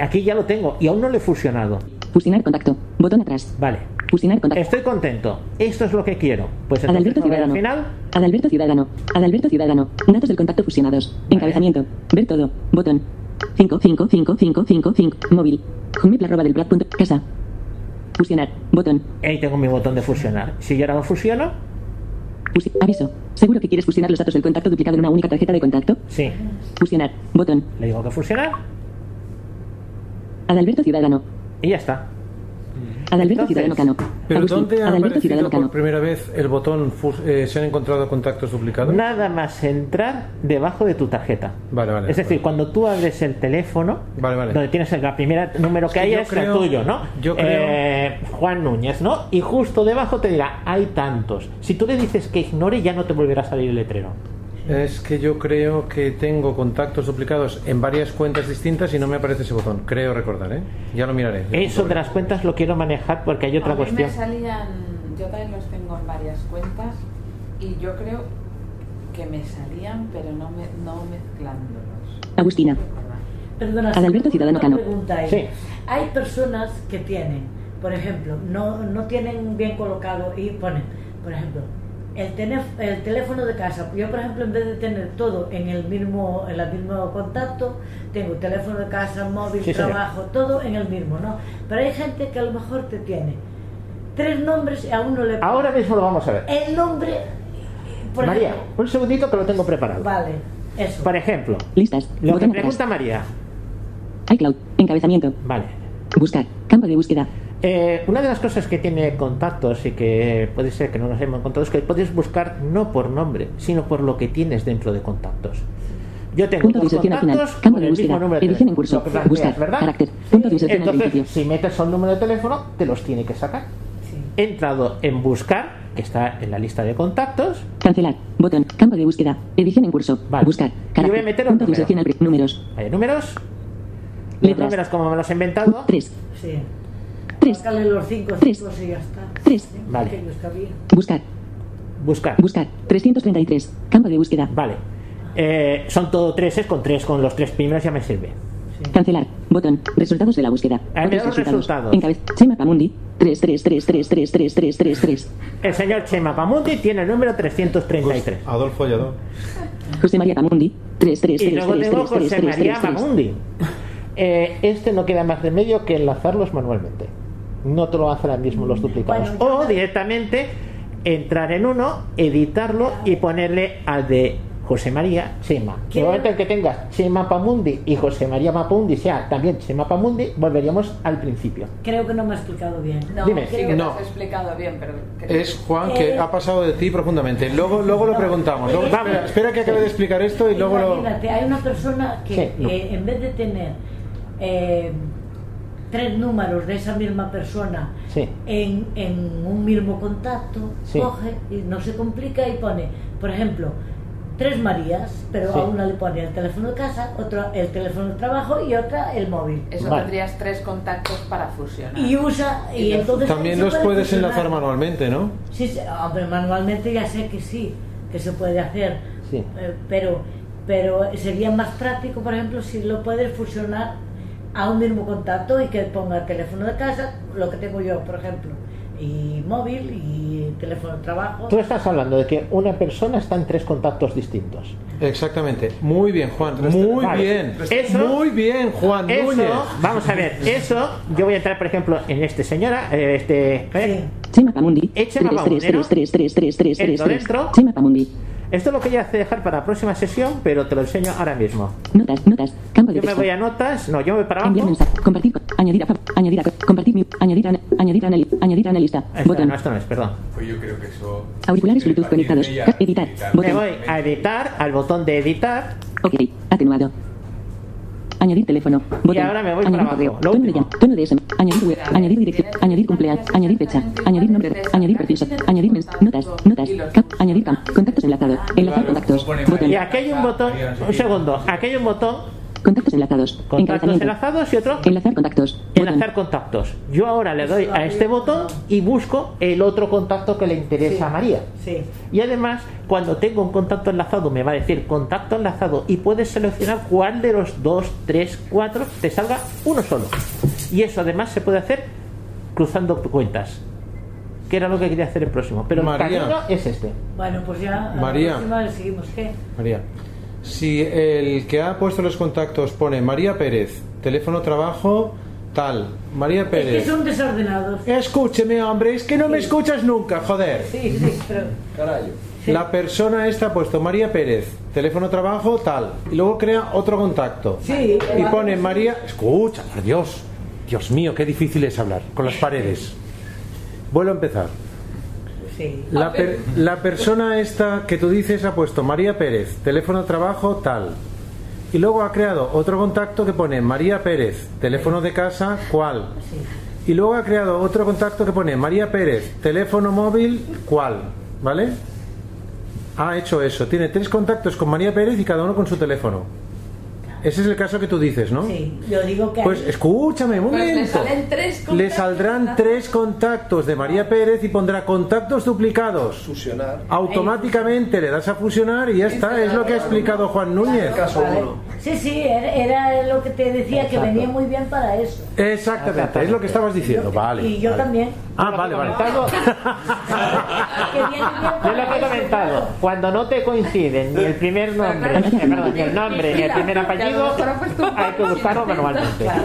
Aquí ya lo tengo y aún no lo he fusionado. Fusionar contacto. Botón atrás. Vale. Contacto. Estoy contento. Esto es lo que quiero. Pues Adalberto voy al Ciudadano. final. Adalberto Ciudadano. Adalberto Ciudadano. Datos del contacto fusionados. Encabezamiento. Ver todo. Botón. 5, 5, 5, 5, 5, 5. Móvil. Arroba del. Casa. Fusionar. Botón. Ahí tengo mi botón de fusionar. Si yo ahora lo fusiono, Fusi- aviso. ¿Seguro que quieres fusionar los datos del contacto duplicado en una única tarjeta de contacto? sí. Fusionar. Botón. Le digo que fusionar Adalberto Ciudadano. y ya está. Adalberto Ciudadano Cano. ¿Pero Agustín, dónde ha Adalberto por primera vez el botón eh, se han encontrado contactos duplicados? Nada más entrar debajo de tu tarjeta. Vale, vale. es decir, cuando tú abres el teléfono, Vale, vale. donde tienes el primer número que Es que hay es creo- el tuyo, ¿no? yo creo- Eh, Juan Núñez, ¿no? Y justo debajo te dirá, hay tantos. Si tú le dices que ignore, ya no te volverá a salir el letrero. Es que yo creo que tengo contactos duplicados en varias cuentas distintas y no me aparece ese botón. Creo recordar, ¿eh? Ya lo miraré. Eso de las cuentas lo quiero manejar porque hay otra a mí cuestión. me salían, yo también los tengo en varias cuentas y yo creo que me salían, pero no, me, no mezclándolos. Agustina. Perdona, Adalberto Ciudadano Cano. pregunta ahí. Sí. Hay personas que tienen, por ejemplo, no, no tienen bien colocado y ponen, por ejemplo, el, tenef- el teléfono de casa. Yo, por ejemplo, en vez de tener todo en el mismo, en el mismo contacto, tengo teléfono de casa, móvil, Sí, señor. trabajo, todo en el mismo, ¿no? Pero hay gente que a lo mejor te tiene tres nombres y a uno le Ahora mismo lo vamos a ver. el nombre, por María, ejemplo, un segundito que lo tengo preparado. vale, eso. Por ejemplo, Listas. lo que atrás. pregunta María. iCloud. Encabezamiento. Vale. Buscar. Campo de búsqueda. Eh, una de las cosas que tiene contactos y que puede ser que no nos hemos encontrado es que puedes buscar no por nombre, sino por lo que tienes dentro de contactos. Yo tengo Punto de al final. contactos Campo con de el mismo búsqueda. número de Edición en teléfono. curso. Buscar. ¿verdad? Carácter. Punto de al Entonces, si metes el número de teléfono, te los tiene que sacar. He entrado en buscar, que está en la lista de contactos. Cancelar. Botón. Campo de búsqueda. Edición en curso. Buscar. Y voy a meter un Punto de inserción al pri- Números. Hay números. Los Letras. números como me los he inventado. Tres. Sí. Tres. Sácale los cinco Tres. cinco y ya está. Tres. Vale. Buscar. Buscar. Buscar. 333. Campo de búsqueda. Vale. Eh, son todo treses, con tres, con los tres primeros ya me sirve. Cancelar. Botón. Resultados de la búsqueda. Ahí me da los resultados. Encabez. Chema Pamundi. 333333333. El señor Chema Pamundi tiene el número 333. Adolfo Lladó. José María Pamundi. Y luego tengo José María 3333333. Mamundi. Eh, este no queda más remedio que enlazarlos manualmente. No te lo hace ahora mismo los duplicados. o directamente entrar en uno, editarlo y ponerle al de José María Chema. En el momento en que tengas Chema Pamundi y José María Mapundi sea también Chema Pamundi, volveríamos al principio. Creo que no me ha explicado bien. No, Dime. sí que No. te has explicado bien, pero... creo Es Juan que Eh. ha pasado de ti profundamente. Luego, luego lo preguntamos. Luego, espera, espera que acabe de explicar esto y luego lo. Imagínate, hay una persona que Sí, no. eh, en vez de tener eh, tres números de esa misma persona Sí. en, en un mismo contacto, Sí. coge y no se complica y pone, por ejemplo, tres Marías, pero Sí. a una le pone el teléfono de casa, otra el teléfono de trabajo y otra el móvil. Eso Vale. tendrías tres contactos para fusionar. Y usa, y entonces También los puede puedes fusionar. enlazar manualmente, ¿no? Sí, sí, hombre, manualmente ya sé que sí, que se puede hacer, Sí. eh, pero, pero sería más práctico, por ejemplo, si lo puedes fusionar a un mismo contacto y que ponga teléfono de casa, lo que tengo yo, por ejemplo, y móvil y teléfono de trabajo. Tú estás hablando de que una persona está en tres contactos distintos. Exactamente. Muy bien, Juan. Muy Vale. bien. Eso- Muy bien, Juan Eso, Núñez. vamos a ver, eso, yo voy a entrar, por ejemplo, en este señora, eh, este... eh, Chema Pamundi. Chema Pamundi, ¿no? 3333333. Entro dentro. Esto es lo que ya hace dejar para la próxima sesión, pero te lo enseño ahora mismo. Notas, notas. Campo de Yo me voy a notas, no, yo me voy para Enviar abajo. mensaje. Compartir. Añadir a. Añadir a. Compartir. mi- Añadir a. Añadir a. Añadir a analista. Botón. no, esto no es, perdón. Pues yo creo que eso. Auriculares Bluetooth conectados. Editar. Me voy a editar, al botón de editar, Ok. Atenuado. Añadir teléfono. Botón. ahora me voy añadir para correo. abajo. Lo Tono de, tono de SM. Añadir web. Añadir dirección. Añadir cumpleaños. Añadir fecha. Añadir nombre. Añadir perfil. Añadir mens- notas. Notas. Cap. Añadir camp. Contactos enlazados. Enlazar contactos. Botón. y aquí hay un botón, un segundo, aquí hay un botón, Contactos enlazados. contactos enlazados y otro, Enlazar contactos. Botón. enlazar contactos. Yo ahora le doy a este botón y busco el otro contacto que le interesa a María. Sí. Y además, cuando tengo un contacto enlazado, me va a decir contacto enlazado y puedes seleccionar cuál de los dos, tres, cuatro te salga uno solo. Y eso además se puede hacer cruzando cuentas, que era lo que quería hacer el próximo. Pero María. el camino es este. Bueno, pues ya a la María. próxima le seguimos. ¿Qué? María. Si el que ha puesto los contactos pone María Pérez, teléfono trabajo, tal, María Es que Pérez. son desordenados. Escúcheme, hombre, es que no me escuchas nunca, joder. Sí, sí, pero... Carayo. La persona esta ha puesto María Pérez, teléfono trabajo, tal, y luego crea otro contacto. Sí. Y pone María. Escucha, por Dios. Dios mío, qué difícil es hablar con las paredes. Vuelvo a empezar. Sí. La, per- la persona esta que tú dices ha puesto María Pérez, teléfono de trabajo tal. Y luego ha creado otro contacto que pone María Pérez, teléfono de casa cuál. Y luego ha creado otro contacto que pone María Pérez, teléfono móvil cuál. ¿Vale? Ha hecho eso. Tiene tres contactos con María Pérez y cada uno con su teléfono. Ese es el caso que tú dices, ¿no? Sí, yo digo que Pues escúchame un Pues le momento. salen tres Le saldrán tres contactos de María Pérez y pondrá contactos duplicados. Fusionar. Automáticamente le das a fusionar y ya está. Es lo que ha explicado Juan Núñez. Caso Vale. uno. Sí, sí, era, lo que te decía, que venía muy bien para eso. Exactamente, es lo que estabas diciendo. Vale. y yo vale. también. Ah, vale, vale. Yo lo que he comentado, cuando no te coinciden ni el primer nombre, perdón, ni el nombre ni el primer apellido, hay que buscarlo manualmente. Claro.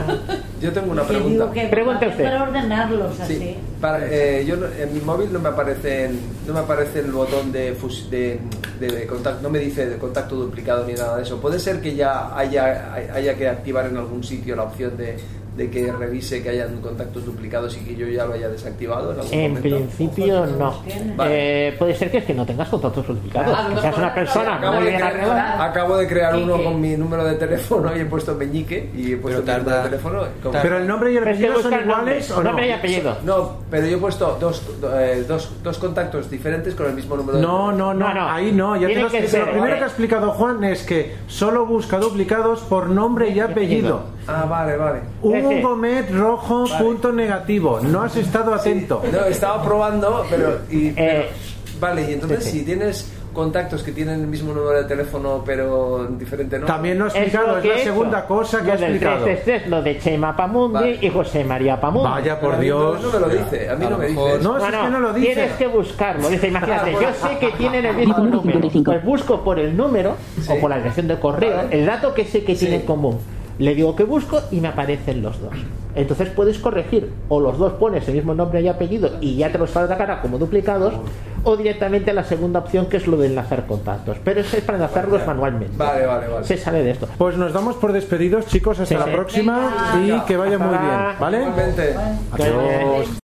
Yo tengo una pregunta. que Pregunte para- usted. Para ordenarlos así. Sí, para, eh, yo en mi móvil no me aparece no me aparece el botón de, de- de contacto, no me dice de contacto duplicado ni nada de eso. Puede ser que ya haya, haya que activar en algún sitio la opción de, de que revise que hayan contactos duplicados y que yo ya lo haya desactivado en algún En momento. principio no. Vale. Eh, puede ser que es que no tengas contactos duplicados. Ah, Que seas una persona Acabo muy de, bien crear, arreglada. acabo de crear uno con mi número de teléfono y he puesto Meñique y he puesto Pero mi número de teléfono. Pero el nombre y el apellido son nombre, iguales o no? nombre y apellido. No, pero yo he puesto dos, eh, dos, dos contactos diferentes con el mismo número de No, no, no, No, no. ahí no. Ya te lo, ser, lo primero que ha explicado Juan es que solo busca duplicados por nombre y apellido. Ah, vale, vale. Hugo Ese. Gómez rojo punto negativo. No has estado atento. No, estaba probando, pero. Y, pero- Eh, vale, y entonces sí, sí. si tienes contactos que tienen el mismo número de teléfono pero diferente nombre. También lo ha Es explicado, es la he segunda cosa que Lo ha del explicado. 333, lo de Chema Pamundi Vale. y José María Pamundi. Vaya Pero por a mí Dios. No, no me lo dice, a mí A no me dice. No, es que no lo dice. Tienes que buscarlo. Dice, imagínate, Ah, yo sé que tienen el mismo Número número. 55. Pues busco por el número Sí. o por la dirección de correo Vale. el dato que sé que Sí. tienen en común. Le digo que busco y me aparecen los dos. Entonces puedes corregir o los dos pones el mismo nombre y apellido y ya te los sale la cara como duplicados o directamente la segunda opción que es lo de enlazar contactos. Pero eso es para enlazarlos manualmente. Vale, vale, vale. Se sale de esto. Pues nos damos por despedidos, chicos. Hasta Sí, la sí. próxima y que vaya muy bien. ¿Vale? Igualmente. Adiós.